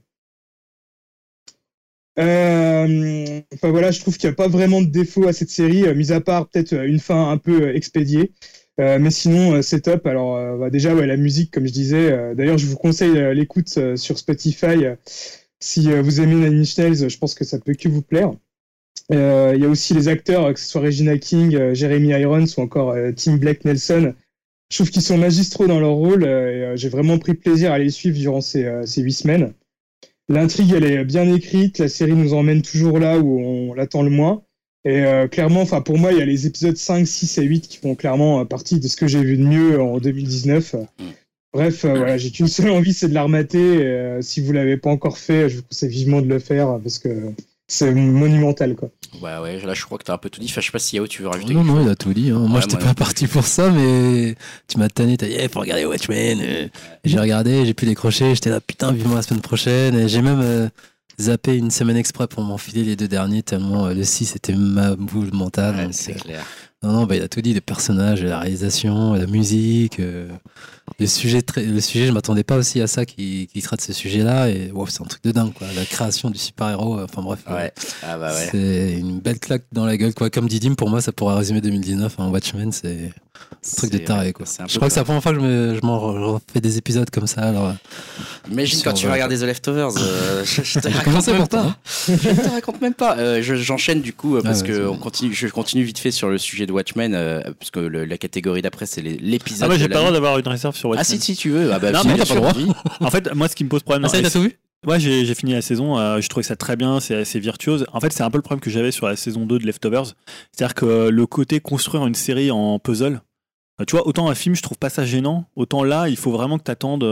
Euh, enfin voilà, je trouve qu'il n'y a pas vraiment de défaut à cette série, euh, mis à part peut-être euh, une fin un peu expédiée. Mais sinon, c'est top. Alors bah, déjà, ouais, la musique, comme je disais. D'ailleurs, je vous conseille l'écoute sur Spotify. si vous aimez Nine Inch Nails, je pense que ça peut que vous plaire. Il y a aussi les acteurs, que ce soit Regina King, Jeremy Irons ou encore Tim Blake Nelson. Je trouve qu'ils sont magistraux dans leur rôle. J'ai vraiment pris plaisir à les suivre durant ces huit semaines. L'intrigue, elle est bien écrite. La série nous emmène toujours là où on l'attend le moins. Et euh, clairement, enfin pour moi, il y a les épisodes 5, 6 et 8 qui font clairement euh, partie de ce que j'ai vu de mieux en 2019. Bref, euh, voilà, j'ai qu'une seule envie, c'est de la remater. Et, euh, si vous l'avez pas encore fait, je vous conseille vivement de le faire parce que c'est monumental, quoi. Ouais, ouais, là je crois que t'as un peu tout dit. Enfin, je sais pas si Yao, tu veux rajouter Non, quelque non, chose il a tout dit. hein. Moi, Ouais, j'étais moi- pas parti pour ça, mais tu m'as tanné. T'as dit, eh, faut regarder Watchmen. euh. Et J'ai regardé, j'ai pu décrocher. J'étais là, putain, vivement la semaine prochaine. Et j'ai même euh, zappé une semaine exprès pour m'enfiler les deux derniers, tellement euh, le 6 c'était ma boule mentale. Ouais, c'est clair. Non, non, bah, il a tout dit les personnages, la réalisation, la musique. euh, le sujet, très, le sujet, je m'attendais pas aussi à ça qui, qui traite ce sujet-là. Et wow, c'est un truc de dingue, quoi. La création du super-héros. euh, Enfin, bref. euh. Ah bah ouais. C'est une belle claque dans la gueule, quoi. Comme Didim, pour moi, ça pourrait résumer 2019. Hein. Watchmen, c'est un truc de taré, quoi. Je crois que c'est la première fois que je, me, je m'en refais des épisodes comme ça. Alors, Imagine Sur, quand tu vas regarder The Leftovers. <laughs> je, je te raconte même pour toi, pas. Je te raconte même pas. Je- J'enchaîne du coup parce Ah ouais, que on continue, je continue vite fait sur le sujet de Watchmen euh, parce que le- la catégorie d'après c'est l'épisode. Ah, moi, j'ai pas le droit d'avoir une réserve sur Ah Watchmen. si si tu veux. Ah bah Non, si, mais t'as pas vas-y. En fait, moi, ce qui me pose problème. Ah, ça, t'as tout vu Ouais, j'ai fini la saison. euh, je trouvais ça très bien, c'est assez virtuose. En fait, c'est un peu le problème que j'avais sur la saison 2 de Leftovers. C'est-à-dire que euh, le côté construire une série en puzzle, tu vois, autant un film, je trouve pas ça gênant. Autant là, il faut vraiment que tu attendes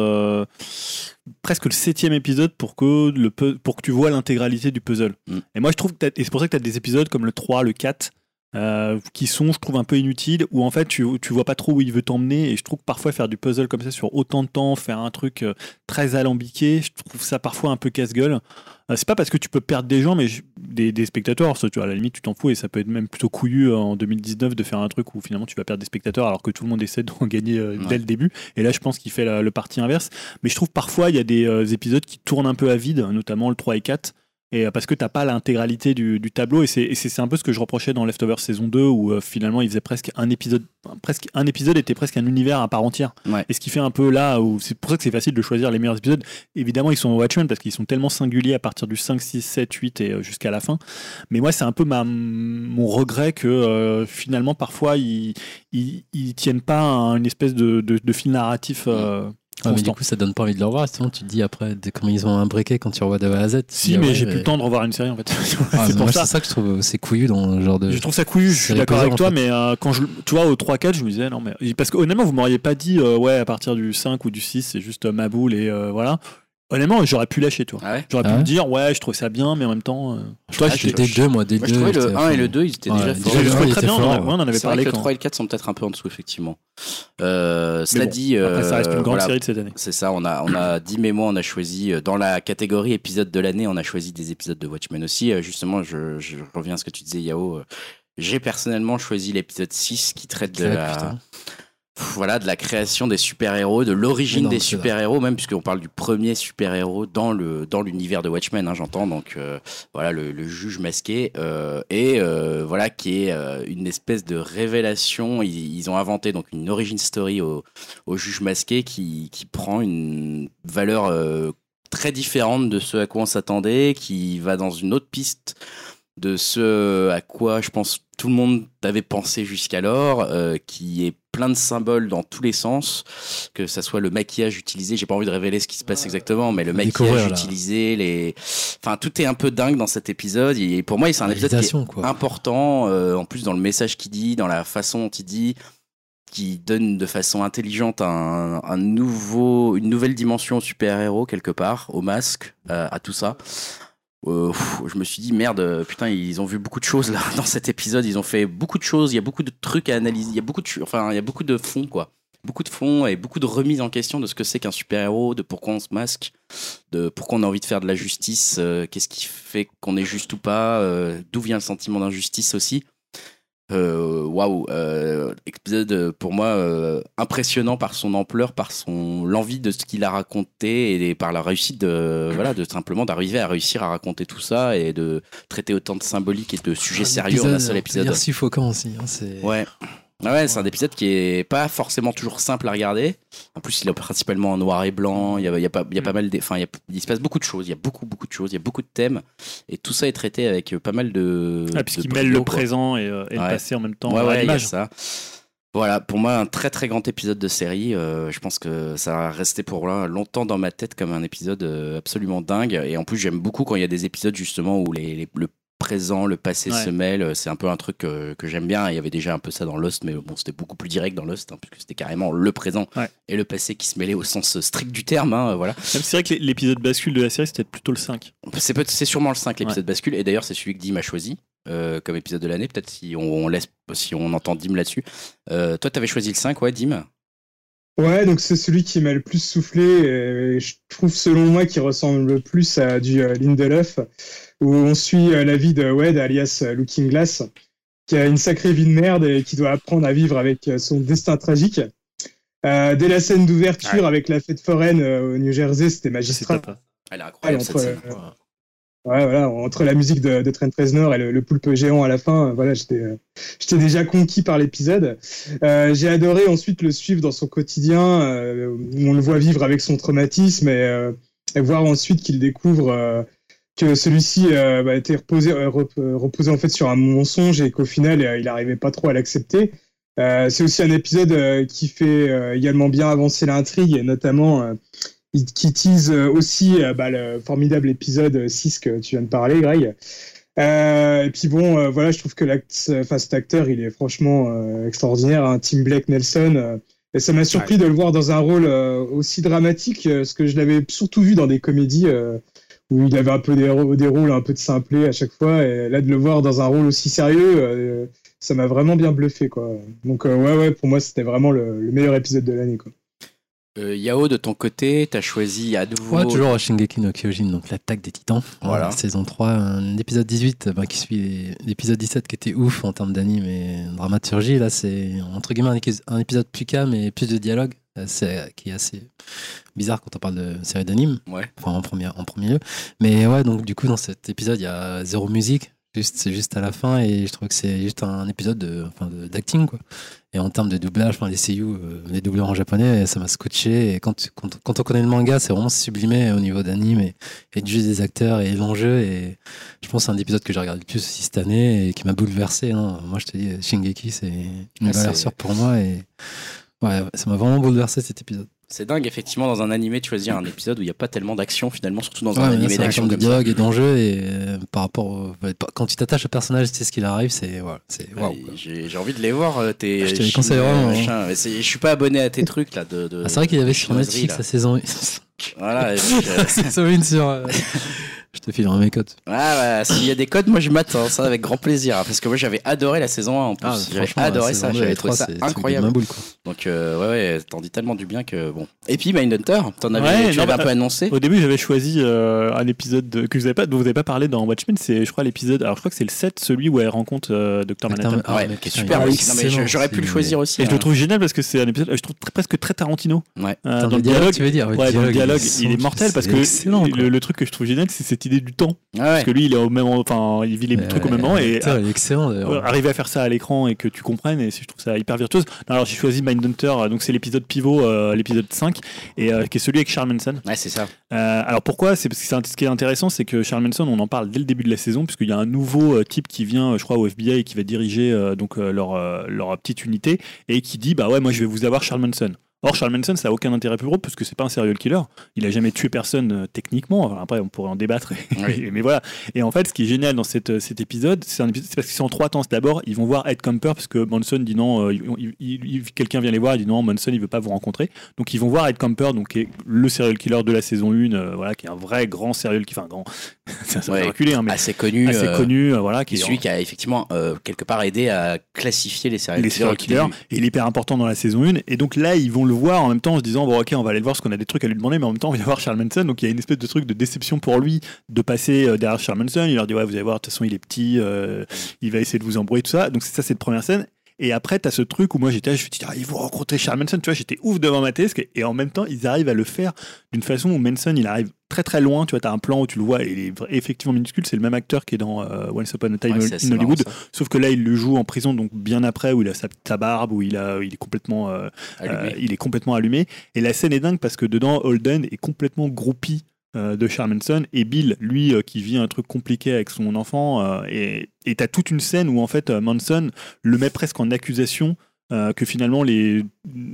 presque le septième épisode pour que, le, pour que tu vois l'intégralité du puzzle. Mm. Et moi, je trouve que t'as- et c'est pour ça que tu as des épisodes comme le 3, le 4. Euh, qui sont, je trouve, un peu inutiles, où en fait tu, tu vois pas trop où il veut t'emmener, et je trouve que parfois faire du puzzle comme ça sur autant de temps, faire un truc euh, très alambiqué, je trouve ça parfois un peu casse-gueule. Euh, c'est pas parce que tu peux perdre des gens, mais je- des, des spectateurs, ça, tu vois, à la limite tu t'en fous, et ça peut être même plutôt couillu en 2019 de faire un truc où finalement tu vas perdre des spectateurs alors que tout le monde essaie d'en <laughs> gagner Ouais. dès le début. Et là je pense qu'il fait la- le parti inverse. Mais je trouve parfois il y a des épisodes qui tournent un peu à vide, notamment le 3 et 4. Et euh, parce que t'as pas l'intégralité du, du tableau et c'est un peu ce que je reprochais dans Leftovers saison 2 où euh, finalement il faisait presque un épisode presque un épisode était presque un univers à part entière. Ouais. et ce qui fait un peu là où c'est pour ça que c'est facile de choisir les meilleurs épisodes. Évidemment ils sont Watchmen parce qu'ils sont tellement singuliers à partir du 5 6 7 8 et euh, jusqu'à la fin. Mais moi c'est un peu ma, mon regret que euh, finalement parfois ils, ils, ils tiennent pas à une espèce de, de, de fil narratif euh, Ouais, mais du coup, ça donne pas envie de le revoir. Sinon, tu te dis après de comment ils ont imbriqué quand tu revois de A à Z. si ah mais ouais, j'ai plus le temps de revoir une série en fait <laughs> Ah, c'est mais pour ça ça que je trouve c'est couillu dans le genre de. Je trouve ça couillu, je suis d'accord avec toi, fait. mais euh, quand je, tu vois, au 3-4, je me disais, non, mais. Parce que honnêtement, vous m'auriez pas dit, euh, ouais, à partir du 5 ou du 6, c'est juste euh, ma boule et euh, voilà. Honnêtement, j'aurais pu lâcher, tu vois. Ah ouais. J'aurais Ah pu ouais me dire, ouais, je trouve ça bien, mais en même temps. euh, Je crois Ah, que j'étais 2, moi, le Moi je 2. trouvais le j'étais 1 et le 2 ils étaient Ouais, déjà déjà, forts. je très bien, on en fort, on en avait vrai parlé le quand. 3 et le 4 sont peut-être un peu en dessous, effectivement. Euh, cela bon, dit, Après, ça reste euh, une grande voilà, série de cette année. C'est ça, on a, on a dit, mais moi, on a choisi, euh, dans la catégorie épisode de l'année, on a choisi des épisodes de Watchmen aussi. Euh, Justement, je, je reviens à ce que tu disais, Yao. euh, J'ai personnellement choisi l'épisode 6 qui traite de la, putain. Voilà, de la création des super-héros, de l'origine des super-héros, même puisqu'on parle du premier super-héros dans le dans l'univers de Watchmen, hein, j'entends. Donc euh, voilà, le, le juge masqué euh, et euh, voilà qui est une espèce de révélation. Ils, ils ont inventé donc une origin story au, au juge masqué qui qui prend une valeur très différente de ce à quoi on s'attendait, qui va dans une autre piste de ce à quoi je pense tout le monde avait pensé jusqu'alors, euh, qui est plein de symboles dans tous les sens, que ça soit le maquillage utilisé, j'ai pas envie de révéler ce qui se passe exactement, mais le Découvrir, maquillage là. utilisé, les, enfin tout est un peu dingue dans cet épisode. Et pour moi, c'est un épisode qui est Réalisation, quoi. important, euh, en plus dans le message qu'il dit, dans la façon dont il dit, qui donne de façon intelligente un, un nouveau, une nouvelle dimension au super-héros quelque part, au masque, euh, à tout ça. Euh, je me suis dit merde, euh, putain, ils ont vu beaucoup de choses là <laughs> dans cet épisode. Ils ont fait beaucoup de choses. Il y a beaucoup de trucs à analyser. Il y a beaucoup de, enfin, il y a beaucoup de fonds quoi, beaucoup de fonds et beaucoup de remises en question de ce que c'est qu'un super héros, de pourquoi on se masque, de pourquoi on a envie de faire de la justice, euh, qu'est-ce qui fait qu'on est juste ou pas, d'où vient le sentiment d'injustice aussi. Euh, Waouh, euh, épisode euh, pour moi euh, impressionnant par son ampleur, par son l'envie de ce qu'il a raconté et par la réussite de <coughs> voilà de simplement d'arriver à réussir à raconter tout ça et de traiter autant de symbolique et de sujets sérieux en un seul épisode. dire suffocant aussi. hein, Ouais. Ah ouais, c'est un épisode qui est pas forcément toujours simple à regarder. En plus, il est principalement en noir et blanc. Il y a, il y a pas, il y a pas mal enfin, il, se passe beaucoup de choses. Il y a beaucoup, beaucoup de choses. Il y a beaucoup de thèmes. Et tout ça est traité avec euh, pas mal de. Ah, puisqu'il mêle le quoi. présent et, euh, le passé en même temps. Ouais, ouais, il y a ça. Voilà, pour moi, un très très grand épisode de série. Euh, je pense que ça va rester pour là longtemps dans ma tête comme un épisode absolument dingue. Et en plus, j'aime beaucoup quand il y a des épisodes justement où les, les- le présent, le passé Ouais. se mêlent. C'est un peu un truc euh, que j'aime bien. Il y avait déjà un peu ça dans Lost, mais bon, c'était beaucoup plus direct dans Lost, hein, puisque c'était carrément le présent Ouais. et le passé qui se mêlaient au sens strict du terme. hein, voilà. C'est vrai que l'épisode bascule de la série, c'était plutôt le 5. C'est peut- c'est sûrement le 5 l'épisode bascule, et d'ailleurs c'est celui que Dim a choisi euh, comme épisode de l'année. Peut-être si on, on laisse, si on entend Dim là-dessus. Euh, toi, t'avais choisi le 5, ouais, Dim? Ouais, donc c'est celui qui m'a le plus soufflé. Et je trouve, selon moi, qui ressemble le plus à du euh, Lindelof, où on suit euh, la vie de Wade, alias euh, Looking Glass, qui a une sacrée vie de merde et qui doit apprendre à vivre avec euh, son destin tragique. Euh, dès la scène d'ouverture avec la fête foraine euh, au New Jersey, c'était magistral. Elle est Ouais, incroyable cette entre, scène. euh, ouais, voilà, entre la musique de, de Trent Reznor et le, le poulpe géant à la fin, voilà, j'étais, j'étais déjà conquis par l'épisode. J'ai adoré ensuite le suivre dans son quotidien, où on le voit vivre avec son traumatisme et, et voir ensuite qu'il découvre que celui-ci euh, bah, était reposé, euh, euh, reposé en fait sur un mensonge et qu'au final il n'arrivait pas trop à l'accepter. C'est aussi un épisode qui fait également bien avancer l'intrigue, et notamment qui tease aussi bah, le formidable épisode 6 que tu viens de parler, Greg. Euh, et puis bon, euh, voilà, je trouve que l'acte- enfin, cet acteur, il est franchement euh, extraordinaire, hein, Tim Blake Nelson. et ça m'a surpris de le voir dans un rôle aussi dramatique, parce que je l'avais surtout vu dans des comédies où il avait un peu des, des rôles un peu de simplet à chaque fois. Et là, de le voir dans un rôle aussi sérieux, euh, ça m'a vraiment bien bluffé, quoi. Donc euh, ouais, ouais, pour moi, c'était vraiment le, le meilleur épisode de l'année, quoi. Euh, Yao, de ton côté, t'as choisi à nouveau. Ouais, toujours Shingeki no Kyojin, donc l'attaque des titans. Voilà. Euh, saison 3, un épisode 18 bah, qui suit l'épisode 17 qui était ouf en termes d'anime et dramaturgie. Là, c'est entre guillemets un épisode plus calme et plus de dialogue, qui est assez bizarre quand on parle de série d'anime. Ouais. Enfin, en premier, en premier lieu. Mais ouais, donc du coup, dans cet épisode, il y a zéro musique. Juste, c'est juste à la fin et je trouve que c'est juste un épisode de, enfin, d'acting quoi. Et en termes de doublage, enfin, les seiyuu, euh, les doubleurs en japonais, ça m'a scotché. Et quand, quand, quand on connaît le manga, c'est vraiment sublimé au niveau d'anime et, et du jeu des acteurs et l'enjeu. Et je pense que c'est un épisode que j'ai regardé le plus aussi cette année et qui m'a bouleversé. hein. Moi, je te dis, Shingeki, c'est une valeur sûre pour moi. Et ouais, ça m'a vraiment bouleversé cet épisode. C'est dingue, effectivement, dans un animé, de choisir un épisode où il n'y a pas tellement d'action, finalement, surtout dans Ouais, un animé d'action de dialogue et d'enjeu. Et euh, par rapport au- quand tu t'attaches au personnage, tu sais ce qu'il arrive, c'est voilà, c'est. J'ai envie de les voir, euh, tes. Je te les conseille vraiment, hein. Je suis pas abonné à tes trucs, là. De, de- Ah, c'est vrai qu'il y avait sur Netflix la saison 1. Voilà. <laughs> euh, saison 1 sur. euh, <laughs> Je te filerai mes codes. Ouais, ouais, s'il y a des codes, moi je m'attends, ça avec grand plaisir. hein, Parce que moi j'avais adoré la saison 1 en plus. Ah, j'avais franchement, adoré ça, j'avais trouvé trois, ça c'est incroyable. boule, quoi. Donc, euh, ouais, ouais, t'en dis tellement du bien que bon. Et puis Mindhunter, t'en avais, Ouais, tu non, l'avais bah, un peu annoncé. Au début, j'avais choisi euh, un épisode de- que vous avez pas, dont vous n'avez pas parlé dans Watchmen. C'est, je crois, l'épisode. Alors, je crois que c'est le 7, celui où elle rencontre euh, Dr. Manhattan. Ah, ouais, mais qui est putain, super. il est aussi. Non, mais je- excellent, j'aurais pu le c'est- choisir aussi. Et je hein. le trouve génial parce que c'est un épisode, je trouve très- presque très Tarantino. Ouais. Euh, Dans dans le dialogue, tu veux dire Ouais, dans le dialogue, il est mortel parce que excellent, quoi. le, le truc que je trouve génial, c'est cette idée du temps. Ouais. Parce que lui, il est au même, enfin, il vit les trucs au même moment et excellent euh, arriver à faire ça à l'écran et que tu comprennes, et je trouve ça hyper virtuose. Non, alors j'ai choisi Mindhunter, euh, donc c'est l'épisode pivot, euh, l'épisode 5, et euh, qui est celui avec Charles Manson. Ouais, c'est ça. Euh, alors pourquoi? C'est parce que c'est un- ce qui est intéressant, c'est que Charles Manson, on en parle dès le début de la saison, puisqu'il y a un nouveau euh, type qui vient, je crois, au FBI et qui va diriger euh, donc euh, leur, euh, leur petite unité et qui dit bah ouais, moi je vais vous avoir Charles Manson. Or, Charles Manson, ça n'a aucun intérêt pour eux parce que c'est pas un serial killer. Il a jamais tué personne euh, techniquement. Enfin, après, on pourrait en débattre. <laughs> Oui. mais voilà. Et en fait, ce qui est génial dans cette, cet épisode, c'est parce que c'est en trois temps. D'abord, ils vont voir Ed Camper parce que Manson dit non. euh, quelqu'un vient les voir, il dit non, Manson, il veut pas vous rencontrer. Donc, ils vont voir Ed Camper, donc qui est le serial killer de la saison 1, euh, voilà, qui est un vrai grand serial killer, enfin grand, <laughs> ça, ça Ouais. reculer, hein, mais Assez connu. assez euh, connu, euh, voilà, Qui est celui qui a effectivement euh, quelque part aidé à classifier les serial les killers. serial killers, et il est hyper important dans la saison 1 et donc là ils vont le voir en même temps en se disant bon ok on va aller le voir parce qu'on a des trucs à lui demander mais en même temps on va voir Charles Manson donc il y a une espèce de truc de déception pour lui de passer euh, derrière Charles Manson. Il leur dit ouais vous allez voir de toute façon il est petit euh, il va essayer de vous embrouiller tout ça. Donc c'est ça cette première scène et après, t'as ce truc où moi j'étais là, je me suis dit, ah, ils vont rencontrer Charles Manson, tu vois, j'étais ouf devant ma tête, et en même temps, ils arrivent à le faire d'une façon où Manson, il arrive très très loin, tu vois, t'as un plan où tu le vois, et il est effectivement minuscule, c'est le même acteur qui est dans euh, Once Upon a Time Ouais, in Hollywood, marrant, sauf que là, il le joue en prison, donc bien après, où il a sa, sa barbe, où il, a, il est complètement euh, euh, il est complètement allumé. Et la scène est dingue parce que dedans, Holden est complètement groupie de Charles Manson et Bill, lui, euh, qui vit un truc compliqué avec son enfant. euh, et t'as toute une scène où en fait euh, Manson le met presque en accusation. euh, que finalement les,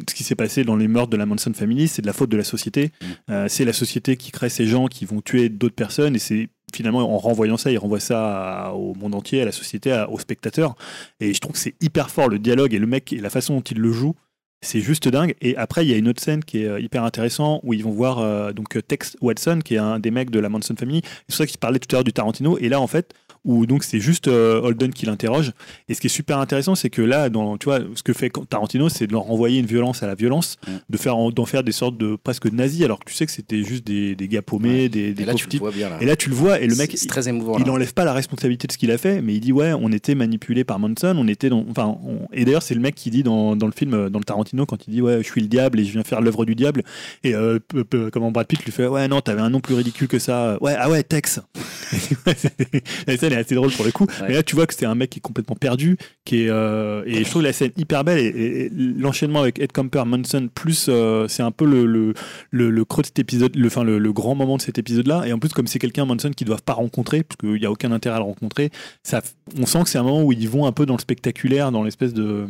ce qui s'est passé dans les meurtres de la Manson Family, c'est de la faute de la société. Mm. Euh, c'est la société qui crée ces gens qui vont tuer d'autres personnes et c'est finalement, en renvoyant ça, il renvoie ça à- au monde entier, à la société, à- aux spectateurs. Et je trouve que c'est hyper fort le dialogue et le mec et la façon dont il le joue. C'est juste dingue. Et après, il y a une autre scène qui est euh, hyper intéressante où ils vont voir euh, donc euh, Tex Watson, qui est un des mecs de la Manson Family. C'est pour ça qu'il parlait tout à l'heure du Tarantino. Et là, en fait, où donc c'est juste euh, Holden qui l'interroge. Et ce qui est super intéressant, c'est que là, dans, tu vois, ce que fait Tarantino, c'est de leur renvoyer une violence à la violence, Mm. de faire en- d'en faire des sortes de presque nazis, alors que tu sais que c'était juste des, des gars paumés, Ouais. des, des Et là, tu le vois bien. Là. Et là, tu le vois, et le mec, c'est très émouvant. il là. enlève pas la responsabilité de ce qu'il a fait, mais il dit ouais, on était manipulé par Manson, on était dans, enfin, on- et d'ailleurs c'est le mec qui dit dans, dans le film, dans le Tarantino, quand il dit ouais, je suis le diable et je viens faire l'œuvre du diable, et euh, comment Brad Pitt lui fait ouais non, t'avais un nom plus ridicule que ça, ouais ah ouais Tex. <laughs> la scène est assez drôle pour le coup, Ouais. mais là tu vois que c'est un mec qui est complètement perdu, qui est euh, et je trouve la scène hyper belle et, et- et l'enchaînement avec Ed Camper Manson plus euh, c'est un peu le, le, le, le creux de cet épisode, le, enfin, le, le grand moment de cet épisode-là. Et en plus, comme c'est quelqu'un, Manson, qu'ils doivent pas rencontrer, parce qu'il n'y a aucun intérêt à le rencontrer, ça, on sent que c'est un moment où ils vont un peu dans le spectaculaire, dans l'espèce de.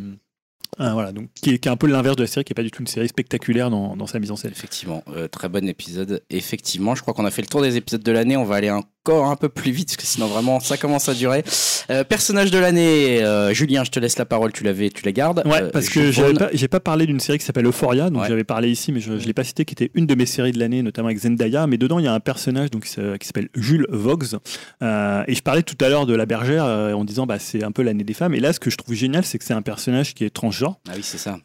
Ah, voilà, donc qui est, qui est un peu l'inverse de la série, qui est pas du tout une série spectaculaire dans, dans sa mise en scène. Effectivement, euh, très bon épisode. Effectivement, je crois qu'on a fait le tour des épisodes de l'année. On va aller encore un peu plus vite parce que sinon vraiment ça commence à durer. Euh, personnage de l'année, euh, Julien, je te laisse la parole. Tu l'avais, tu la gardes. Ouais, Euh, parce que pas, j'ai pas parlé d'une série qui s'appelle Euphoria, donc Ouais. j'avais parlé ici, mais je, je l'ai pas cité, qui était une de mes séries de l'année, notamment avec Zendaya. Mais dedans, il y a un personnage donc, qui s'a- qui s'appelle Jules Vox. Et je parlais tout à l'heure de la bergère en disant bah, c'est un peu l'année des femmes. Et là, ce que je trouve génial, c'est que c'est un personnage qui est transgenre. Ah oui, c'est ça.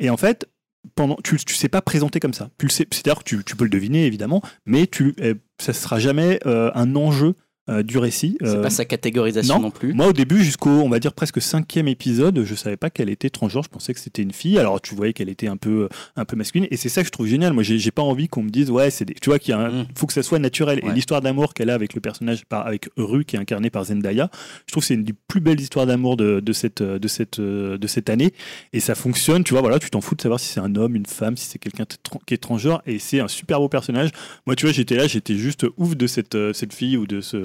Et en fait, pendant, tu, tu sais pas présenter comme ça. Tu le sais, c'est-à-dire que tu, tu peux le deviner évidemment, mais tu, ça sera jamais euh, un enjeu euh, du récit. C'est Euh, pas sa catégorisation non. non, plus. moi, au début, jusqu'au, on va dire presque cinquième épisode, je savais pas qu'elle était transgenre. Je pensais que c'était une fille. Alors, tu voyais qu'elle était un peu, un peu masculine. Et c'est ça que je trouve génial. Moi, j'ai pas envie qu'on me dise, ouais, c'est des, tu vois, qu'il un- Mm. faut que ça soit naturel. Et l'histoire d'amour qu'elle a avec le personnage, par, avec Ru, qui est incarné par Zendaya, je trouve que c'est une des plus belles histoires d'amour de, de cette, de cette, euh, de cette année. Et ça fonctionne. Tu vois, voilà, tu t'en fous de savoir si c'est un homme, une femme, si c'est quelqu'un qui est transgenre. Et c'est un super beau personnage. Moi, tu vois, j'étais là, j'étais juste ouf de cette, euh, cette fille ou de ce,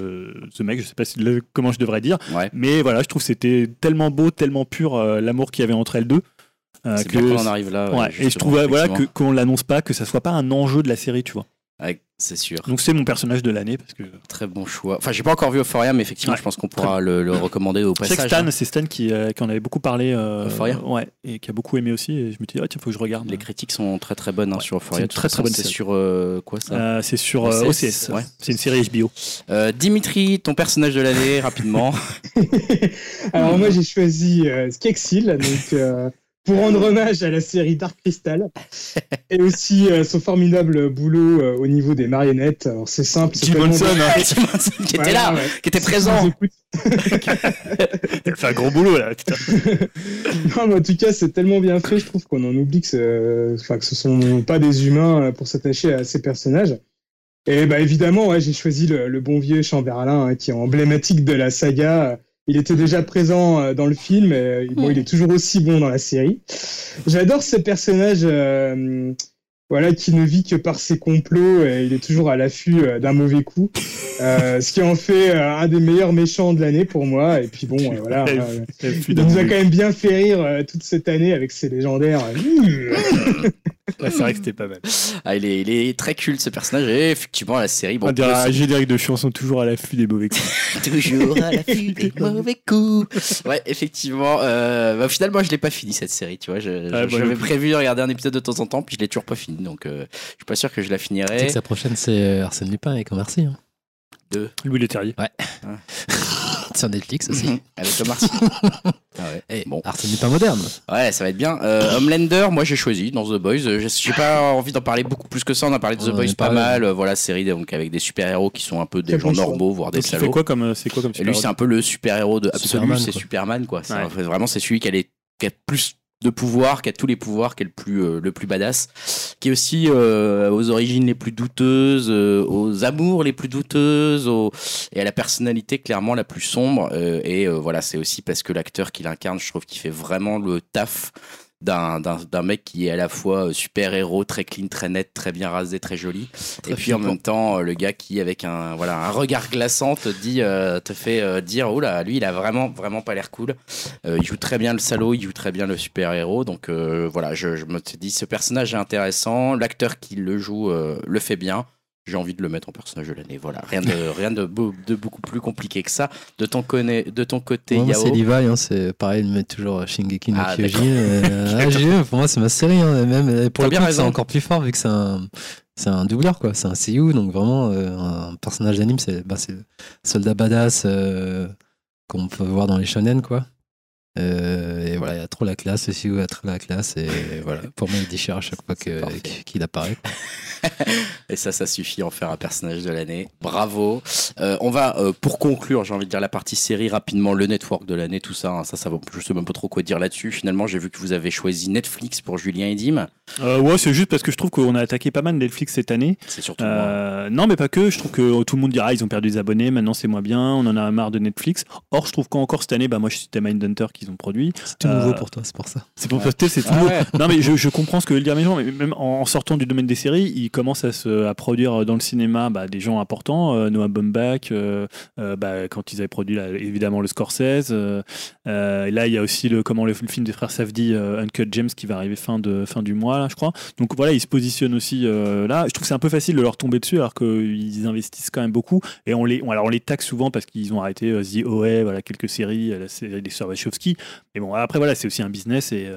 ce mec. Je sais pas si, le- comment je devrais dire. Ouais. Mais voilà, je trouve que c'était tellement beau, tellement pur euh, l'amour qu'il y avait entre elles deux. euh, que bien arrive là. ouais, et je trouve voilà, que- qu'on l'annonce pas, que ça soit pas un enjeu de la série, tu vois. Ouais, c'est sûr. Donc c'est mon personnage de l'année parce que Très bon choix. Enfin, j'ai pas encore vu Euphoria, mais effectivement, Ouais. je pense qu'on pourra le, le recommander au passage. Stan, hein. c'est Stan qui, euh, qui en avait beaucoup parlé, euh, Euphoria ouais, et qui a beaucoup aimé aussi. Et je me suis dit, ah, tiens, faut que je regarde. Les critiques sont très très bonnes hein, Ouais, sur c'est Euphoria. très, façon, bonne C'est sur euh, quoi ça? Euh, c'est sur euh, OCS, OCS, ouais. c'est une série HBO. Euh, Dimitri, ton personnage de l'année, rapidement. <laughs> Alors moi j'ai choisi euh, Skeksil, donc euh, pour rendre hommage à la série Dark Crystal <laughs> et aussi euh, son formidable boulot euh, au niveau des marionnettes. Alors c'est simple, c'est Jim bien- hein. Qui était là, ouais. qui était présent. <laughs> fait un gros boulot là. putain. <laughs> non, mais en tout cas, c'est tellement bien fait, je trouve qu'on en oublie que, ce- enfin, que ce sont pas des humains euh, pour s'attacher à ces personnages. Et bah évidemment, ouais, j'ai choisi le, le bon vieux Chamberlain, hein, qui est emblématique de la saga. Il était déjà présent euh, dans le film, et euh, bon, il est toujours aussi bon dans la série. J'adore ce personnage, euh, voilà, qui ne vit que par ses complots, et il est toujours à l'affût d'un mauvais coup, euh, ce qui en fait euh, un des meilleurs méchants de l'année pour moi. Et puis bon, euh, voilà. Il nous a quand même bien fait rire toute cette année avec ses légendaires. <laughs> Ouais, c'est vrai que c'était pas mal. <laughs> Ah, il, est, il est très culte ce personnage. Et effectivement, la série, bon, On dirait un générique de chanson toujours à l'affût des mauvais coups. <laughs> toujours à l'affût des <laughs> mauvais coups. Ouais, effectivement. Euh, bah, au final, moi, je l'ai pas fini cette série. Tu vois, Ah, j'avais prévu de regarder un épisode de temps en temps, puis je l'ai toujours pas fini. Donc, euh, je suis pas sûr que je la Tu sais finirai. que sa prochaine, c'est euh, Arsène Lupin et Commercy. Hein. Louis Leterrier. <laughs> Sur Netflix aussi. Mhm, Avec Omar Sy. <laughs> Ah ouais. Et Bon. Arsène Lupin moderne. Ouais, ça va être bien. Euh, Homelander, moi j'ai choisi dans The Boys. Euh, J'ai pas envie d'en parler beaucoup plus que ça. On a parlé de The Boys pas mal. Euh, Voilà, série donc avec des super héros qui sont un peu des gens normaux, voire des Donc salauds. quoi comme, c'est quoi comme Et lui, c'est un peu le super héros de absolu, c'est. Superman quoi. C'est Ouais. vraiment c'est celui qui a, les, qui a plus de pouvoir, qui a tous les pouvoirs, qui est le plus euh, le plus badass, qui est aussi euh, aux origines les plus douteuses, euh, aux amours les plus douteuses, et à la personnalité clairement la plus sombre. euh, et euh, voilà, c'est aussi parce que l'acteur qui l'incarne, je trouve qu'il fait vraiment le taf d'un mec qui est à la fois super héros, très clean, très net, très bien rasé, très joli, et puis en même temps euh, le gars qui avec un voilà un regard glaçant te dit euh, te fait euh, dire oh là lui il a vraiment vraiment pas l'air cool. Euh, il joue très bien le salaud, il joue très bien le super héros, donc euh, voilà je, je me suis dit ce personnage est intéressant, l'acteur qui le joue euh, le fait bien. J'ai envie de le mettre en personnage de l'année. Voilà, rien de, rien de, beau- de beaucoup plus compliqué que ça. De ton, connaît, de ton côté, Moi, Yao. c'est Levi, hein, c'est pareil, il met toujours Shingeki no Ah, Kyojin. euh, <laughs> ah, vu, pour moi, c'est ma série. hein, même, pour le bien coup, c'est encore plus fort vu que c'est un, c'est un doubleur, quoi. C'est un seiyuu, donc vraiment, euh, un personnage d'anime, c'est bah, soldat badass euh, qu'on peut voir dans les shonen, quoi. Euh, et voilà, il y a trop la classe, le seiyuu a trop la classe. Et <laughs> voilà, <laughs> pour moi, il déchire à chaque fois qu'il apparaît. <laughs> Et ça, ça suffit à en faire un personnage de l'année. Bravo. Euh, on va, euh, pour conclure, j'ai envie de dire la partie série rapidement, le network de l'année, tout ça. hein, ça, ça va, je sais même pas trop quoi dire là-dessus. Finalement, j'ai vu que vous avez choisi Netflix pour Julien et Dim. Euh, ouais, c'est juste parce que je trouve qu'on a attaqué pas mal Netflix cette année. C'est surtout moi. Non, mais pas que. Je trouve que tout le monde dira ah, ils ont perdu des abonnés, maintenant c'est moins bien, on en a marre de Netflix. Or, je trouve qu'encore cette année, bah, moi je citais Mindhunter qu'ils ont produit. C'est tout Euh, nouveau pour toi, c'est pour ça. C'est pour Ouais. poster, c'est tout Ah nouveau. ouais. Non, mais je, je comprends ce que veulent dire mes gens, mais même en, sortant du domaine des séries, ils commencent à, se, à produire dans le cinéma bah, des gens importants. euh, Noah Baumbach, euh, euh, bah, quand ils avaient produit là, évidemment le Scorsese. euh, euh, et là, il y a aussi le, comment, le, le film des frères Safdie, euh, Uncut James, qui va arriver fin, de, fin du mois, là, je crois. Donc voilà, ils se positionnent aussi euh, là. Je trouve que c'est un peu facile de leur tomber dessus, alors qu'ils investissent quand même beaucoup. Et on les, on, alors on les taxe souvent parce qu'ils ont arrêté euh, The OA, voilà, quelques séries, euh, la série des sœurs Wachowski. Mais bon, après, voilà, c'est aussi un business et.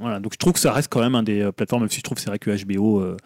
Voilà, donc je trouve que ça reste quand même un des euh, plateformes, même si je trouve que c'est vrai que HBO, euh,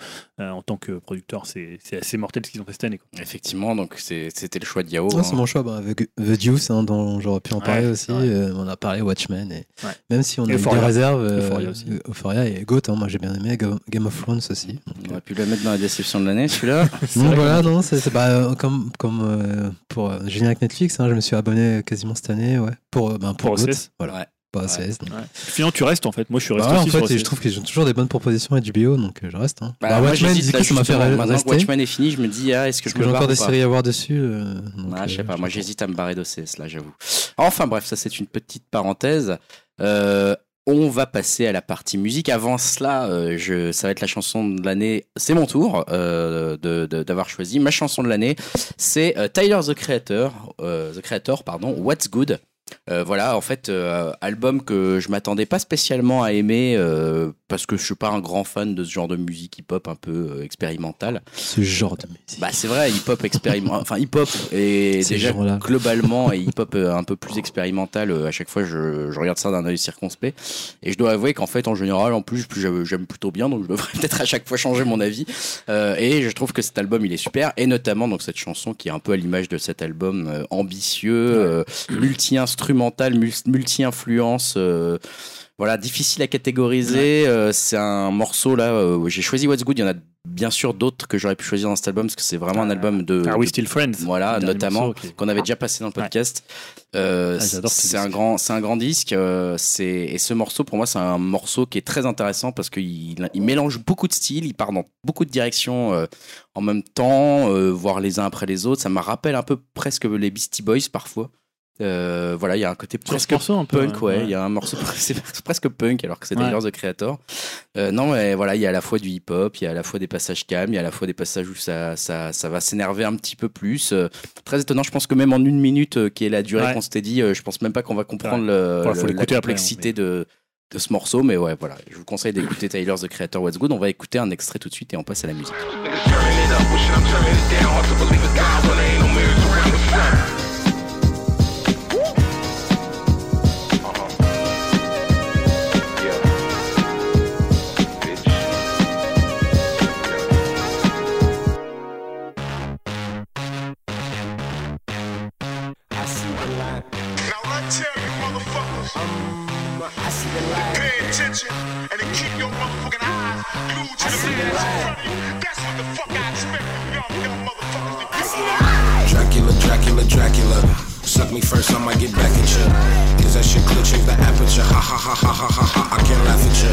euh, en tant que producteur, c'est c'est assez mortel ce qu'ils ont fait cette année. Quoi. Effectivement, donc c'est- c'était le choix de Yao. Ouais, hein. c'est mon choix. Bah, avec The Deuce, hein, dont j'aurais pu en parler Ouais, aussi. ouais. euh, on a parlé Watchmen. Et Ouais. Même si on Et a eu des Euphoria. réserves. euh, Euphoria aussi. Euphoria et Goat, hein, moi j'ai bien aimé. Ga- Game of Thrones aussi. On aurait pu le mettre dans la déception de l'année, celui-là. <laughs> Donc voilà, non, c'est c'est- bah, euh, comme, comme euh, pour euh, avec Netflix, hein, je me suis abonné quasiment cette année, ouais. Pour, euh, ben, pour, Pour Goat, OCS. Voilà. Ouais. Pas Ouais. Donc. Ouais. Finalement, tu restes en fait. Moi, je suis Bah resté en aussi fait, sur je trouve qu'ils ont toujours des bonnes propositions HBO, donc euh, je reste. Hein. Bah, Bah, moi, Watchmen, là, ça m'a fait rester. Watchmen est fini, je me dis, ah, est-ce que je me encore des séries à voir dessus. euh, donc, Ah, je sais euh, pas, moi j'hésite à me barrer d'OCS là, j'avoue. Enfin bref, ça c'est une petite parenthèse. Euh, on va passer à la partie musique. Avant cela, euh, je, ça va être la chanson de l'année. C'est mon tour euh, de- de- d'avoir choisi. Ma chanson de l'année, c'est euh, Tyler the Creator, euh, the Creator, pardon, What's Good? Euh, voilà, en fait, euh, album que je m'attendais pas spécialement à aimer euh, parce que je suis pas un grand fan de ce genre de musique hip-hop un peu expérimentale. Ce genre de musique. Bah c'est vrai, hip-hop expérimental, <laughs> enfin hip-hop et Ces déjà globalement et hip-hop un peu plus expérimental. euh, À chaque fois, je, je regarde ça d'un œil circonspect et je dois avouer qu'en fait, en général, en plus, plus j'aime plutôt bien, donc je devrais <laughs> peut-être à chaque fois changer mon avis. Et je trouve que cet album, il est super et notamment donc cette chanson qui est un peu à l'image de cet album ambitieux, multi-instrumental, mul- multi-influence. euh, voilà, difficile à catégoriser. euh, c'est un morceau là. euh, où j'ai choisi What's Good. Il y en a bien sûr d'autres que j'aurais pu choisir dans cet album parce que c'est vraiment un album de. Ah, We Still Friends. Voilà, notamment qu'on avait déjà passé dans le Ouais. podcast. Euh, Ah, j'adore ce c'est un grand, c'est un grand disque. c'est et ce morceau pour moi c'est un morceau qui est très intéressant parce qu'il il mélange beaucoup de styles, il part dans beaucoup de directions en même temps, voire les uns après les autres. Ça me rappelle un peu presque les Beastie Boys parfois. Euh, voilà, il y a un côté presque morceau, un peu. punk, ouais. Il y a un morceau, <laughs> c'est presque punk alors que c'est Ouais. Tyler the Creator. Euh, non, mais voilà, il y a à la fois du hip-hop, il y a à la fois des passages calmes, il y a à la fois des passages où ça, ça, ça va s'énerver un petit peu plus. Euh, très étonnant, je pense que même en une minute, euh, qui est la durée Ouais. qu'on s'était dit, euh, je pense même pas qu'on va comprendre Ouais. le, Bon, faut le- la après, complexité hein, de, de ce morceau. Mais ouais, voilà, je vous conseille d'écouter Tyler the Creator What's Good. On va écouter un extrait tout de suite et on passe à la musique. Of you. Dracula, Dracula, Dracula. Suck me first, I might get back at ya. Is that shit clear? The aperture. Ha ha ha ha ha ha ha. I can't laugh at ya.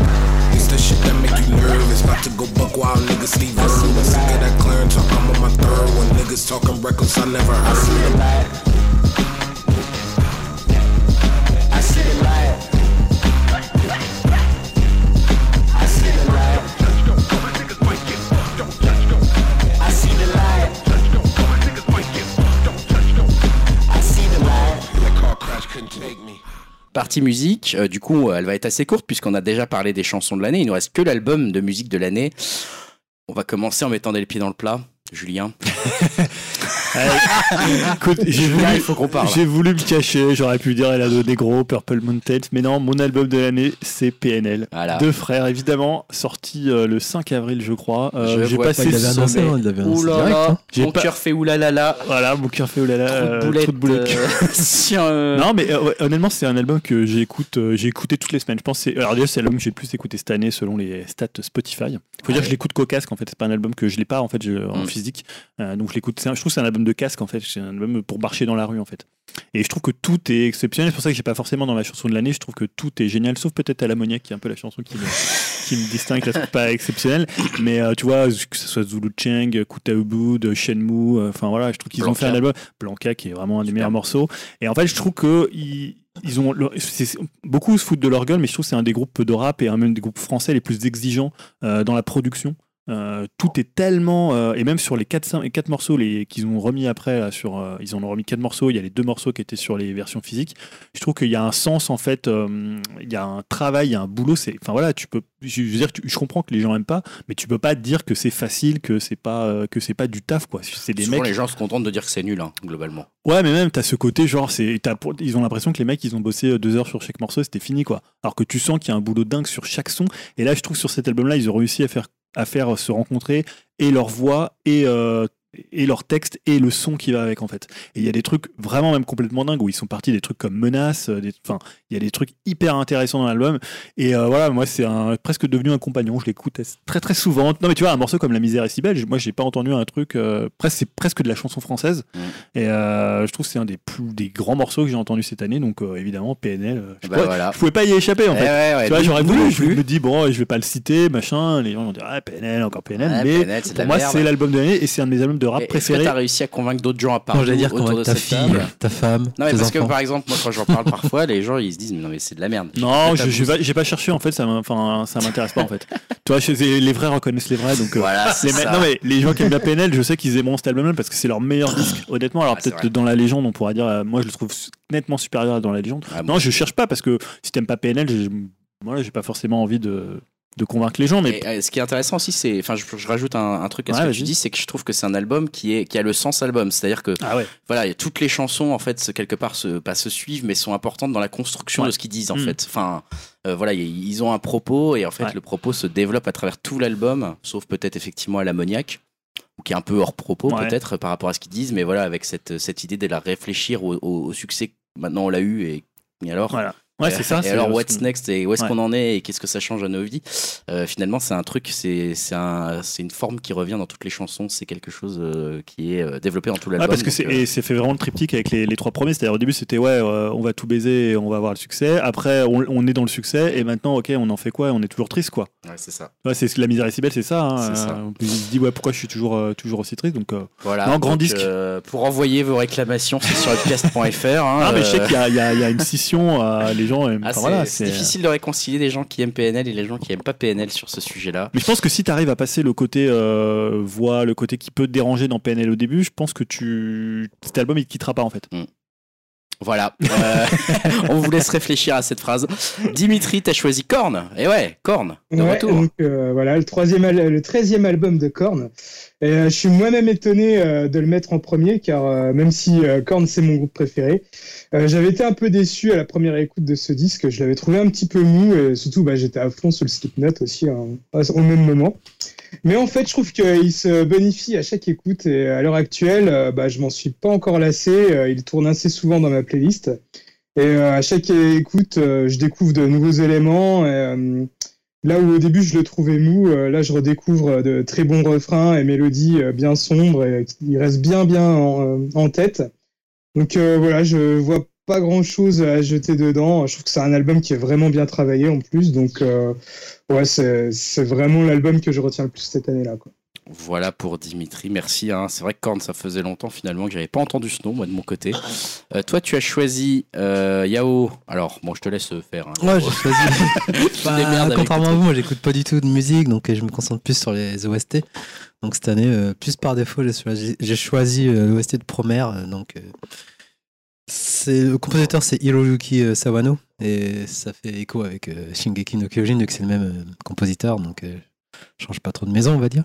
It's the shit that make you nervous. About to go buck wild, niggas Steve Irwin. Sick of that clearing talk, I'm on my third one. Niggas talking reckless, I never heard. See Partie musique, euh, du coup, elle va être assez courte puisqu'on a déjà parlé des chansons de l'année. Il nous reste que l'album de musique de l'année. On va commencer en mettant des pieds dans le plat. Julien. <laughs> Écoute, j'ai voulu, il faut qu'on parle. j'ai voulu me cacher, j'aurais pu dire elle a donné gros, Purple Mountain, mais non, mon album de l'année, c'est PNL. Voilà. Deux frères, évidemment, sorti euh, le 5 avril, je crois. Euh, j'ai passé mon cœur fait oulala. Voilà, mon cœur fait oulala, Trop de euh, boulettes. de <laughs> euh, Non, mais honnêtement, c'est un album que j'écoute, j'ai écouté toutes les semaines. Je pense que c'est, alors déjà, c'est l'album que j'ai le plus écouté cette année selon les stats Spotify. Il faut dire que je l'écoute qu'au casque en fait. C'est pas un album que je l'ai pas en fait en Mm. physique. Donc je l'écoute. je trouve que c'est un album de casque en fait. C'est un album pour marcher dans la rue en fait. Et je trouve que tout est exceptionnel. C'est pour ça que j'ai pas forcément dans ma chanson de l'année. Je trouve que tout est génial, sauf peut-être à l'ammoniaque qui est un peu la chanson qui me, <laughs> qui me distingue. Je la trouve pas exceptionnelle. Mais euh, tu vois, que ce soit Zulu Cheng, Kuta Ubud, Shenmue, euh, enfin voilà, je trouve qu'ils ont fait un album. Blanca qui est vraiment un des meilleurs morceaux. Et en fait, je trouve que ils, ils ont beaucoup se foutent de leur gueule, mais je trouve que c'est un des groupes de rap et un même des groupes français les plus exigeants euh, dans la production. Euh, tout est tellement euh, et même sur les 4 quatre morceaux les qu'ils ont remis après là, sur euh, ils en ont remis quatre morceaux il y a les deux morceaux qui étaient sur les versions physiques je trouve qu'il y a un sens en fait il y a un travail il y a un boulot c'est enfin voilà tu peux je veux dire tu- je comprends que les gens aiment pas mais tu peux pas dire que c'est facile que c'est pas que c'est pas du taf quoi c'est des souvent, mecs les gens se contentent de dire que c'est nul, hein, globalement. Ouais, mais même, t'as ce côté, genre, c'est, ils ont l'impression que les mecs, ils ont bossé deux heures sur chaque morceau, c'était fini, quoi. Alors que tu sens qu'il y a un boulot dingue sur chaque son. Et là, je trouve que sur cet album-là, ils ont réussi à faire, à faire se rencontrer et leur voix et, euh, et leur texte et le son qui va avec, en fait. Et il y a des trucs vraiment même complètement dingues où ils sont partis des trucs comme Menace, euh, enfin, il y a des trucs hyper intéressants dans l'album. Et euh, voilà, moi, c'est presque devenu un compagnon. Je l'écoute très très souvent. Non, mais tu vois, un morceau comme La misère est si belle, moi, j'ai pas entendu un truc, euh, presque, c'est presque de la chanson française. Et euh, je trouve que c'est un des plus des grands morceaux que j'ai entendu cette année. Donc évidemment, PNL, je, Bah, pourrais- voilà. je pouvais pas y échapper en Eh fait. ouais, ouais, tu vois, j'aurais voulu, je me dis, bon, je vais pas le citer, machin. Les gens vont dire, ah, PNL, encore PNL. Ouais, mais PNL, pour moi, c'est l'album de l'année et c'est un de mes albums de rap Et Est-ce que préférés. t'as réussi à convaincre d'autres gens à dire autour de ta cette fille, table ta femme, Non, mais tes parce que par exemple, moi quand j'en parle <laughs> parfois, les gens ils se disent, mais non, mais c'est de la merde. Non, j'ai pas, j'ai pas cherché en fait, ça m'a- enfin, ça m'intéresse pas en fait. tu vois, je- les vrais reconnaissent les vrais, donc euh, Voilà, c'est les ça. non mais les gens qui aiment bien <laughs> PNL, je sais qu'ils aimeront cet album-là parce que c'est leur meilleur disque. Honnêtement, alors Ah, peut-être dans la légende, on pourra dire, euh, moi je le trouve nettement supérieur à dans la légende. Ah bon. non, je cherche pas parce que si t'aimes pas PNL, voilà, j'ai pas forcément envie de, de convaincre les gens, mais Et, euh, ce qui est intéressant aussi, c'est, enfin, je, je rajoute un, un truc à ce que tu dis, c'est que je trouve que c'est un album qui est qui a le sens album, c'est-à-dire que ah ouais, voilà, toutes les chansons en fait, quelque part, se, pas se suivent, mais sont importantes dans la construction Ouais. de ce qu'ils disent en Mm. fait. Enfin, euh, voilà, ils ont un propos et en fait, le propos se développe à travers tout l'album, sauf peut-être effectivement à l'ammoniaque, ou qui est un peu hors propos peut-être par rapport à ce qu'ils disent, mais voilà, avec cette cette idée de la réfléchir au, au- au succès. que Maintenant, on l'a eu et, et alors. voilà. Ouais, c'est ça. <laughs> Et alors, what's next et où est-ce Ouais. qu'on en est et qu'est-ce que ça change à nos vies? Euh, Finalement, c'est un truc, c'est un, une forme qui revient dans toutes les chansons. C'est quelque chose euh, qui est euh, développé dans tout Ouais, l'album. parce que c'est fait vraiment le triptyque avec les, les trois premiers. C'est-à-dire au début c'était ouais, euh, on va tout baiser, et on va avoir le succès. Après on, on est dans le succès et maintenant ok, on en fait quoi? On est toujours triste quoi. ouais, c'est ça. Ouais, c'est la misère est si belle, c'est ça. hein. C'est ça. On se dit ouais, pourquoi je suis toujours toujours aussi triste? Donc. Voilà. Non, grand Donc, disque. pour envoyer vos réclamations, c'est sur <laughs> podcast.fr. Hein, Ah mais je sais qu'il y, y y a une scission. les gens aiment. ah, enfin, c'est voilà, c'est c'est- difficile de réconcilier des gens qui aiment PNL et les gens qui aiment pas PNL sur ce sujet-là. Mais je pense que si tu arrives à passer le côté euh, voix, le côté qui peut te déranger dans PNL au début, je pense que tu cet album il te quittera pas en fait. Voilà. Euh, <laughs> on vous laisse réfléchir à cette phrase. Dimitri, t'as choisi Korn. Et ouais, Korn. De Ouais, retour. donc euh, voilà, le troisième, le treizième album de Korn. Et, euh, je suis moi-même étonné de le mettre en premier, car même si Korn c'est mon groupe préféré, j'avais été un peu déçu à la première écoute de ce disque. Je l'avais trouvé un petit peu mou, et surtout bah, j'étais à fond sur le Slipknot aussi hein, au même moment. Mais en fait, je trouve qu'il se bonifie à chaque écoute, et à l'heure actuelle, euh, bah, je m'en suis pas encore lassé. Euh, il tourne assez souvent dans ma playlist. Et euh, à chaque écoute, je découvre de nouveaux éléments. Là où au début je le trouvais mou, là je redécouvre de très bons refrains et mélodies bien sombres et qui restent bien bien en, en tête. Donc voilà, je vois pas grand chose à jeter dedans. Je trouve que c'est un album qui est vraiment bien travaillé en plus. Donc euh, ouais, c'est vraiment l'album que je retiens le plus cette année-là. Voilà pour Dimitri, merci. hein. C'est vrai que Korn, ça faisait longtemps finalement que j'avais pas entendu ce nom, moi de mon côté. Euh, toi, tu as choisi euh, Yao. Alors, bon, je te laisse faire. hein. Ouais, j'ai choisi. <laughs> Bah, contrairement à vous, moi j'écoute pas du tout de musique, donc je me concentre plus sur les OST. Donc cette année, euh, plus par défaut, j'ai choisi, j'ai choisi euh, l'OST de Promare. euh, donc euh, le compositeur, c'est Hiroyuki euh, Sawano, et ça fait écho avec euh, Shingeki no Kyojin, vu que c'est le même euh, compositeur, donc change pas trop de maison, on va dire.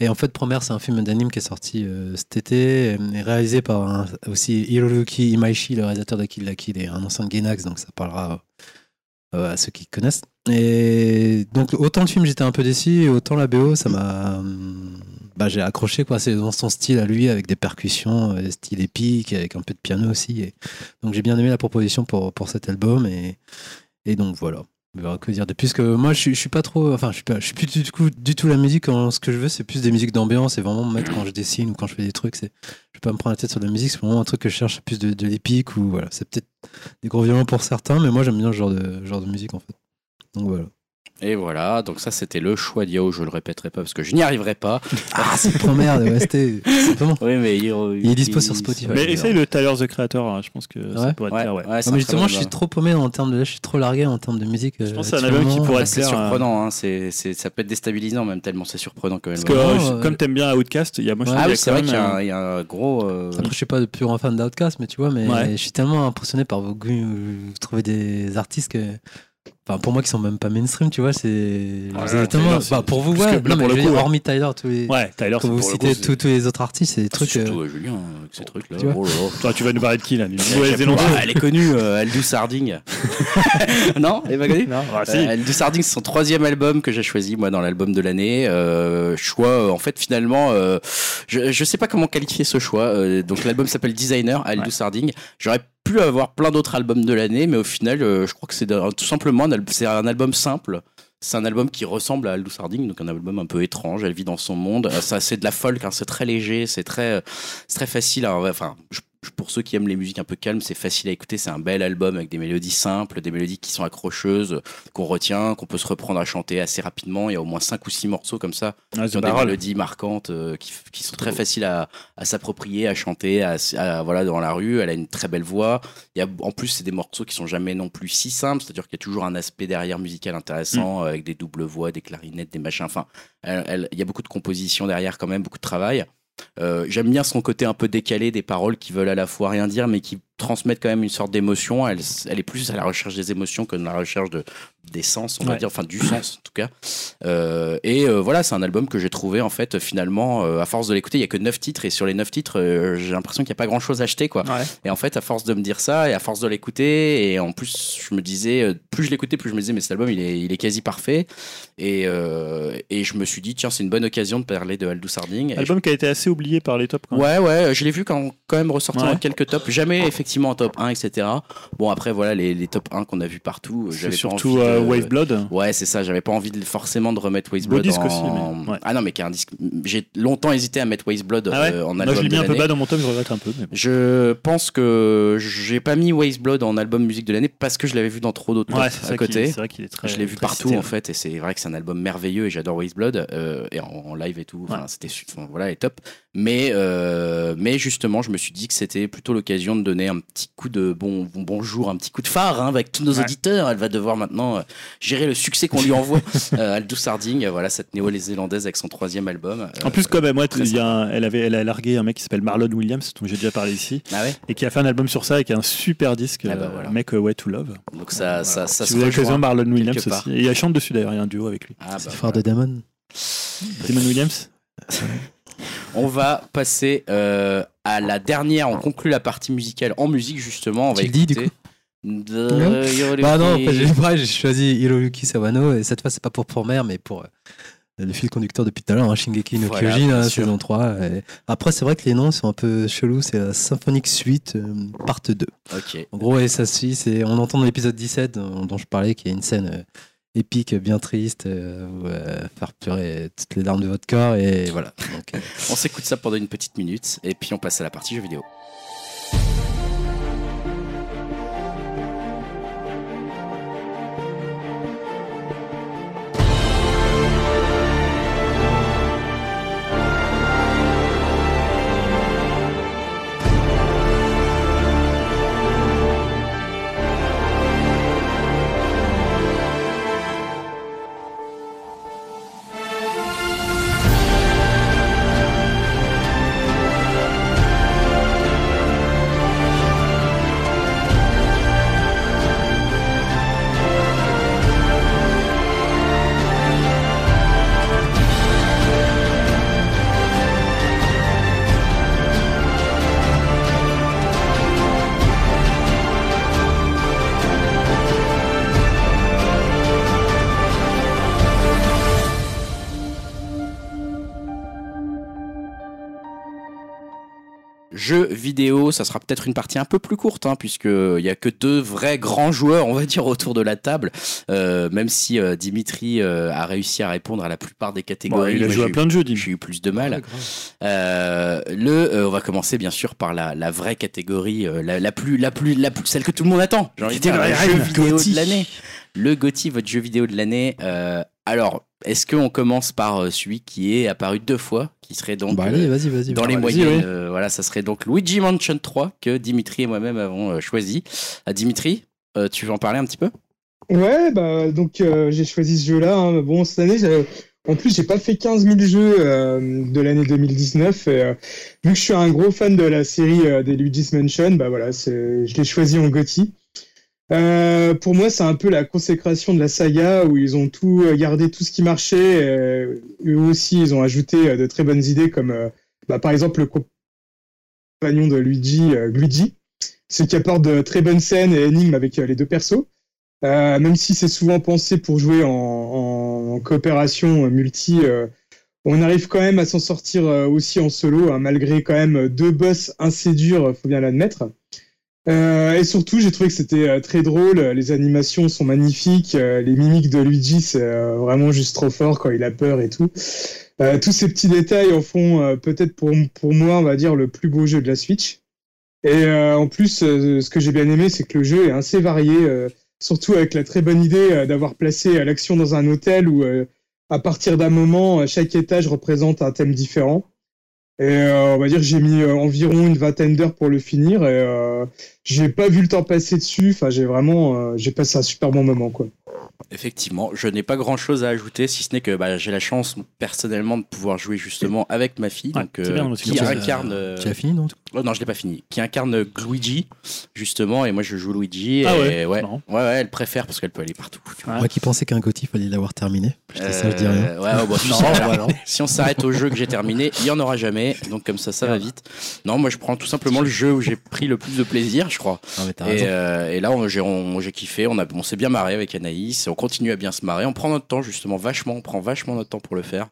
Et en fait, Première, c'est un film d'anime qui est sorti cet été, et réalisé par aussi Hiroyuki Imaishi, le réalisateur de Kill la Kill, et un ancien de Gainax, donc ça parlera à ceux qui connaissent. Et donc, autant le film, j'étais un peu déçu, autant la BO, ça m'a. hum, Bah, j'ai accroché, quoi. C'est dans son style à lui, avec des percussions, euh, style épique, avec un peu de piano aussi. Et... Donc, j'ai bien aimé la proposition pour, pour cet album, et, et donc voilà. Verra que dire de plus que moi je suis, suis pas trop enfin je suis pas je suis plus du tout du tout la musique en- ce que je veux c'est plus des musiques d'ambiance et vraiment me mettre quand je dessine ou quand je fais des trucs c'est je vais pas me prendre la tête sur la musique c'est vraiment un truc que je cherche plus de, de l'épique ou voilà c'est peut-être des gros violons pour certains mais moi j'aime bien ce genre de genre de musique en fait. Donc voilà Et voilà, donc ça c'était le choix d'Yao, je le répéterai pas parce que je n'y arriverai pas. <laughs> ah c'est trop merde ouais c'était <laughs> simplement Oui, mais il, Il est dispo sur Spotify. Mais essaye le Tyler the Creator, hein, je pense que ça Ouais. pourrait te Ouais, plaire. Ouais. mais justement je bon suis trop paumé en termes de là je suis trop largué en termes de musique Je euh, pense que c'est un album qui pourrait c'est hein. surprenant, hein, c'est, c'est- ça peut être déstabilisant même tellement c'est surprenant quand même. Parce que euh, je- euh, comme t'aimes bien Outcast, il y a moi je ah qu'il y oui, a c'est vrai qu'il y, a un- gros. euh, Après, je suis pas de plus grand fan d'Outcast, mais tu vois, mais je suis tellement impressionné par vos goûts. Vous trouvez des artistes que. Enfin, pour moi qui sont même pas mainstream, tu vois, c'est. Tyler, c'est Bah, pour vous, ouais. Non, mais pour coup, dire, ouais. hormis Tyler, tous les. Ouais, Tyler, c'est Quand vous le citez coup, tous tous les autres artistes, c'est des ah, trucs. surtout euh, euh, Julien avec ces trucs là. Tu vois Oh là là. Toi, tu vas nous parler de qui là Ouais, Nouvelle-Zélandais elle est connue, euh, Aldous Harding. <laughs> non, elle est pas connue Non, ah, si. Euh, Aldous Harding, c'est son troisième album que j'ai choisi moi dans l'album de l'année. Euh, choix, euh, en fait, finalement, euh, je, je sais pas comment qualifier ce choix. Euh, donc l'album s'appelle Designer, Aldous Harding. J'aurais avoir plein d'autres albums de l'année, mais au final, euh, je crois que c'est tout simplement un c'est un album simple. C'est un album qui ressemble à Aldous Harding, donc un album un peu étrange. Elle vit dans son monde. Euh, Ça, c'est de la folk, hein, c'est très léger, c'est très, euh, très facile. enfin, je- pour ceux qui aiment les musiques un peu calmes, c'est facile à écouter. C'est un bel album avec des mélodies simples, des mélodies qui sont accrocheuses, qu'on retient, qu'on peut se reprendre à chanter assez rapidement. Il y a au moins cinq ou six morceaux comme ça Ouais, qui ont des mélodies marquantes, euh, qui, qui sont très faciles à, à s'approprier, à chanter, à, à- voilà dans la rue. Elle a une très belle voix. Il y a, en plus, c'est des morceaux qui sont jamais non plus si simples, c'est-à-dire qu'il y a toujours un aspect derrière musical intéressant, euh, avec des doubles voix, des clarinettes, des machins. Enfin, elle- elle- il y a beaucoup de composition derrière quand même, beaucoup de travail. Euh, J'aime bien son côté un peu décalé des paroles qui veulent à la fois rien dire, mais qui transmettent quand même une sorte d'émotion. Elle, elle est plus à la recherche des émotions que de la recherche de, des sens, on va Ouais. dire, enfin du sens en tout cas. Euh, et euh, voilà, c'est un album que j'ai trouvé en fait finalement, euh, à force de l'écouter, il y a que 9 titres et sur les 9 titres, j'ai l'impression qu'il n'y a pas grand chose à acheter quoi. Ouais. Et en fait, à force de me dire ça et à force de l'écouter, et en plus, je me disais, plus je l'écoutais, plus je me disais, mais cet album, il est, il est quasi parfait. Et, et je me suis dit, tiens, c'est une bonne occasion de parler de Aldous Harding. Album qui a été assez oublié par les tops quand même. Ouais, ouais, je l'ai vu quand, quand même ressortir Ouais. quelques tops. Jamais effectivement en top 1, etc. Bon, après, voilà, les, les top 1 qu'on a vu partout. J'avais pas surtout envie de- euh, Wave Blood. Ouais, c'est ça. J'avais pas envie de, forcément de remettre Waste Beau Blood disque en... aussi, mais- ouais. Ah non, mais qui est un disque. J'ai longtemps hésité à mettre Waste Blood Ah ouais euh, en Moi, album je l'ai mis un peu bas dans mon top, je regrette un peu. Mais bon. Je pense que j'ai pas mis Waste Blood en album musique de l'année parce que je l'avais vu dans trop d'autres Ouais, à côté. c'est vrai qu'il est très. je l'ai vu partout cité, en fait et c'est vrai que c'est un album merveilleux et j'adore Waste Blood euh, et en, en live et tout. Enfin, c'était voilà et top. Mais euh, mais justement, je me suis dit que c'était plutôt l'occasion de donner un petit coup de bon, bon bonjour, un petit coup de phare hein, avec tous nos auditeurs. Elle va devoir maintenant gérer le succès qu'on lui envoie. <laughs> euh, Aldous Harding, euh, voilà cette néo-zélandaise avec son troisième album. euh, En plus, il y a un- elle, avait, elle a largué un mec qui s'appelle Marlon Williams, dont j'ai déjà parlé ici, ah ouais. et qui a fait un album sur ça, et qui a un super disque, Ah bah euh, voilà. Make a Way to Love. Donc ça ça ça si vous avez l'occasion, Marlon Williams aussi. Et elle chante dessus d'ailleurs, il y a un duo avec lui. Ah, bah, C'est le frère de Damon. Damon Williams <laughs> On va passer euh, à la dernière. On conclut la partie musicale en musique justement. On va Tu le dis, du écouter de Bah non, en fait, j'ai ouais, j'ai choisi Hiroyuki Sawano et cette fois c'est pas pour pour mère mais pour euh, le fil conducteur depuis tout à l'heure, hein, Shingeki no Voilà, Kyojin, hein, saison 3. et Après c'est vrai que les noms sont un peu chelous, c'est la Symphonique Suite euh, part 2. Ok. En gros, et ça suit, c'est on entend dans l'épisode 17 dont, dont je parlais qu'il y a une scène euh, épique, bien triste, euh, euh, faire pleurer toutes les larmes de votre corps et voilà. Donc, euh, <laughs> On s'écoute ça pendant une petite minute et puis on passe à la partie jeux vidéo. Vidéo, ça sera peut-être une partie un peu plus courte, hein, puisqu'il y a que deux vrais grands joueurs, on va dire, autour de la table. Euh, même si euh, Dimitri euh, a réussi à répondre à la plupart des Bon, catégories. il a joué à plein de jeux, dis J'ai eu plus de mal. Euh, le, euh, on va commencer bien sûr par la, la vraie catégorie, euh, la, la plus, la plus, la plus, celle que tout le monde attend. J'ai envie de dire, le jeu vidéo de l'année. Le Gotti, votre jeu vidéo de l'année. Euh, alors, est-ce qu'on commence par euh, celui qui est apparu deux fois, qui serait donc Bah, euh, allez, vas-y, vas-y. dans les moyennes, oui. euh, voilà, ça serait donc Luigi Mansion 3 que Dimitri et moi-même avons euh, choisi. Ah, Dimitri, euh, tu veux en parler un petit peu? Ouais, bah donc euh, j'ai choisi ce jeu-là. hein. Bon, cette année, j'ai- en plus, j'ai pas fait 15 000 jeux euh, de l'année 2019. Et, euh, vu que je suis un gros fan de la série euh, des Luigi's Mansion, bah voilà, c'est- je l'ai choisi en GOTY. Euh, pour moi, c'est un peu la consécration de la saga où ils ont tout euh, gardé tout ce qui marchait. eux aussi, ils ont ajouté euh, de très bonnes idées comme, bah, par exemple, le compagnon de Luigi, Luigi, ce qui apporte de très bonnes scènes et énigmes avec les deux persos. Même si c'est souvent pensé pour jouer en, coopération multi, on arrive quand même à s'en sortir aussi en solo, hein, malgré quand même deux boss assez durs, faut bien l'admettre. Euh, et surtout, j'ai trouvé que c'était euh, très drôle, les animations sont magnifiques, euh, les mimiques de Luigi, c'est vraiment juste trop fort quand il a peur et tout. Tous ces petits détails en font peut-être pour, pour moi, on va dire, le plus beau jeu de la Switch. Et en plus, ce que j'ai bien aimé, c'est que le jeu est assez varié. surtout avec la très bonne idée d'avoir placé l'action dans un hôtel où, à partir d'un moment, chaque étage représente un thème différent. Et euh, on va dire que j'ai mis euh, environ une vingtaine d'heures pour le finir et euh, j'ai pas vu le temps passer dessus. Enfin, j'ai vraiment, j'ai passé un super bon moment, quoi. Effectivement, je n'ai pas grand chose à ajouter, si ce n'est que bah, j'ai la chance personnellement de pouvoir jouer justement avec ma fille, Ouais, donc, c'est euh, bien, qui incarne. euh, Tu as fini, non Oh non, je l'ai pas fini. Qui incarne Luigi, justement, et moi je joue Luigi. Ah et ouais, ouais, ouais, ouais, elle préfère parce qu'elle peut aller partout. Moi qui pensais qu'un Gotti, fallait l'avoir terminé. Je dis ça, je dis rien. Ouais, ouais, bon, tu Non, sais, alors, non. si on s'arrête au jeu que j'ai terminé, il y en aura jamais. Donc comme ça, ça va vite. Non, moi je prends tout simplement le jeu où j'ai pris le plus de plaisir, je crois. Non, mais t'as Et, raison. euh, et là, on- j'ai kiffé, on, on s'est bien marré avec Anaïs, on continue à bien se marrer, on prend notre temps justement, vachement, on prend vachement notre temps pour le faire.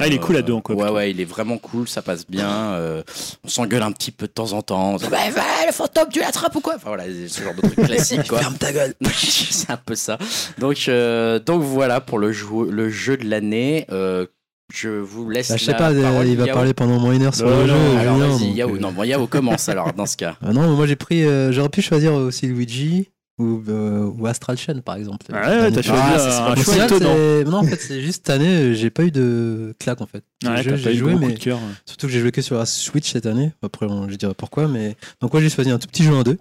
Ah, il est cool à deux en coop. Ouais, ouais, il est vraiment cool, ça passe bien. euh, on s'engueule un petit peu de temps en temps. On se dit, bah, le fantôme, tu l'attrapes ou quoi? Enfin voilà, ce genre de truc <laughs> classique quoi. Ferme ta gueule. <laughs> c'est un peu ça. Donc, euh, donc voilà pour le jeu, le jeu de l'année. Euh, je vous laisse. Bah, je sais la pas, parole, il va Yao. parler pendant moins une heure sur Non, le jeu. non, Alors Julien, vas-y, donc, Yao. euh, Non, bon, Yao commence alors dans ce cas. Ah non, moi j'ai pris. euh, J'aurais pu choisir aussi Luigi ou, euh, ou Astral Chain par exemple. Ouais, ouais, t'as choisi Ah, ça, c'est un choix étonnant. non, en fait, c'est juste cette année, euh, j'ai pas eu de claque en fait. Ouais, j'ai joué, mais cœur. surtout que j'ai joué que sur la Switch cette année. Après, on- je dirais pourquoi, mais donc moi j'ai choisi un tout petit jeu en deux.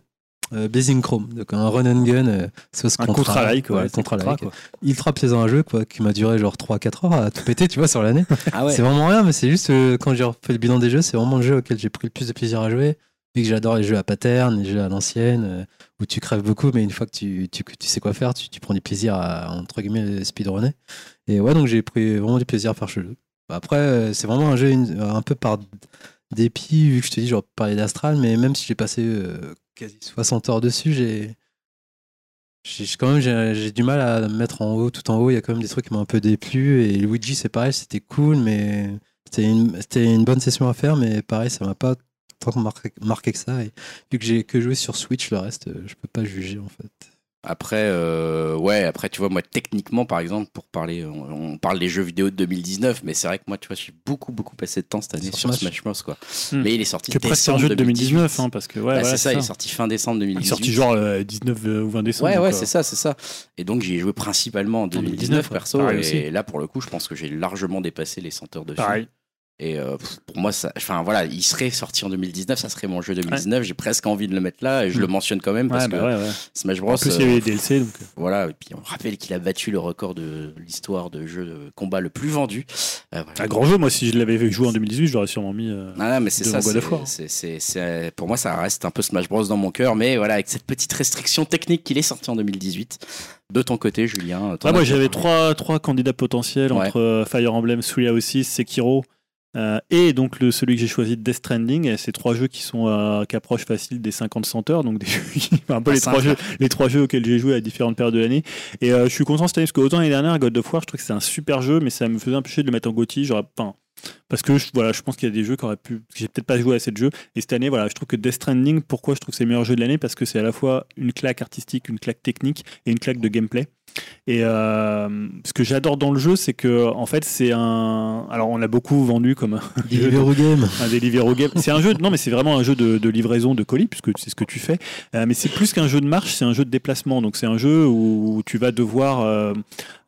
Euh, Blazing Chrome, donc un run and gun, euh, sauce Un Contra, contre-like, ouais, ouais. c'est contre-like. Contra, quoi. ultra plaisant à jouer, quoi, qui m'a duré genre 3-4 heures à tout péter, tu vois, sur l'année. <laughs> Ah ouais. C'est vraiment rien, mais c'est juste euh, quand j'ai refait le bilan des jeux, c'est vraiment le jeu auquel j'ai pris le plus de plaisir à jouer. Vu que j'adore les jeux à pattern, les jeux à l'ancienne, euh, où tu crèves beaucoup, mais une fois que tu, tu, tu sais quoi faire, tu, prends du plaisir à, entre guillemets, speedrunner. Et ouais, donc j'ai pris vraiment du plaisir à faire ce jeu. Après, euh, c'est vraiment un jeu un peu par dépit, vu que je te dis, genre parler d'Astral, mais même si j'ai passé euh, quasi 60 heures dessus, j'ai. Quand même, j'ai du mal à me mettre en haut, tout en haut. Il y a quand même des trucs qui m'ont un peu déplu. Et Luigi, c'est pareil, c'était cool, mais c'était une, une bonne session à faire. Mais pareil, ça m'a pas tant marqué, marqué que ça. Et vu que j'ai que joué sur Switch, le reste, euh, je peux pas juger en fait. Après, euh, ouais, après, tu vois, moi, techniquement, par exemple, pour parler, on, on parle des jeux vidéo de 2019, mais c'est vrai que moi, tu vois, j'ai beaucoup, beaucoup passé de temps cette année Sur sur Smash. Smash Bros, quoi. Hmm. Mais il est sorti Qui est presque un décembre jeu de 2019, hein, 2018. parce que ouais, Bah, voilà, c'est ça, il est sorti fin décembre Il 2018. est sorti genre euh, 19 ou 20 décembre. Ouais, ouais, euh, c'est ça, c'est ça. Et donc, j'y ai joué principalement en 2019, 2019, ouais. perso. Et aussi. là, pour le coup, je pense que j'ai largement dépassé les 100 heures dessus. Pareil. Et euh, pour moi, ça, enfin voilà, il serait sorti en 2019, ça serait mon jeu 2019. J'ai presque envie de le mettre là et je Mm. le mentionne quand même parce Ouais, bah que ouais, ouais. Smash Bros. En plus, il y avait euh, les DLC, donc. euh, voilà, et puis on rappelle qu'il a battu le record de l'histoire de jeu de combat le plus vendu. Euh, voilà. Un grand jeu, moi, si je l'avais joué en 2018, je l'aurais sûrement mis. euh, Ah, non, mais c'est ça. C'est- c'est- pour moi, ça reste un peu Smash Bros dans mon cœur, mais voilà, avec cette petite restriction technique qu'il est sorti en 2018. De ton côté, Julien. Ah, moi, j'avais trois, trois candidats potentiels Ouais. entre Fire Emblem, Three Houses, Sekiro. Euh, et donc le, celui que j'ai choisi Death Stranding, c'est trois jeux qui sont euh, qui approchent facile des 50-100 heures, donc des <laughs> jeux qui- enfin, un peu Pas les trois, jeux, les trois jeux auxquels j'ai joué à différentes périodes de l'année. Et euh, je suis content cette année parce que autant l'année dernière, God of War, je trouve que c'est un super jeu, mais ça me faisait un peu chier de le mettre en. J'aurais, enfin, parce que je, voilà, je pense qu'il y a des jeux qui auraient pu. que J'ai peut-être pas joué à ces jeux. Et cette année, voilà, je trouve que Death Stranding, pourquoi je trouve que c'est le meilleur jeu de l'année? Parce que c'est à la fois une claque artistique, une claque technique et une claque de gameplay. Et euh, ce que j'adore dans le jeu, c'est que en fait, c'est un. Alors, on l'a beaucoup vendu comme un <laughs> jeu de- Deliveroo Game. un Deliveroo game. C'est un jeu, non, mais c'est vraiment un jeu de, de livraison de colis, puisque c'est ce que tu fais. Euh, mais c'est plus qu'un jeu de marche, c'est un jeu de déplacement. Donc, c'est un jeu où tu vas devoir euh,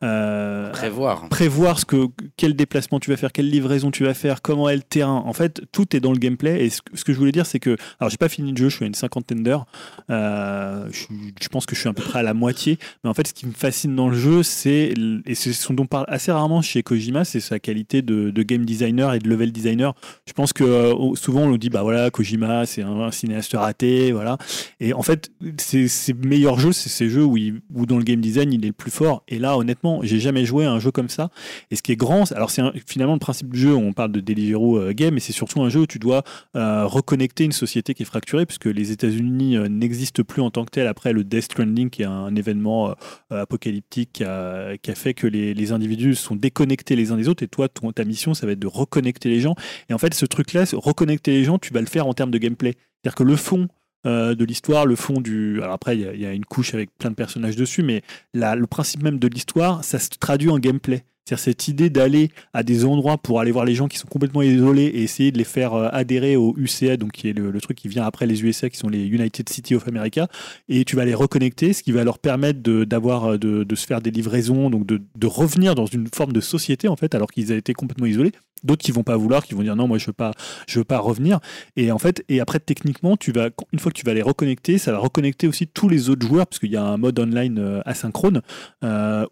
euh, Prévoir. prévoir ce que, quel déplacement tu vas faire, quelle livraison tu vas faire, comment est le terrain. En fait, tout est dans le gameplay. Et ce, que- je voulais dire, c'est que. Alors, j'ai pas fini le jeu, je suis à une cinquantaine d'heures. Euh, je, je pense que je suis à peu près à la moitié. Mais en fait, ce qui me fascine dans le jeu, c'est. Et c'est ce dont on parle assez rarement chez Kojima, c'est sa qualité de, game designer et de level designer. Je pense que euh, souvent, on nous dit, bah voilà, Kojima, c'est un, un cinéaste raté, voilà. Et en fait, ses, meilleurs jeux, c'est ces jeux où, il- où dans le game design, il est le plus fort. Et là, honnêtement, j'ai jamais joué à un jeu comme ça. Et ce qui est grand, alors c'est un- finalement le principe du jeu, on parle de Deliveroo euh, Game, mais c'est surtout un jeu où tu dois euh, reconnecter une société qui est fracturée, puisque les États-Unis n'existent plus en tant que tel après le Death Stranding, qui est un événement euh, qui a, fait que les, individus sont déconnectés les uns des autres. Et toi, ta mission, ça va être de reconnecter les gens. Et en fait, ce truc-là, reconnecter les gens, tu vas le faire en termes de gameplay. C'est-à-dire que le fond euh, de l'histoire, le fond du. Après, il y a- une couche avec plein de personnages dessus, mais le principe même de l'histoire, ça se traduit en gameplay. C'est-à-dire cette idée d'aller à des endroits pour aller voir les gens qui sont complètement isolés et essayer de les faire euh, adhérer au UCA, donc qui est le, truc qui vient après les USA, qui sont les United City of America, et tu vas les reconnecter, ce qui va leur permettre de, d'avoir, euh, de, de se faire des livraisons, donc de, de revenir dans une forme de société en fait, alors qu'ils avaient été complètement isolés. D'autres qui vont pas vouloir, qui vont dire non, moi je veux pas, je veux pas revenir. Et en fait, et après techniquement, tu vas, une fois que tu vas les reconnecter, ça va reconnecter aussi tous les autres joueurs, parce qu'il y a un mode online euh, asynchrone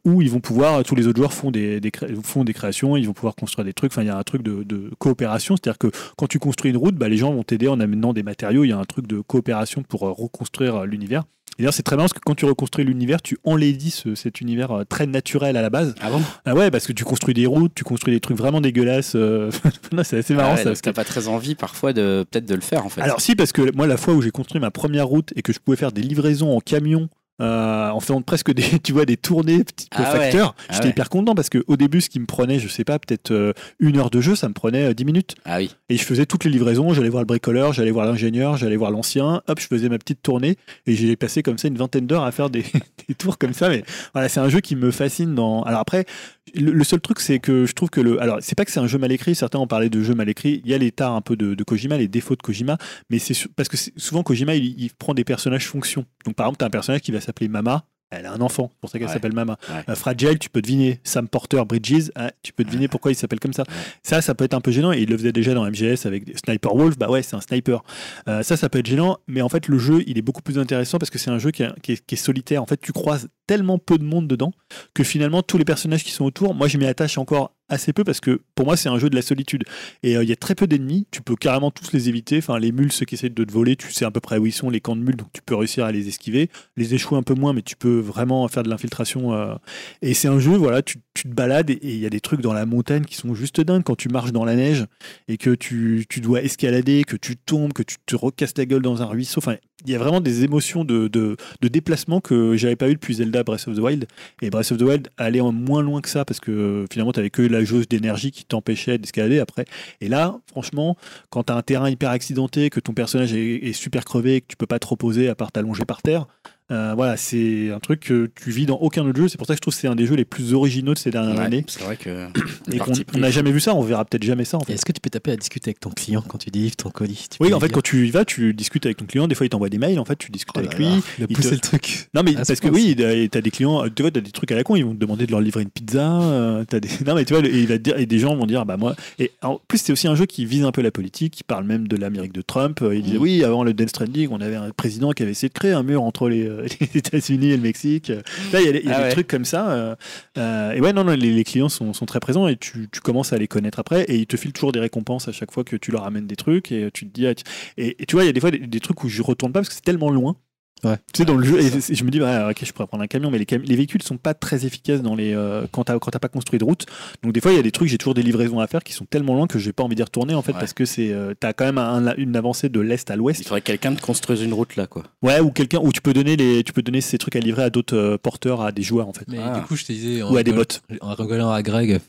où ils vont pouvoir, tous les autres joueurs font des, des font des créations, ils vont pouvoir construire des trucs. Enfin, il y a un truc de, de coopération, c'est-à-dire que quand tu construis une route, bah, les gens vont t'aider en amenant des matériaux. Il y a un truc de coopération pour euh, reconstruire euh, l'univers. Et d'ailleurs, c'est très bien parce que quand tu reconstruis l'univers, tu enlaidis ce- cet univers euh, très naturel à la base. Ah bon? Ah ouais, parce que tu construis des routes, tu construis des trucs vraiment dégueulasses. <laughs> c'est assez marrant Ah ouais, ça. parce que- T'as pas très envie parfois de peut-être de le faire en fait. alors si, parce que moi, la fois où j'ai construit ma première route et que je pouvais faire des livraisons en camion, euh, en faisant presque des, <laughs> tu vois, des tournées petit peu Ah ouais. Ah j'étais ouais. hyper content parce que au début, ce qui me prenait, je sais pas, peut-être euh, une heure de jeu, ça me prenait euh, 10 minutes. Ah oui. Et je faisais toutes les livraisons, j'allais voir le bricoleur, j'allais voir l'ingénieur, j'allais voir l'ancien, hop, je faisais ma petite tournée et j'ai passé comme ça une vingtaine d'heures à faire des, <laughs> des tours comme ça. Mais voilà, c'est un jeu qui me fascine dans. Alors après, le, seul truc, c'est que je trouve que le. Alors, c'est pas que c'est un jeu mal écrit, certains ont parlé de jeu mal écrit, il y a l'état un peu de, Kojima, les défauts de Kojima, mais c'est parce que souvent Kojima, il, prend des personnages fonction. Donc par exemple, tu as un personnage qui va s'appeler Mama. Elle a un enfant, c'est pour ça qu'elle Ouais. s'appelle Mama. Ouais. Euh, Fragile, tu peux deviner Sam Porter Bridges, hein, tu peux deviner pourquoi il s'appelle comme ça. Ça, ça peut être un peu gênant. Et il le faisait déjà dans MGS avec Sniper Wolf. Bah ouais, c'est un sniper. Euh, ça, ça peut être gênant. Mais en fait, le jeu, il est beaucoup plus intéressant parce que c'est un jeu qui, est- qui est, qui est solitaire. En fait, tu croises tellement peu de monde dedans que finalement, tous les personnages qui sont autour, moi, je m'y attache encore assez peu parce que pour moi, c'est un jeu de la solitude. Et euh, il y a très peu d'ennemis. Tu peux carrément tous les éviter. Enfin, les mules, ceux qui essaient de te voler, tu sais à peu près où ils sont, les camps de mules, donc tu peux réussir à les esquiver. Les échouer un peu moins, mais tu peux vraiment faire de l'infiltration. euh, et c'est un jeu, voilà, tu, tu te balades et il y a des trucs dans la montagne qui sont juste dingues quand tu marches dans la neige et que tu, tu dois escalader, que tu tombes, que tu te recasses la gueule dans un ruisseau. Enfin, il y a vraiment des émotions de, de, de déplacement que j'avais pas eu depuis Zelda Breath of the Wild. Et Breath of the Wild allait moins loin que ça parce que euh, finalement, tu avais que la jauge d'énergie qui t'empêchait d'escalader après. Et là, franchement, quand tu as un terrain hyper accidenté, que ton personnage est, est super crevé, que tu peux pas te reposer à part t'allonger par terre, euh, voilà, c'est un truc que tu vis dans aucun autre jeu. C'est pour ça que je trouve que c'est un des jeux les plus originaux de ces dernières Ouais, années. C'est vrai que. Et qu'on n'a jamais vu ça, on verra peut-être jamais ça en Et fait. Est-ce que tu peux taper à discuter avec ton client quand tu délivres ton colis Tu Oui, en fait, dire, quand tu y vas, tu discutes avec ton client. Des fois, il t'envoie des mails. En fait, tu discutes Oh là avec là, lui. il a il poussé te- le truc. Non, mais ce parce que oui, tu as des clients, tu vois, t'as des trucs à la con, ils vont te demander de leur livrer une pizza. euh, t'as des... <laughs> Non, mais tu vois, et, il va te dire, et des gens vont dire, bah moi. Et en plus, c'est aussi un jeu qui vise un peu la politique, qui parle même de l'Amérique de Trump. Euh, Il disait, Mhm. oui, avant le Death Stranding, on avait un président qui avait essayé de créer un mur entre les, <laughs> les États-Unis et le Mexique. Là, il y a, il y a Ah des ouais. trucs comme ça. euh, euh, et ouais, non, non, les, les clients sont, sont très présents et tu, tu commences à les connaître après. Et ils te filent toujours des récompenses à chaque fois que tu leur amènes des trucs. Et tu te dis, ah, tu- et, et tu vois, il y a des fois des, des trucs où je retourne pas parce que c'est tellement loin. Ouais. Tu sais, dans le jeu, et, je me dis, bah, ok, je pourrais prendre un camion, mais les, cam- les véhicules sont pas très efficaces dans les, euh, quand t'as quand t'as pas construit de route. Donc, des fois, il y a des trucs, j'ai toujours des livraisons à faire qui sont tellement loin que j'ai pas envie d'y retourner, en fait, Ouais. parce que c'est, euh, t'as quand même un- une avancée de l'est à Il l'ouest. faudrait que quelqu'un te construise une route là quoi. Ouais, ou quelqu'un, où tu peux donner les, tu peux donner ces trucs à livrer à d'autres euh, porteurs, à des joueurs, en fait. Mais Ah. du coup, je te disais, en, Ou à des bots. en rigolant à Greg,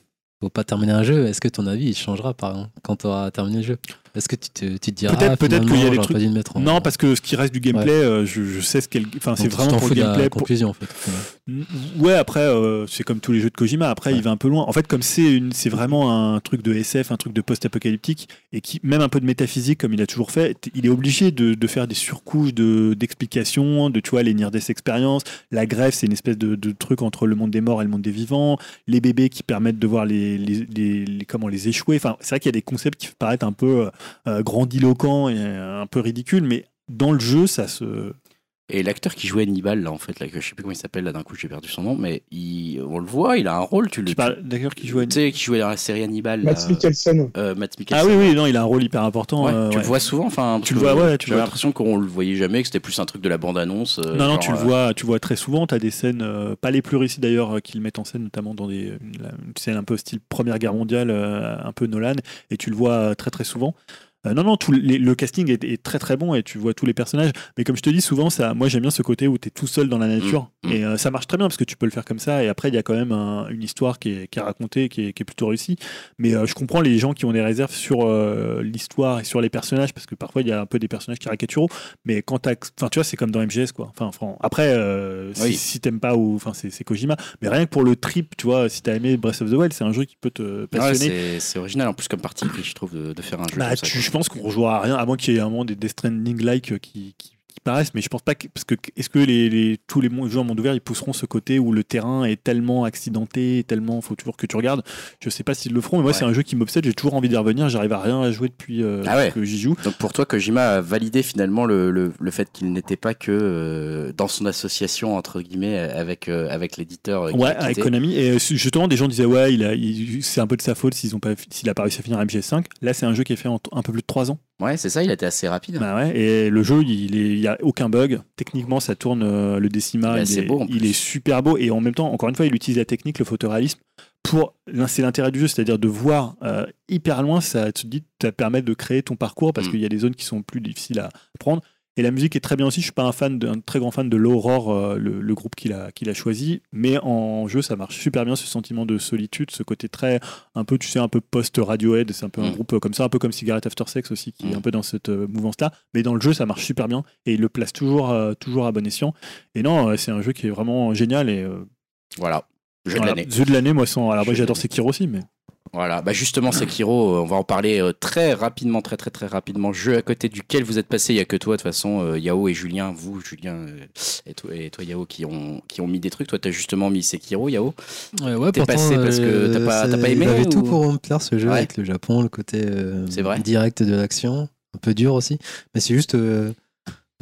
faut pas terminer un jeu, est-ce que ton avis il changera par exemple, quand tu auras terminé le jeu? Est-ce que tu te, tu te diras Peut-être- peut-être qu'il y a des trucs- en- Non, parce que ce qui reste du gameplay, euh, je, je sais ce qu'elle. Enfin, c'est vraiment pour le de la gameplay. pour- conclusion en fait. Ouais, après, euh, c'est comme tous les jeux de Kojima. Après, Ouais. il va un peu loin. En fait, comme c'est c'est vraiment un truc de SF, un truc de post-apocalyptique, et qui, même un peu de métaphysique, comme il a toujours fait, il est obligé de, de faire des surcouches de, d'explications, de, tu vois, les Near-Death Experience. La greffe, c'est une espèce de, de truc entre le monde des morts et le monde des vivants. Les bébés qui permettent de voir les, les, les- les- comment les échouer. Enfin, c'est vrai qu'il y a des concepts qui paraissent un peu euh, grandiloquents et un peu ridicules, mais dans le jeu, ça se. Et l'acteur qui jouait Hannibal, là, en fait, là, que je sais plus comment il s'appelle, là, d'un coup, j'ai perdu son nom, mais il, on le voit, il a un rôle, tu le Tu parles d'accord qui joue à Tu sais, qui jouait dans la série Hannibal. Matt Mikkelsen. euh, Matt Ah oui, oui, non, il a un rôle hyper important. Ouais, euh, tu ouais. le vois souvent, enfin. Tu le vois, ouais, tu J'avais vois. l'impression qu'on le voyait jamais, que c'était plus un truc de la bande-annonce. euh, Non, non, genre, tu le euh, vois, tu vois très souvent. Tu as des scènes, euh, pas les plus réussies d'ailleurs, euh, qu'ils mettent en scène, notamment dans des, une, une scène un peu style Première Guerre mondiale, euh, un peu Nolan, et tu le vois très très souvent. Euh, non, non, tout les- le casting est, est très très bon et tu vois tous les personnages. Mais comme je te dis souvent, ça, moi j'aime bien ce côté où tu es tout seul dans la nature. Mm, mm. Et euh, ça marche très bien parce que tu peux le faire comme ça. Et après, il y a quand même un- une histoire qui est, qui est racontée, qui est, qui est plutôt réussie. Mais euh, je comprends les gens qui ont des réserves sur l'histoire et sur les personnages parce que parfois il y a un peu des personnages caricaturaux. Mais quand t'as. Enfin, tu vois, c'est comme dans MGS quoi. Enfin, après, si, Oui. si t'aimes pas ou. Enfin, c'est Kojima. Mais rien que pour le trip, tu vois, si t'as aimé Breath of the Wild, c'est un jeu qui peut te ouais, passionner. c'est c'est original en plus comme partie pris, je trouve, de, de faire un jeu. Bah, comme ça, tu- quoi. Je pense qu'on rejouera à rien, à moins qu'il y ait un moment des Death Stranding-like qui, qui, qui paraissent, mais je pense pas que. Parce que est-ce que les, les- tous les jeux en monde ouvert ils pousseront ce côté où le terrain est tellement accidenté, tellement. faut toujours que tu regardes Je sais pas s'ils le feront, mais moi Ouais. c'est un jeu qui m'obsède, j'ai toujours envie d'y revenir, j'arrive à rien à jouer depuis euh, Ah ouais. que j'y joue. Donc pour toi, Kojima a validé finalement le, le, le fait qu'il n'était pas que euh, dans son association entre guillemets avec euh, avec l'éditeur. Ouais, avec. Konami. Et justement, des gens disaient, ouais, il a, il- c'est un peu de sa faute s'ils ont pas, s'il a pas réussi à finir MGS5. Là, c'est un jeu qui est fait en un peu plus de 3 ans. Ouais, c'est ça. Il a été assez rapide. Bah ouais, et le jeu, il est- il y a aucun bug. Techniquement, ça tourne euh, le décima. Bah, il, est, beau, en il plus. est super beau. Et en même temps, encore une fois, il utilise la technique, le photoréalisme. Pour, c'est l'intérêt du jeu, c'est-à-dire de voir euh, hyper loin, ça te dit, ça permet de créer ton parcours parce Mm. qu'il y a des zones qui sont plus difficiles à prendre. Et la musique est très bien aussi. Je suis pas un fan, de, un très grand fan de l'Aurore, euh, le, le groupe qu'il a, qu'il a choisi, mais en jeu, ça marche super bien. Ce sentiment de solitude, ce côté très, un peu, tu sais, un peu post Radiohead. C'est un peu un Mm. groupe euh, comme ça, un peu comme Cigarette After Sex aussi, qui est Mm. un peu dans cette euh, mouvance-là. Mais dans le jeu, ça marche super bien et il le place toujours, euh, toujours à bon escient. Et non, c'est un jeu qui est vraiment génial et euh, Voilà. Jeu de l'année. Jeu de l'année, moi, sans. Alors, moi, j'adore. Sekiro aussi, mais. Voilà, bah justement Sekiro, euh, on va en parler euh, très rapidement, très très très rapidement. Jeu à côté duquel vous êtes passé, il y a que toi de toute façon, euh, Yao et Julien, vous Julien et toi, et toi Yao qui ont qui ont mis des trucs. Toi t'as justement mis Sekiro, Yao. Ouais, ouais, T'es passé parce que t'as pas- t'as pas aimé Il avait ou- tout pour me plaire ce jeu Ouais. avec le Japon, le côté euh, C'est vrai. direct de l'action, un peu dur aussi. Mais c'est juste, euh,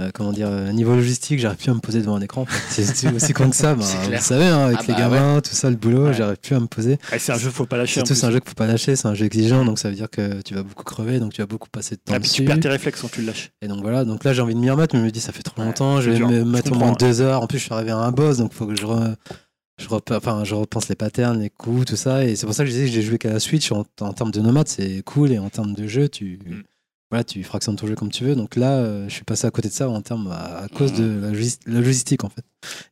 euh, comment dire, euh, niveau logistique, j'arrive plus à me poser devant un écran. en fait. C'est <laughs> aussi con que ça. bah, vous savez, hein, avec Ah les bah gamins, tout ça, le boulot, Ouais. j'arrive plus à me poser. Ah, c'est un jeu, faut pas lâcher. en Surtout, c'est un jeu qu'il faut pas lâcher, c'est un jeu exigeant, donc ça veut dire que tu vas beaucoup crever, donc tu vas beaucoup passer de temps Ah, puis dessus. tu perds tes réflexes quand tu le lâches. Et donc voilà, donc là j'ai envie de m'y remettre, mais je me dis ça fait trop Ouais, longtemps, je c'est vais dur. me Je mettre au comprends, moins deux heures. En plus, je suis arrivé à un boss, donc il faut que je, re- je, rep- enfin, je repense les patterns, les coups, tout ça. Et c'est pour ça que je disais que j'ai joué qu'à la Switch. En, en termes de nomade, c'est cool, et en termes de jeu, tu, Mm. Voilà, tu fractionnes ton jeu comme tu veux. Donc là, euh, je suis passé à côté de ça en termes à, à cause Mm. de la, logis- la logistique en fait.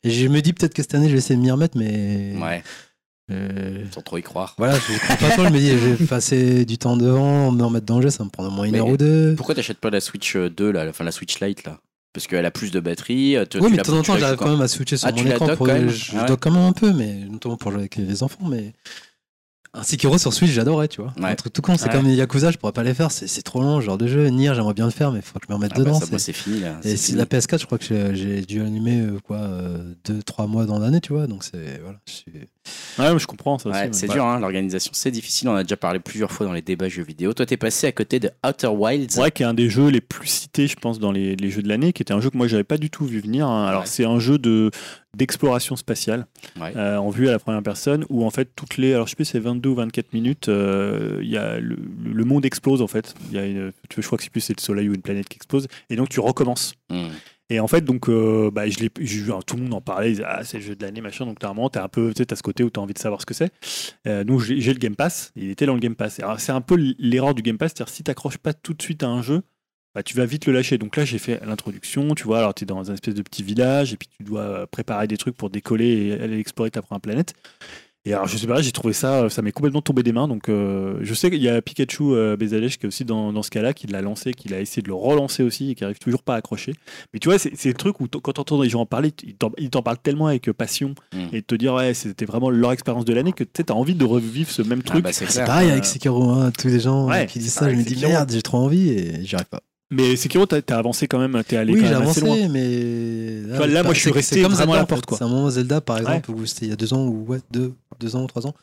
Et je me dis peut-être que cette année, je vais essayer de m'y remettre, mais Ouais, euh, sans trop y croire. voilà, je crois pas trop. Je me dis, je vais passer du temps devant, me remettre dans le jeu, ça me prend au moins une Mais heure ou deux. Pourquoi t'achètes pas la Switch euh, 2 là, enfin la Switch Lite là? Parce qu'elle a plus de batterie. euh, tu- Oui, tu mais de temps en temps, j'arrive quand même à switcher sur Ah, mon écran. Pour... Je, Ah ouais. je dock quand même un peu, mais notamment pour jouer avec les enfants. Mais un Sekiro sur Switch, j'adorais, tu vois. Ouais. Un truc tout con, c'est Ouais. comme les Yakuza, je pourrais pas les faire, c'est trop long, ce genre de jeu. Nier, j'aimerais bien le faire, mais il faut que je me remette Ah bah, dedans. ça, moi c'est- fini là. Et si la PS4, je crois que j'ai- dû allumer euh, quoi, 2-3 mois dans l'année, tu vois. Donc c'est voilà. Ouais, mais je comprends ça aussi. Ouais, c'est dur, hein, l'organisation, c'est difficile. On en a déjà parlé plusieurs fois dans les débats jeux vidéo. Toi, t'es passé à côté de Outer Wilds. Ouais, qui est un des jeux les plus cités, je pense, dans les, les jeux de l'année, qui était un jeu que moi j'avais pas du tout vu venir. hein. Alors Ouais. c'est un jeu de d'exploration spatiale Ouais. euh, en vue à la première personne, où en fait toutes les, alors je sais plus, c'est 22 ou 24 minutes, euh, il y a le, le monde explose en fait. Il y a une, je crois que c'est plus c'est le soleil ou une planète qui explose, et donc tu recommences. Hmm. Et en fait, donc, euh, bah, je tout le monde en parlait, ils disaient, ah, c'est le jeu de l'année, machin. Donc, normalement, t'as un peu, tu t'as ce côté où t'as envie de savoir ce que c'est. Euh, donc, j'ai, le Game Pass, il était dans le Game Pass. C'est un peu l'erreur du Game Pass, c'est-à-dire si t'accroches pas tout de suite à un jeu, bah, tu vas vite le lâcher. Donc là, j'ai fait l'introduction, tu vois, alors tu es dans un espèce de petit village, et puis tu dois euh, préparer des trucs pour décoller et aller explorer ta première planète. Et alors, je sais pas, j'ai trouvé ça, ça m'est complètement tombé des mains. Donc, euh, je sais qu'il y a Pikachu euh, Bezalèche qui est aussi dans, dans ce cas-là, qui l'a lancé, qui a essayé de le relancer aussi et qui arrive toujours pas à accrocher. Mais tu vois, c'est c'est le truc où quand t'entends des gens en parler, ils t'en- parlent tellement avec euh, passion Mm. et de te dire, ouais, c'était vraiment leur expérience de l'année que tu sais, t'as envie de revivre ce même Ah truc. bah, c'est C'est clair. pareil Euh, avec Sekiro, hein, tous les gens ouais, qui disent ça, je me dis merde, j'ai trop envie et j'y arrive pas. Mais Sekiro, t'as as avancé quand même, t'es allé Oui, quand j'ai même avancé, assez loin. mais. vois, là, moi, pas- je suis resté comme vraiment à Zelda, la en fait. porte, quoi. C'est un moment Zelda, par exemple, où c'était il y a deux ans, ou ouais, deux, deux ans ou trois ans.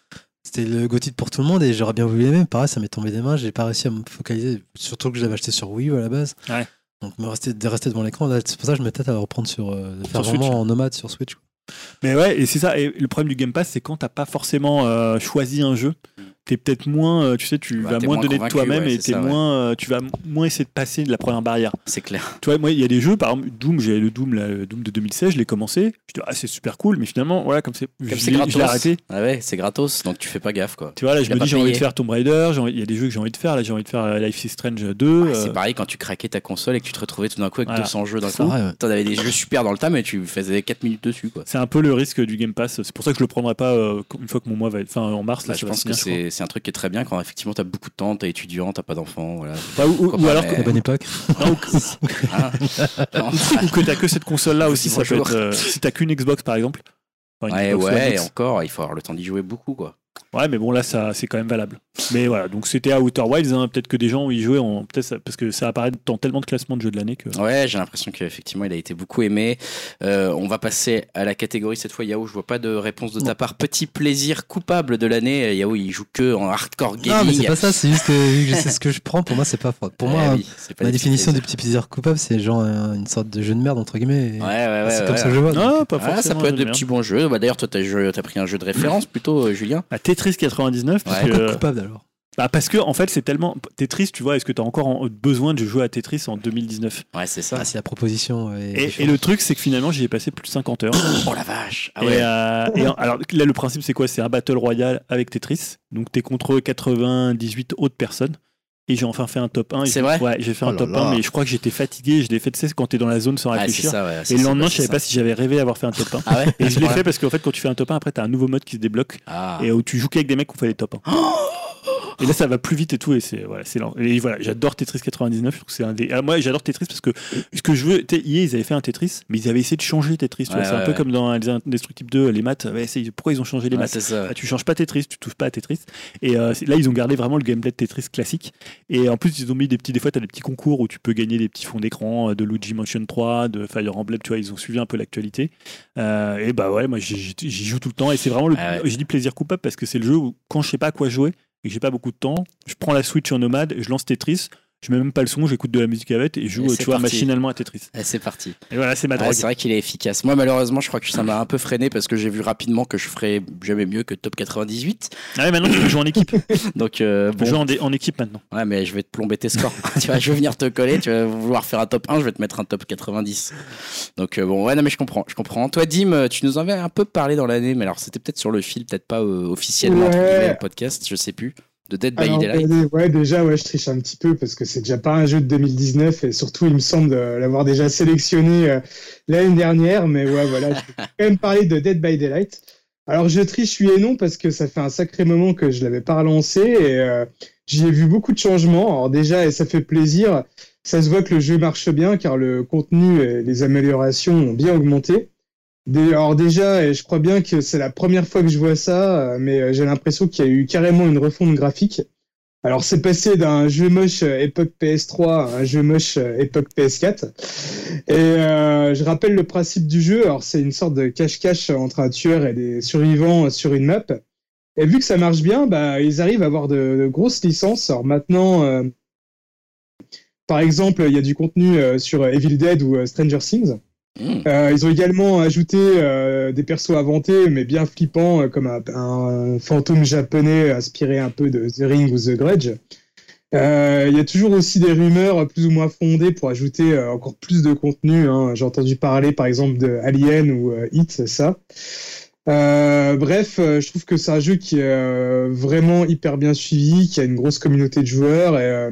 C'était le go titre pour tout le monde et j'aurais bien voulu l'aimer. Pareil, ça m'est tombé des mains, j'ai pas réussi à me focaliser. Surtout que je l'avais acheté sur Wii U à la base. Ouais. Donc, me rester, de rester devant l'écran, là, c'est pour ça que je me tête à le reprendre sur. euh, de faire Sur Switch. vraiment en nomade sur Switch. quoi. Mais ouais, et c'est ça. Et le problème du Game Pass, c'est quand t'as pas forcément euh, choisi un jeu, t'es peut-être moins, euh, tu sais, tu Bah, vas moins donner de toi-même ouais, et t'es ça, moins, euh, tu vas moins essayer de passer de la première barrière. C'est clair. Tu vois, moi, il y a des jeux, par exemple, Doom, j'ai le Doom, là, le Doom de 2016, je l'ai commencé. Je dis, ah, c'est super cool, mais finalement, voilà, comme c'est, Comme je c'est gratos. je l'ai arrêté. Ah ouais, c'est gratos, donc tu fais pas gaffe quoi. Tu vois, là, je me dis, j'ai envie de faire Tomb Raider, il y a des jeux que j'ai envie de faire. Là, j'ai envie de faire euh, Life is Strange 2. Ouais, euh, C'est pareil quand tu craquais ta console et que tu te retrouvais tout d'un coup avec Voilà. 200 jeux d'un coup. T'en avais des jeux super dans le tas, mais tu faisais 4 minutes dessus quoi. c'est un peu le risque du Game Pass. C'est pour ça que je le prendrai pas une fois que mon mois va être, enfin, en mars. Là, Là, je pense que c'est c'est un truc qui est très bien quand effectivement t'as beaucoup de temps, t'es étudiant, t'as pas d'enfant, voilà. Enfin, ou, ou- alors bonne époque. <laughs> non, ou- <laughs> Non. ou que t'as que cette console là aussi, ça peut être. euh, si t'as qu'une Xbox par exemple. Enfin, une Ouais, Xbox ouais, et encore, il faut avoir le temps d'y jouer beaucoup quoi. Ouais, mais bon, là, ça, c'est quand même valable. Mais voilà, donc c'était à Outer Wilds. hein. Peut-être que des gens y jouaient, en... peut-être ça- parce que ça apparaît dans tellement de classements de jeux de l'année que. Ouais, j'ai l'impression qu'effectivement il a été beaucoup aimé. Euh, on va passer à la catégorie cette fois Yao. Je vois pas de réponse de ta part. Petit plaisir coupable de l'année. Yao, il joue que en hardcore gaming. Non, mais c'est pas ça, c'est juste que vu que je sais ce que je prends, pour moi, c'est pas. Pour Eh moi, oui, c'est pas ma des petits définition du plaisirs. petit plaisir coupable, c'est genre euh, une sorte de jeu de merde, entre guillemets. et Ouais, ouais, ouais. c'est ouais, comme ouais. ça que je vois. Non, donc, pas Ah, forcément. ça peut être de petits bons jeux. Bah, D'ailleurs, toi, t'as joué- t'as pris un jeu de référence plutôt, euh, Julien. À Tetris 99, parce Ouais. que- coupable bah, parce que en fait, c'est tellement Tetris. Tu vois, est-ce que tu as encore en- besoin de jouer à Tetris en 2019 Ouais, c'est ça. Ah, si la proposition et, le truc, c'est que finalement, j'y ai passé plus de 50 heures. <coughs> Oh la vache. Ah et, ouais. euh, et en- alors là, le principe, c'est quoi? C'est un battle royale avec Tetris. Donc, t'es contre 98 autres personnes. Et j'ai enfin fait un top 1. et C'est vrai? Ouais, j'ai fait Oh un là top là. 1, mais je crois que j'étais fatigué. Je l'ai fait, tu sais, quand t'es dans la zone sans Ah, c'est réfléchir. ça, ouais. ça, et le c'est- lendemain, c'est je savais pas si j'avais rêvé avoir fait un top 1. Ah ouais? Et je l'ai fait parce qu'en fait, quand tu fais un top 1, après, t'as un nouveau mode qui se débloque Ah. et où tu joues qu'avec des mecs qui ont fait des top 1. <gasps> Et là, ça va plus vite et tout, et c'est voilà, c'est lent. Et voilà, j'adore Tetris 99. Je trouve que c'est un des. Ah, moi, j'adore Tetris parce que ce que je veux, EA, ils avaient fait un Tetris, mais ils avaient essayé de changer Tetris. tu vois. Ouais, c'est un ouais, peu ouais. comme dans les Indestructibles 2, les maths. Ouais, c'est- pourquoi ils ont changé les Ouais, maths? c'est ça. ah, tu changes pas Tetris, tu touches pas à Tetris. Et euh, c'est- là, ils ont gardé vraiment le gameplay de Tetris classique. Et en plus, ils ont mis des petits. Des fois, tu as des petits concours où tu peux gagner des petits fonds d'écran euh, de Luigi Motion 3, de Fire Emblem. Tu vois, ils ont suivi un peu l'actualité. Euh, et bah ouais, moi, j'y joue tout le temps. Et c'est vraiment le. Ah ouais. J'ai dit plaisir coupable parce que c'est le jeu où, quand je sais pas à quoi jouer et j'ai pas beaucoup de temps, je prends la Switch en nomade, je lance Tetris. Je mets même pas le son, j'écoute de la musique avec et je joue, Et tu vois, parti. machinalement à Tetris. C'est parti. Et voilà, c'est ma Ah, drogue. c'est vrai qu'il est efficace. Moi, malheureusement, je crois que ça m'a un peu freiné parce que j'ai vu rapidement que je ferais jamais mieux que top 98. Ah ouais, maintenant, tu peux jouer en équipe. <laughs> Donc, euh, Tu peux bon. jouer en, équipe maintenant. Ouais, mais je vais te plomber tes scores. <laughs> tu vois, je vais venir te coller, tu vas vouloir faire un top 1, je vais te mettre un top 90. Donc, euh, bon, ouais, non, mais je comprends, je comprends. Toi, Dim, euh, tu nous en avais un peu parlé dans l'année, mais alors c'était peut-être sur le fil, peut-être pas euh, officiellement, entre Ouais. guillemets, le podcast, je sais plus. De Dead by Alors, Daylight. ouais, déjà, ouais, je triche un petit peu parce que c'est déjà pas un jeu de 2019 et surtout, il me semble euh, l'avoir déjà sélectionné euh, l'année dernière. Mais ouais, voilà, je vais quand même parler de Dead by Daylight. Alors, je triche oui et non parce que ça fait un sacré moment que je l'avais pas relancé et euh, j'y ai vu beaucoup de changements. Alors, déjà, et ça fait plaisir, ça se voit que le jeu marche bien car le contenu et les améliorations ont bien augmenté. Alors déjà, et je crois bien que c'est la première fois que je vois ça, euh, mais euh, j'ai l'impression qu'il y a eu carrément une refonte graphique. Alors c'est passé d'un jeu moche euh, époque PS3 à un jeu moche euh, époque PS4. Et euh, je rappelle le principe du jeu. Alors c'est une sorte de cache-cache entre un tueur et des survivants sur une map. Et vu que ça marche bien, bah ils arrivent à avoir de, grosses licences. Alors maintenant, euh, par exemple, il y a du contenu euh, sur Evil Dead ou euh, Stranger Things. Mmh. Euh, ils ont également ajouté euh, des persos inventés, mais bien flippants, euh, comme un, un fantôme japonais inspiré un peu de The Ring ou The Grudge. Il y a toujours aussi des rumeurs plus ou moins fondées pour ajouter encore plus de contenu. hein. J'ai entendu parler par exemple de Alien ou Hit, c'est ça. Bref, je trouve que c'est un jeu qui est vraiment hyper bien suivi, qui a une grosse communauté de joueurs et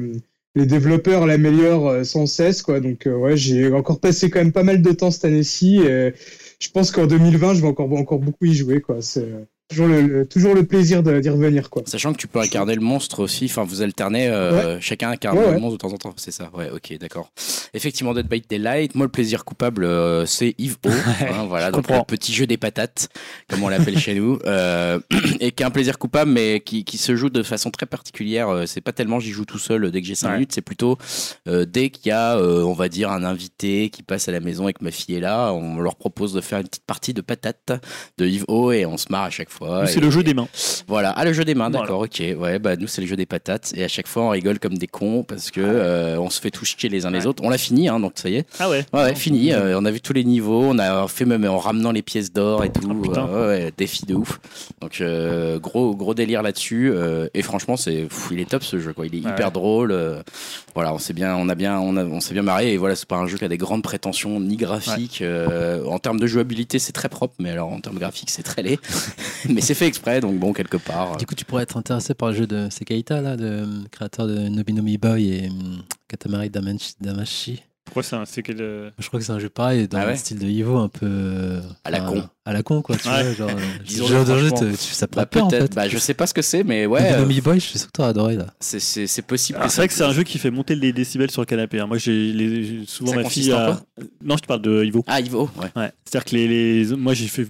les développeurs l'améliorent euh, sans cesse, quoi. Donc, euh, ouais, j'ai encore passé quand même pas mal de temps cette année-ci. Je pense qu'en 2020, je vais encore, encore beaucoup y jouer, quoi. C'est, toujours le, le- toujours le plaisir de- d'y revenir, quoi. Sachant que tu peux incarner le monstre aussi, enfin vous alternez, euh, chacun incarne Ouais, le monstre de temps en temps, c'est ça, ouais, ok, d'accord. Effectivement, Dead by Daylight, moi le plaisir coupable c'est Yves O, <laughs> hein, voilà, donc comprends. le petit jeu des patates, comme on l'appelle chez nous, euh, <clears throat> et qui est un plaisir coupable mais qui, qui se joue de façon très particulière, euh, c'est pas tellement j'y joue tout seul euh, dès que j'ai 5 Ouais. minutes, c'est plutôt euh, dès qu'il y a, euh, on va dire, un invité qui passe à la maison et que ma fille est là, on leur propose de faire une petite partie de patates de Yves O et on se marre à chaque fois. C'est Et- le jeu des mains. voilà, ah le jeu des mains, Voilà. d'accord, ok. Ouais, bah nous c'est le jeu des patates et à chaque fois on rigole comme des cons parce que euh, on se fait tout chier les uns les autres. On l'a fini, hein, donc ça y est. Ah ouais. Ouais, ouais, fini. euh, on a vu tous les niveaux, on a fait même en ramenant les pièces d'or et tout. Oh, putain. euh, ouais, défi de ouf. Donc euh, gros gros délire là-dessus et franchement c'est, il est top ce jeu quoi. Il est Ouais. hyper drôle. voilà, on s'est bien, on a bien, on, a- on s'est bien marré et voilà, c'est pas un jeu qui a des grandes prétentions ni graphiques. en termes de jouabilité c'est très propre, mais alors en termes graphiques c'est très laid. <laughs> mais c'est fait exprès, donc bon quelque part. Du coup, tu pourrais être intéressé par le jeu de Sekaita, là, de, euh, créateur de Nobinomi Boy et hum, Katamari. Damashi. Pourquoi c'est un quel euh, Je crois que c'est un jeu pareil, dans Ah ouais le style de Ivo, un peu. euh, À la con. À la con, quoi, tu Ouais. vois. Genre, euh, <laughs> Disons-le ce genre de jeu, tu- ça Bah, pourrait plaire, en fait. Bah, je sais pas ce que c'est, mais ouais, euh, Boy, je suis sûr que t'aurais adoré, là. c'est- c'est c'est possible. Que c'est vrai que c'est un jeu qui fait monter les décibels sur le canapé. hein. Moi, j'ai les- j'ai souvent Ça ma consiste fille. en à- Non, je te parle de Ivo. Ah, Ivo, ouais. Ouais. C'est-à-dire que les, les- moi, j'ai fait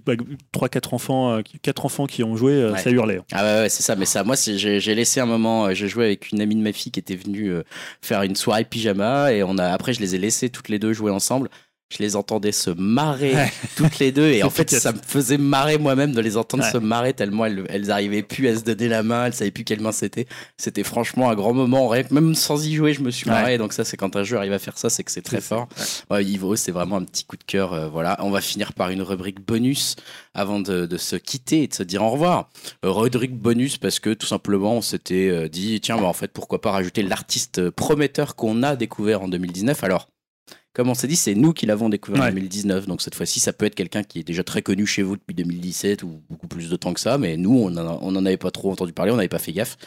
3-4 enfants, euh, qui- quatre enfants qui ont joué, Ouais. ça hurlait. Ah ouais, ouais, c'est ça. Mais ça, moi, c'est- j'ai j'ai laissé un moment. J'ai joué avec une amie de ma fille qui était venue faire une soirée pyjama et on a. Après, je les ai laissées toutes les deux jouer ensemble. Je les entendais se marrer <laughs> toutes les deux et en fait ça me faisait marrer moi-même de les entendre Ouais. se marrer tellement elles, elles arrivaient plus à se donner la main, elles savaient plus quelle main c'était. C'était franchement un grand moment. Même sans y jouer, je me suis Ouais. marré. Donc ça, c'est quand un jeu arrive à faire ça, c'est que c'est très fort. Ouais, Ivo, c'est vraiment un petit coup de cœur. euh, voilà, on va finir par une rubrique bonus avant de, de se quitter et de se dire au revoir. Euh, rubrique bonus parce que tout simplement, on s'était euh, dit tiens, bah, en fait, pourquoi pas rajouter l'artiste euh, prometteur qu'on a découvert en 2019. Alors. Comme on s'est dit, c'est nous qui l'avons découvert en Ouais. 2019. Donc cette fois-ci, ça peut être quelqu'un qui est déjà très connu chez vous depuis 2017 ou beaucoup plus de temps que ça. Mais nous, on en, on en avait pas trop entendu parler, on n'avait pas fait gaffe.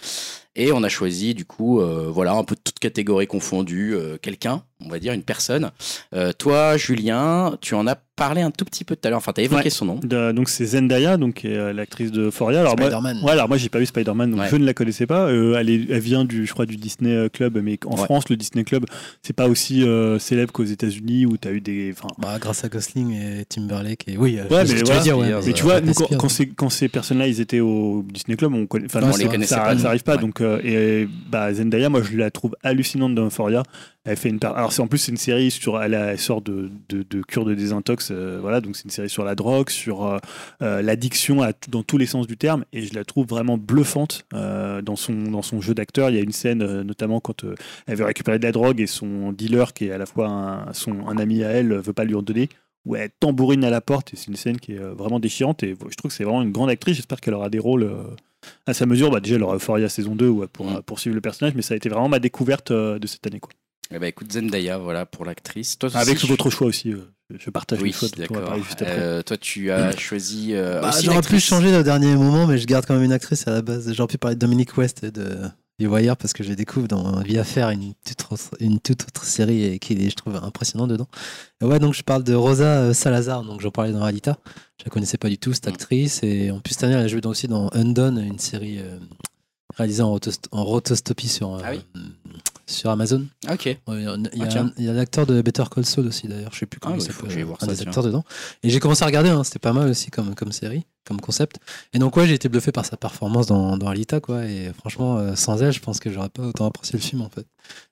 Et on a choisi, du coup, euh, voilà, un peu de toutes catégories confondues, euh, quelqu'un, on va dire, une personne. Euh, toi, Julien, tu en as parlé un tout petit peu tout à l'heure. Enfin, tu as évoqué Ouais. son nom. De- donc c'est Zendaya, donc euh, l'actrice de Foria. Alors moi, Spider-Man. ouais, alors moi j'ai pas vu Spider-Man, donc Ouais. je ne la connaissais pas. Euh, elle, est- elle vient du, je crois, du Disney Club, mais en Ouais. France, le Disney Club, c'est pas aussi euh, célèbre qu'aux États-Unis où tu as eu des. Bah, grâce à Gosling et Timberlake. Et... Oui, mais ce que tu voilà. veux dire, ouais, Mais tu vois, nous, quand, ces, quand ces personnes-là, ils étaient au Disney Club, on, connaît, on les ça- connaissait ça, pas, ça arrive pas. Ouais. Euh, et bah, Zendaya, moi, je la trouve hallucinante dans Euphoria. Elle fait une. Alors, c'est en plus c'est une série sur. Elle, sort de, cure de désintox, euh, voilà. Donc, c'est une série sur la drogue, sur euh, l'addiction dans tous les sens du terme. Et je la trouve vraiment bluffante dans son dans son jeu d'acteur. Il y a une scène, notamment quand elle veut récupérer de la drogue et son dealer, qui est à la fois un, son, un ami à elle, veut pas lui en donner elle tambourine à la porte et c'est une scène qui est vraiment déchirante et je trouve que c'est vraiment une grande actrice j'espère qu'elle aura des rôles à sa mesure bah, déjà elle aura Euphoria saison 2 où elle pourra Mm. poursuivre le personnage mais ça a été vraiment ma découverte euh, de cette année quoi. Eh ben, écoute, Zendaya, voilà, pour l'actrice. Toi avec aussi, votre choix aussi euh, je partage Oui, les choix juste après Euh, toi, tu as choisi. euh, Bah, J'aurais pu changer au dernier moment, mais je garde quand même une actrice à la base. J'aurais pu parler de Dominique West et de du Wire parce que je découvre dans Vie à faire, une toute autre, une toute autre série et qui est, je trouve, impressionnant dedans. Et ouais, donc je parle de Rosa euh, Salazar, donc j'en parlais dans Alita. Je la connaissais pas du tout, cette Mm. actrice. Et en plus, cette année, elle a joué aussi dans Undone, une série euh, réalisée en, en rotostopie sur, euh, Ah oui. sur Amazon. Ah, ok. Il y a, y Ah, l'acteur de Better Call Saul aussi d'ailleurs, je sais plus comment Ah, il s'appelle, un ça, des acteurs dedans. Et j'ai commencé à regarder, hein, c'était pas mal aussi comme, comme série, comme concept. Et donc ouais, j'ai été bluffé par sa performance dans, dans Alita quoi. Et franchement, euh, sans elle, je pense que j'aurais pas autant apprécié le film en fait.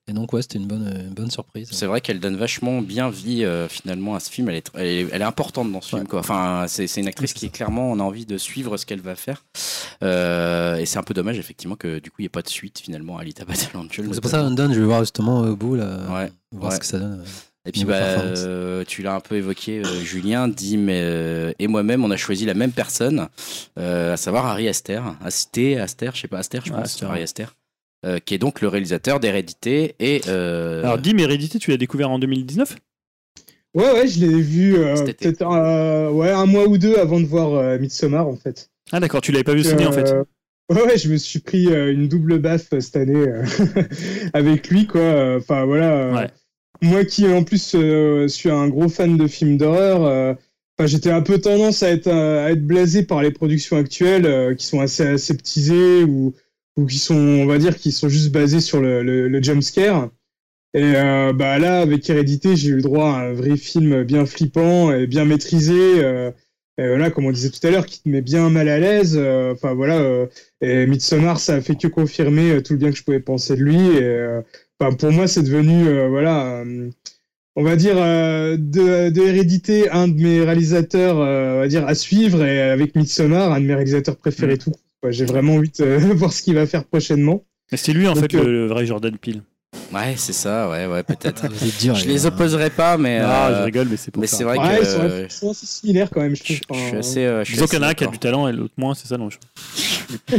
Et donc ouais, c'était une bonne, une bonne surprise. C'est vrai qu'elle donne vachement bien vie euh, finalement à ce film. Elle est, elle est, elle est importante dans ce film. Quoi. Enfin, c'est c'est une actrice qui clairement, on a envie de suivre ce qu'elle va faire. Euh, et c'est un peu dommage effectivement que du coup il n'y ait pas de suite finalement à Alita Battle Angel. C'est pour ça Undone, je vais voir justement au bout là, Ouais, voir ouais. ce que ça donne. Et puis bah, euh, tu l'as un peu évoqué, euh, Julien, Dim euh, et moi-même, on a choisi la même personne, euh, à savoir Harry Aster, Asté, Aster, je sais pas, Aster, je Ouais, pense, Aster, Harry. Aster, euh, qui est donc le réalisateur d'Hérédité et euh, alors Dim Hérédité tu l'as découvert en 2019 Ouais, ouais, je l'ai vu euh, peut-être euh, ouais, un mois ou deux avant de voir euh, Midsommar, en fait. ah d'accord tu l'avais pas vu ciné en fait Ouais, ouais, je me suis pris euh, une double baffe cette année euh, <laughs> avec lui, quoi. Euh, Enfin, voilà. euh, Ouais. Moi qui, en plus, euh, suis un gros fan de films d'horreur, euh, j'étais un peu tendance à être, euh, à être blasé par les productions actuelles euh, qui sont assez aseptisées ou, ou qui sont, on va dire, qui sont juste basées sur le, le, le jump scare. Et bah là, avec Hérédité, j'ai eu le droit à un vrai film bien flippant et bien maîtrisé. et voilà, comme on disait tout à l'heure, qui te met bien mal à l'aise. Enfin voilà, et Midsommar, ça a fait que confirmer tout le bien que je pouvais penser de lui. Enfin, pour moi, c'est devenu, euh, voilà, euh, on va dire euh, de, de Hérédité, un de mes réalisateurs, on va dire à suivre, et avec Midsommar, un de mes réalisateurs préférés. Tout. Ouais, J'ai vraiment envie de <laughs> voir ce qu'il va faire prochainement. C'est lui en Donc, fait le, le vrai Jordan Peele. Ouais, c'est ça, ouais, ouais, peut-être. <laughs> Je les opposerai pas, mais. Ah, euh, je rigole, mais c'est pour mais ça. c'est vrai Ouais, que. ils sont, euh, ils sont assez similaires quand même, je je, trouve. je suis assez. euh, je Disons qu'il y en a un qui a du talent et l'autre moins, c'est ça non je-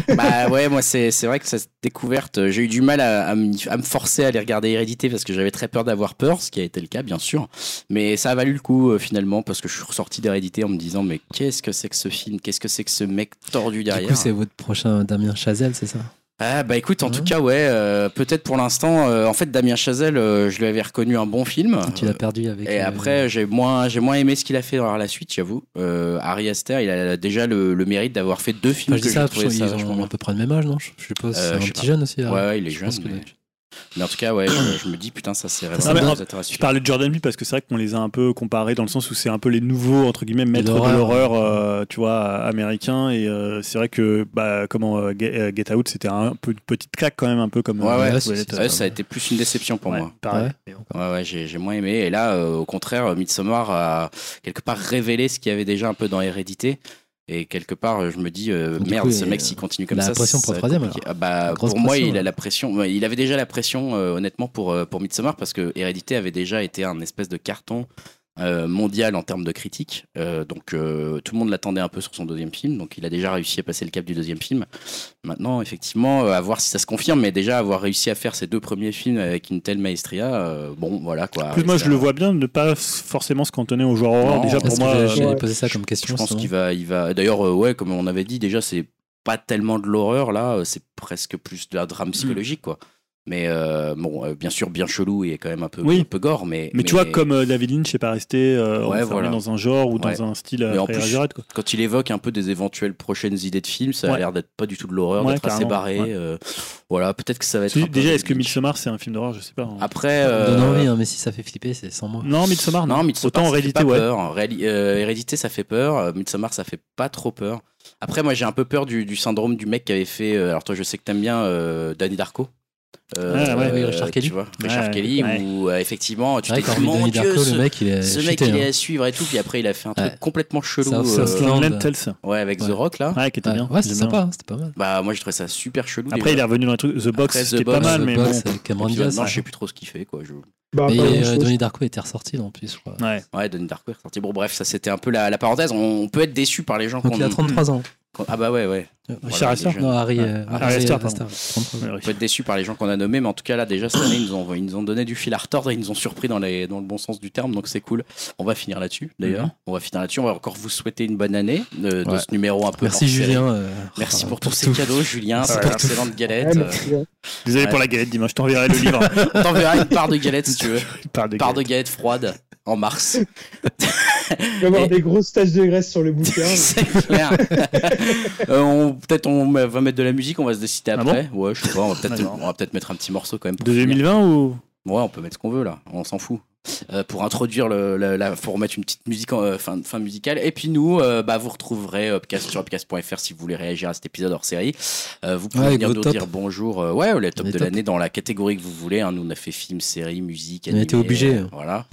<laughs> bah ouais, moi c'est c'est vrai que cette découverte, euh, j'ai eu du mal à, à m'y- à me forcer à aller regarder Hérédité parce que j'avais très peur d'avoir peur, ce qui a été le cas bien sûr. Mais ça a valu le coup euh, finalement parce que je suis ressorti d'Hérédité en me disant mais qu'est-ce que c'est que ce film, qu'est-ce que c'est que ce mec tordu Du derrière? coup, c'est votre prochain Damien Chazelle, c'est ça? Ah bah écoute, en tout cas ouais, euh, peut-être pour l'instant. euh, en fait, Damien Chazelle, euh, je lui avais reconnu un bon film. Tu l'as perdu avec. Et euh, après, j'ai moins, j'ai moins aimé ce qu'il a fait dans la suite, j'avoue. Euh, Harry Aster, il a déjà le, le mérite d'avoir fait deux films Enfin, je que dis ça, parce ça vachement ont à peu près le même âge, non? Je suppose. Euh, c'est un je petit pas. jeune aussi. Ouais, ouais, il est Je jeune. pense que- Mais... mais en tout cas, ouais, je, je me dis, putain, ça c'est vraiment intéressants. Je parlais de Jordan Peele parce que c'est vrai qu'on les a un peu comparés dans le sens où c'est un peu les nouveaux entre guillemets maîtres de l'horreur. euh, tu vois, américains. Et euh, c'est vrai que bah, comment euh, Get Get Out, c'était un peu une petite claque quand même, un peu comme. Ouais, euh, ouais, ça a été plus une déception pour ouais, moi. pareil. Ouais. Ouais, j'ai moins aimé. Et là, euh, au contraire, Midsommar a quelque part révélé ce qu'il y avait déjà un peu dans Hérédité. Et quelque part, je me dis, euh, merde, coup, ce mec, s'il continue comme il a ça. la pression pour le troisième. Ah bah, pour moi, il a la pression. Il avait déjà la pression, euh, honnêtement, pour, euh, pour Midsommar, parce que Hérédité avait déjà été un espèce de carton mondial en termes de critique. Euh, donc, euh, tout le monde l'attendait un peu sur son deuxième film. Donc, il a déjà réussi à passer le cap du deuxième film. Maintenant, effectivement, euh, à voir si ça se confirme, mais déjà avoir réussi à faire ses deux premiers films avec une telle maestria, euh, bon, voilà quoi. Plus, moi, Ça- je le vois bien ne pas forcément se cantonner au genre horreur. Déjà, pour moi, euh, ouais. poser ça comme Je question. pense sinon. qu'il va, il va. D'ailleurs, euh, ouais, comme on avait dit, déjà, c'est pas tellement de l'horreur là, euh, c'est presque plus de la drame psychologique, quoi. Mais euh, bon, euh, bien sûr, bien chelou et quand même un peu, Oui. un peu gore, mais. mais, tu vois, comme euh, David Lynch n'est pas resté euh, Ouais, enfermé voilà. dans un genre ou dans Ouais. un style Mais en plus, quoi. quand il évoque un peu des éventuelles prochaines idées de films, ça a l'air d'être pas du tout de l'horreur, Ouais, d'être assez barré. ouais. euh, voilà, peut-être que ça va être. Déjà, est-ce que. Midsommar c'est un film d'horreur? Je sais pas. hein. Après. Euh, envie, hein, mais si ça fait flipper, c'est sans moi. Non, Midsommar, non. Non, Midsommar, Autant en ça fait réalité, pas ouais. peur. Réali- euh, Hérédité, ça fait peur. Midsommar, ça fait pas trop peur. Après, moi, j'ai un peu peur du, du syndrome du mec qui avait fait. alors, toi, je sais que t'aimes bien euh, Danny Darko. Euh, Ah, ouais, oui, Richard tu Kelly. vois, Richard Ouais, Kelly, ouais. où euh, effectivement, tu t'es dit, mon Dieu, Darko, ce, le mec, il est ce mec, cheaté, il est hein. à suivre et tout. Puis après, il a fait un truc complètement chelou. Euh, ouais, avec The. Rock, là. Ouais, qui était Ouais, bien. ouais, J'aime sympa, hein, c'était pas mal. Bah, moi, j'ai trouvé ça super chelou. Après, il est revenu dans le truc The Box, est pas mal, mais bon. Cameron Et Diaz. je sais plus trop ce qu'il fait, quoi. Je... Bah, euh. Donnie Darko était ressorti en plus, je crois. Ouais. Ouais, Donnie Darko est ressorti. Bon, bref, ça, c'était un peu la, la parenthèse. On, on peut être déçu par les gens Donc qu'on il a 33 ans. Ah, bah ouais, ouais. Richard il est Astor. Non, Harry, euh, Harry Harry Astor, Astor, pardon. 33 ans. On peut être déçu par les gens qu'on a nommés, mais en tout cas là déjà cette année ils nous ont, ils nous ont donné du fil à retordre et ils nous ont surpris dans, les, dans le bon sens du terme, donc c'est cool. On va finir là-dessus d'ailleurs. Mhm. On va finir là-dessus. On va encore vous souhaiter une bonne année de, de Ouais. ce numéro un peu. Merci. Julien. euh, Merci euh, pour tous ces cadeaux, Julien. C'est une excellente galette. ouais. Désolé Ouais. pour la galette, Dimanche, je t'enverrai le livre. <laughs> On t'enverra une part de galette si tu veux. <laughs> De Une part de galette. galette froide en mars. <laughs> Il va y avoir des grosses taches de graisse sur le <laughs> bouquin. c'est clair. <laughs> Euh, on- peut-être on va mettre de la musique, on va se décider Ah après. ouais, je sais pas. On va peut-être D'accord. on va peut-être mettre un petit morceau quand même. De finir. 2020 ou? Ouais, on peut mettre ce qu'on veut là, on s'en fout. Euh, pour introduire le, le- la, faut remettre une petite musique en euh, fin, fin musicale. Et puis nous, euh, bah, vous retrouverez Upcast sur upcast.fr si vous voulez réagir à cet épisode hors série. Euh, vous pouvez Ouais, venir nous dire bonjour. euh, ouais, les tops Les de l'année dans la catégorie que vous voulez. hein. Nous, on a fait film, série, musique. On a été animé, obligés. euh, voilà,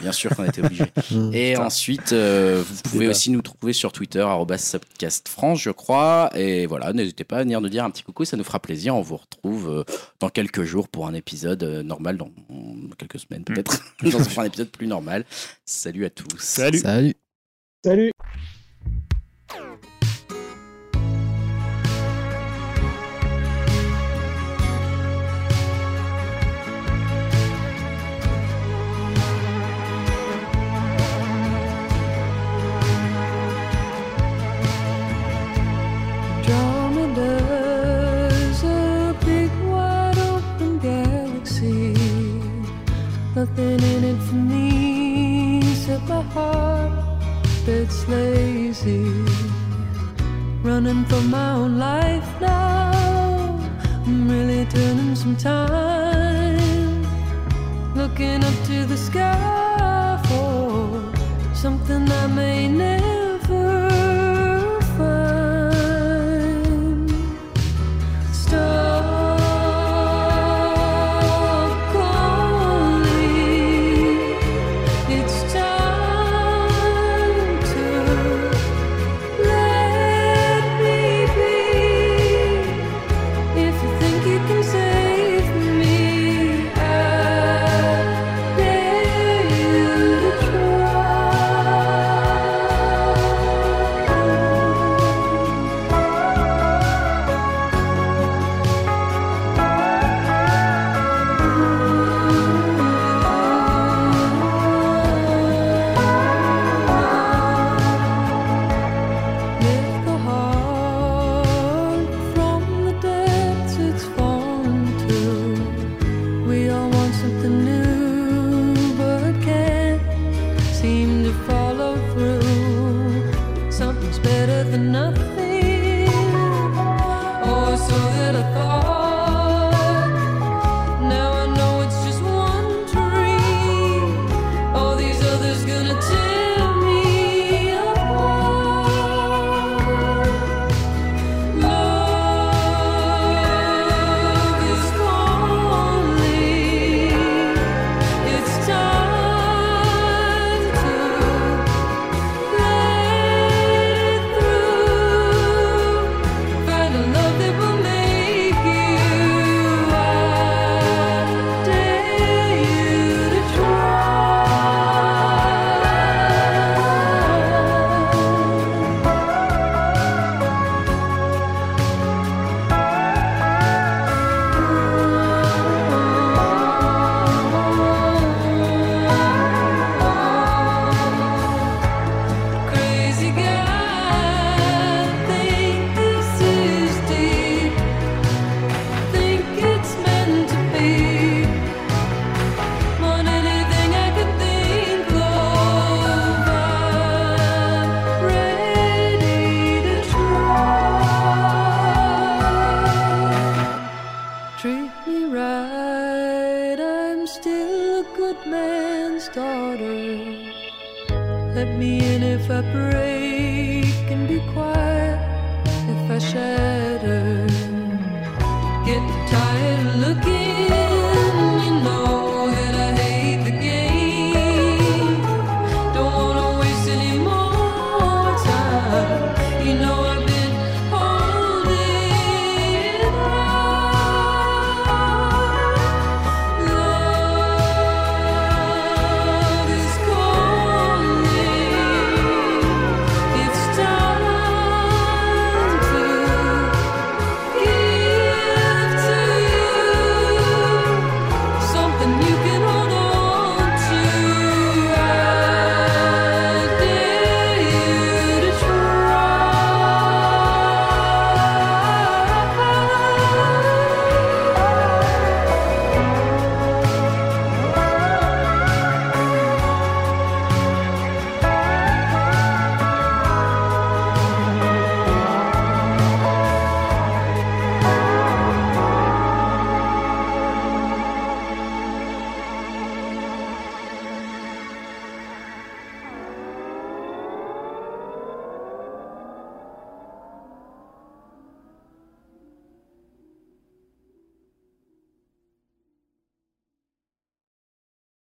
bien sûr qu'on a été obligés. <laughs> Mmh. Et ensuite, euh, vous pouvez aussi nous trouver sur Twitter, arobase @subcastfrance, je crois. Et voilà, n'hésitez pas à venir nous dire un petit coucou, ça nous fera plaisir. On vous retrouve euh, dans quelques jours pour un épisode euh, normal, dans, dans quelques semaines peut-être. Dans un épisode plus normal. Salut à tous. Salut. Salut. Salut. heart that's lazy. Running for my own life now. I'm really turning some time. Looking up to the sky for something I may never.